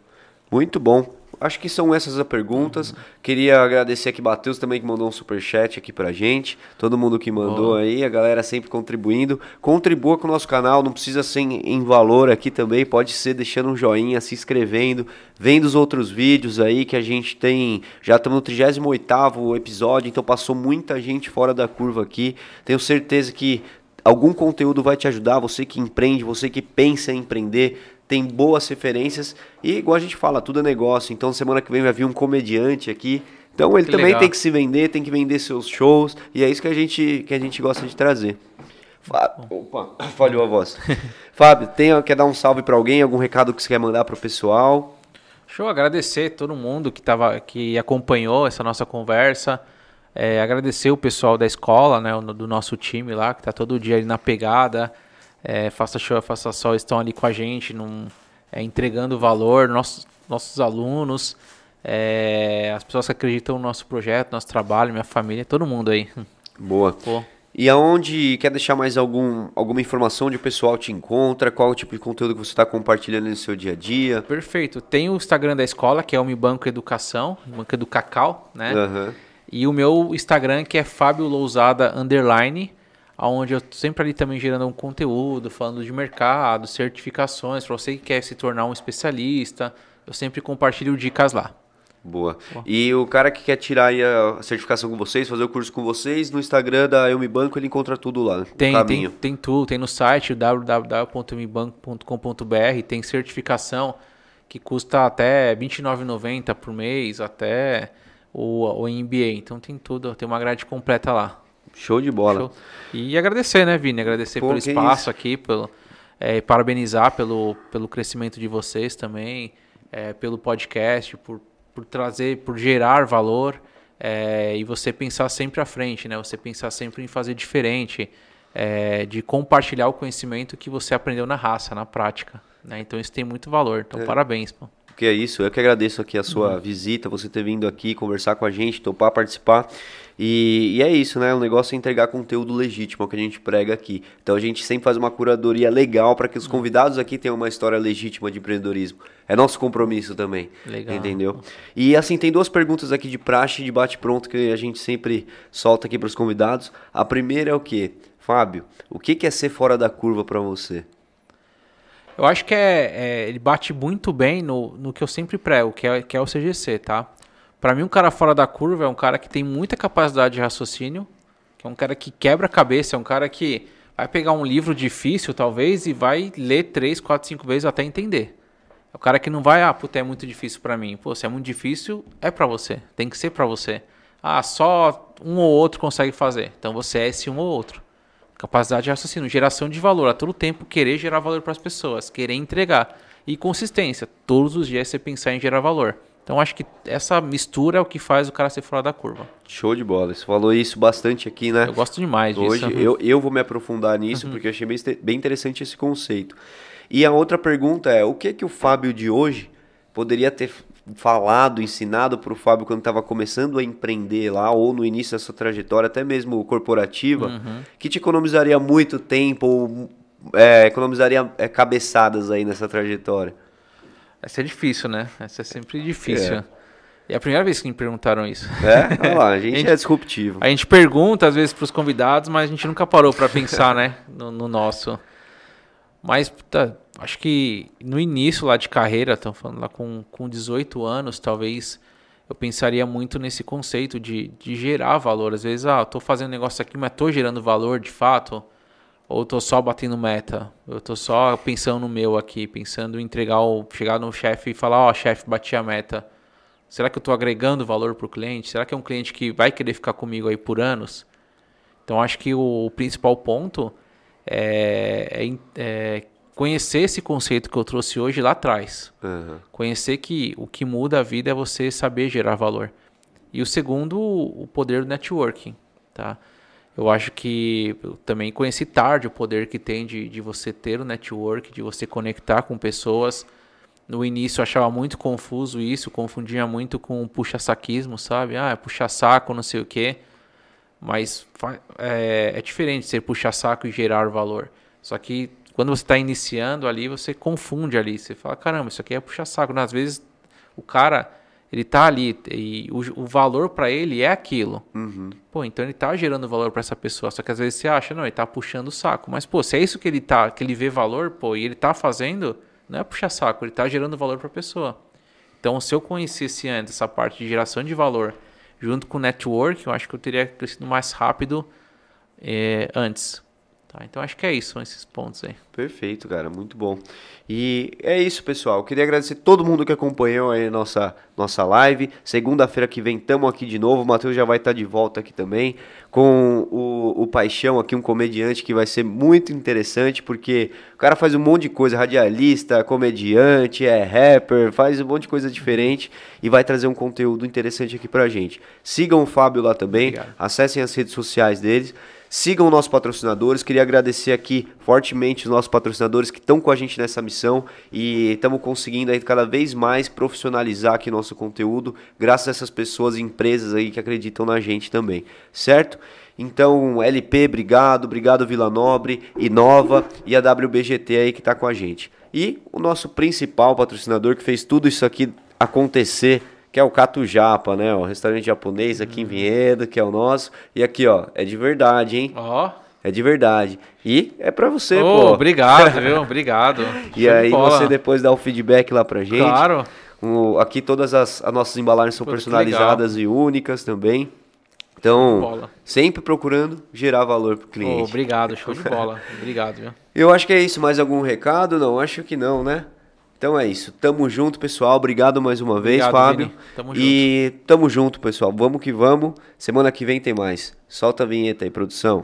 Muito bom acho que são essas as perguntas. Uhum. Queria agradecer aqui Matheus também que mandou um super chat aqui pra gente. Todo mundo que mandou aí, a galera sempre contribuindo. Contribua com o nosso canal, não precisa ser em valor aqui também, pode ser deixando um joinha, se inscrevendo, vendo os outros vídeos aí que a gente tem. Já estamos no 38 episódio, então passou muita gente fora da curva aqui. Tenho certeza que algum conteúdo vai te ajudar, você que empreende, você que pensa em empreender, tem boas referências e igual a gente fala, tudo é negócio. Então semana que vem vai vir um comediante aqui. Então ele que também legal. tem que se vender, tem que vender seus shows e é isso que a gente que a gente gosta de trazer. Fábio, opa, falhou a voz. Fábio, tem, quer dar um salve para alguém, algum recado que você quer mandar para o pessoal? Show, agradecer todo mundo que tava, que acompanhou essa nossa conversa. É, agradecer o pessoal da escola, né, do nosso time lá, que está todo dia ali na pegada é, Faça Show, Faça Sol estão ali com a gente, num, é, entregando valor, nossos, nossos alunos, é, as pessoas que acreditam no nosso projeto, nosso trabalho, minha família, todo mundo aí. Boa. Pô. E aonde quer deixar mais algum, alguma informação onde o pessoal te encontra? Qual o tipo de conteúdo que você está compartilhando no seu dia a dia? Perfeito. Tem o Instagram da escola, que é o Mi Banco Educação, Banco do Cacau, né? Uhum. E o meu Instagram, que é Fábio Lousada Underline, onde eu sempre ali também gerando um conteúdo, falando de mercado, certificações, para você que quer se tornar um especialista, eu sempre compartilho dicas lá. Boa. E o cara que quer tirar a certificação com vocês, fazer o curso com vocês, no Instagram da Eu Me Banco, ele encontra tudo lá. Tem, tem, tem tudo. Tem no site www.eumebanco.com.br, tem certificação que custa até R$29,90 por mês, até o, o MBA. Então tem tudo, tem uma grade completa lá. Show de bola. Show. E agradecer, né, Vini? Agradecer Pô, pelo espaço isso? aqui, pelo, é, parabenizar pelo, pelo crescimento de vocês também, é, pelo podcast, por por trazer, por gerar valor é, e você pensar sempre à frente, né? Você pensar sempre em fazer diferente, é, de compartilhar o conhecimento que você aprendeu na raça, na prática. Né? Então isso tem muito valor. Então é. parabéns, pô. Que é isso, eu que agradeço aqui a sua uhum. visita, você ter vindo aqui conversar com a gente, topar participar. E, e, é isso, né? O negócio é entregar conteúdo legítimo, é o que a gente prega aqui. Então a gente sempre faz uma curadoria legal para que os convidados aqui tenham uma história legítima de empreendedorismo. É nosso compromisso também. Legal. Entendeu? E assim, tem duas perguntas aqui de praxe e de bate-pronto que a gente sempre solta aqui para os convidados. A primeira é o quê? Fábio, o que é ser fora da curva para você? Eu acho que é, é, ele bate muito bem no, no que eu sempre prego, que é, que é o CGC, tá? Para mim, um cara fora da curva é um cara que tem muita capacidade de raciocínio, que é um cara que quebra a cabeça, é um cara que vai pegar um livro difícil, talvez, e vai ler três, quatro, cinco vezes até entender. É o cara que não vai, ah, puta, é muito difícil para mim. Pô, se é muito difícil, é para você. Tem que ser para você. Ah, só um ou outro consegue fazer. Então você é esse um ou outro. Capacidade de raciocínio, geração de valor. A todo tempo querer gerar valor para as pessoas, querer entregar. E consistência. Todos os dias você pensar em gerar valor. Então acho que essa mistura é o que faz o cara ser fora da curva. Show de bola. Você falou isso bastante aqui, né? Eu gosto demais Hoje, disso. Hoje eu, eu vou me aprofundar nisso uhum. porque eu achei bem, bem interessante esse conceito. E a outra pergunta é: o que que o Fábio de hoje poderia ter falado, ensinado para o Fábio quando estava começando a empreender lá, ou no início dessa trajetória, até mesmo corporativa, uhum. que te economizaria muito tempo ou é, economizaria é, cabeçadas aí nessa trajetória? Essa é difícil, né? Essa é sempre difícil. É. É a primeira vez que me perguntaram isso. É? Olha lá, a gente, a gente é disruptivo. A gente pergunta às vezes para os convidados, mas a gente nunca parou para pensar, né, no, no, nosso. Mas tá, acho que no início lá de carreira, estão falando lá com, com 18 anos, talvez eu pensaria muito nesse conceito de, de gerar valor. Às vezes, ah, estou fazendo um negócio aqui, mas estou gerando valor de fato. Ou tô só batendo meta? Eu tô só pensando no meu aqui, pensando em entregar o, chegar no chefe e falar, ó, oh, chefe, bati a meta. Será que eu estou agregando valor para o cliente? Será que é um cliente que vai querer ficar comigo aí por anos? Então acho que o, o principal ponto é, é, é, conhecer esse conceito que eu trouxe hoje lá atrás. Uhum. Conhecer que o que muda a vida é você saber gerar valor. E o segundo, o poder do networking, tá? Eu acho que eu também conheci tarde o poder que tem de, de você ter o network, de você conectar com pessoas. No início eu achava muito confuso isso, confundia muito com puxa-saquismo, sabe? Ah, é puxa-saco, não sei o quê. Mas é, é diferente ser puxa-saco e gerar valor. Só que quando você está iniciando ali, você confunde ali. Você fala, caramba, isso aqui é puxa-saco. Às vezes o cara ele tá ali e o, o valor para ele é aquilo. Uhum. Pô, então ele tá gerando valor para essa pessoa. Só que às vezes você acha, não, ele tá puxando o saco. Mas, pô, se é isso que ele tá, que ele vê valor, pô, e ele tá fazendo, não é puxar saco, ele tá gerando valor para a pessoa. Então, se eu conhecesse antes essa parte de geração de valor junto com o network, eu acho que eu teria crescido mais rápido é, antes. Tá, então acho que é isso, são esses pontos aí. Perfeito, cara, muito bom. E é isso, pessoal. Queria agradecer todo mundo que acompanhou aí a nossa, nossa live. Segunda-feira que vem estamos aqui de novo. O Matheus já vai estar de volta aqui também. Com o, o Paixão aqui, um comediante que vai ser muito interessante, porque o cara faz um monte de coisa, radialista, comediante, é rapper, faz um monte de coisa diferente e vai trazer um conteúdo interessante aqui pra gente. Sigam o Fábio lá também, Obrigado. acessem as redes sociais deles Sigam nossos patrocinadores. Queria agradecer aqui fortemente os nossos patrocinadores que estão com a gente nessa missão e estamos conseguindo aí cada vez mais profissionalizar aqui nosso conteúdo, graças a essas pessoas e empresas aí que acreditam na gente também, certo? Então, LP, obrigado, obrigado Vila Nobre, Inova e a WBGT aí que está com a gente. E o nosso principal patrocinador que fez tudo isso aqui acontecer que é o Cato Japa, né? O restaurante japonês aqui em Vinhedo, que é o nosso. E aqui, ó, é de verdade, hein? Ó. É de verdade. E é pra você, Ô, pô. obrigado, viu? Obrigado. E aí bola. você depois dá o feedback lá pra gente. Claro. O- aqui todas as, as nossas embalagens são Pô, personalizadas e únicas também. Então, bola. sempre procurando gerar valor pro Ô, cliente. obrigado, show de bola. Obrigado, viu? Eu acho que é isso. Mais algum recado? Não, acho que não, né? Então é isso. Tamo junto, pessoal. Obrigado mais uma vez, Obrigado, Fábio. Vini. Tamo e tamo junto, pessoal. Vamos que vamos. Semana que vem tem mais. Solta a vinheta aí, produção.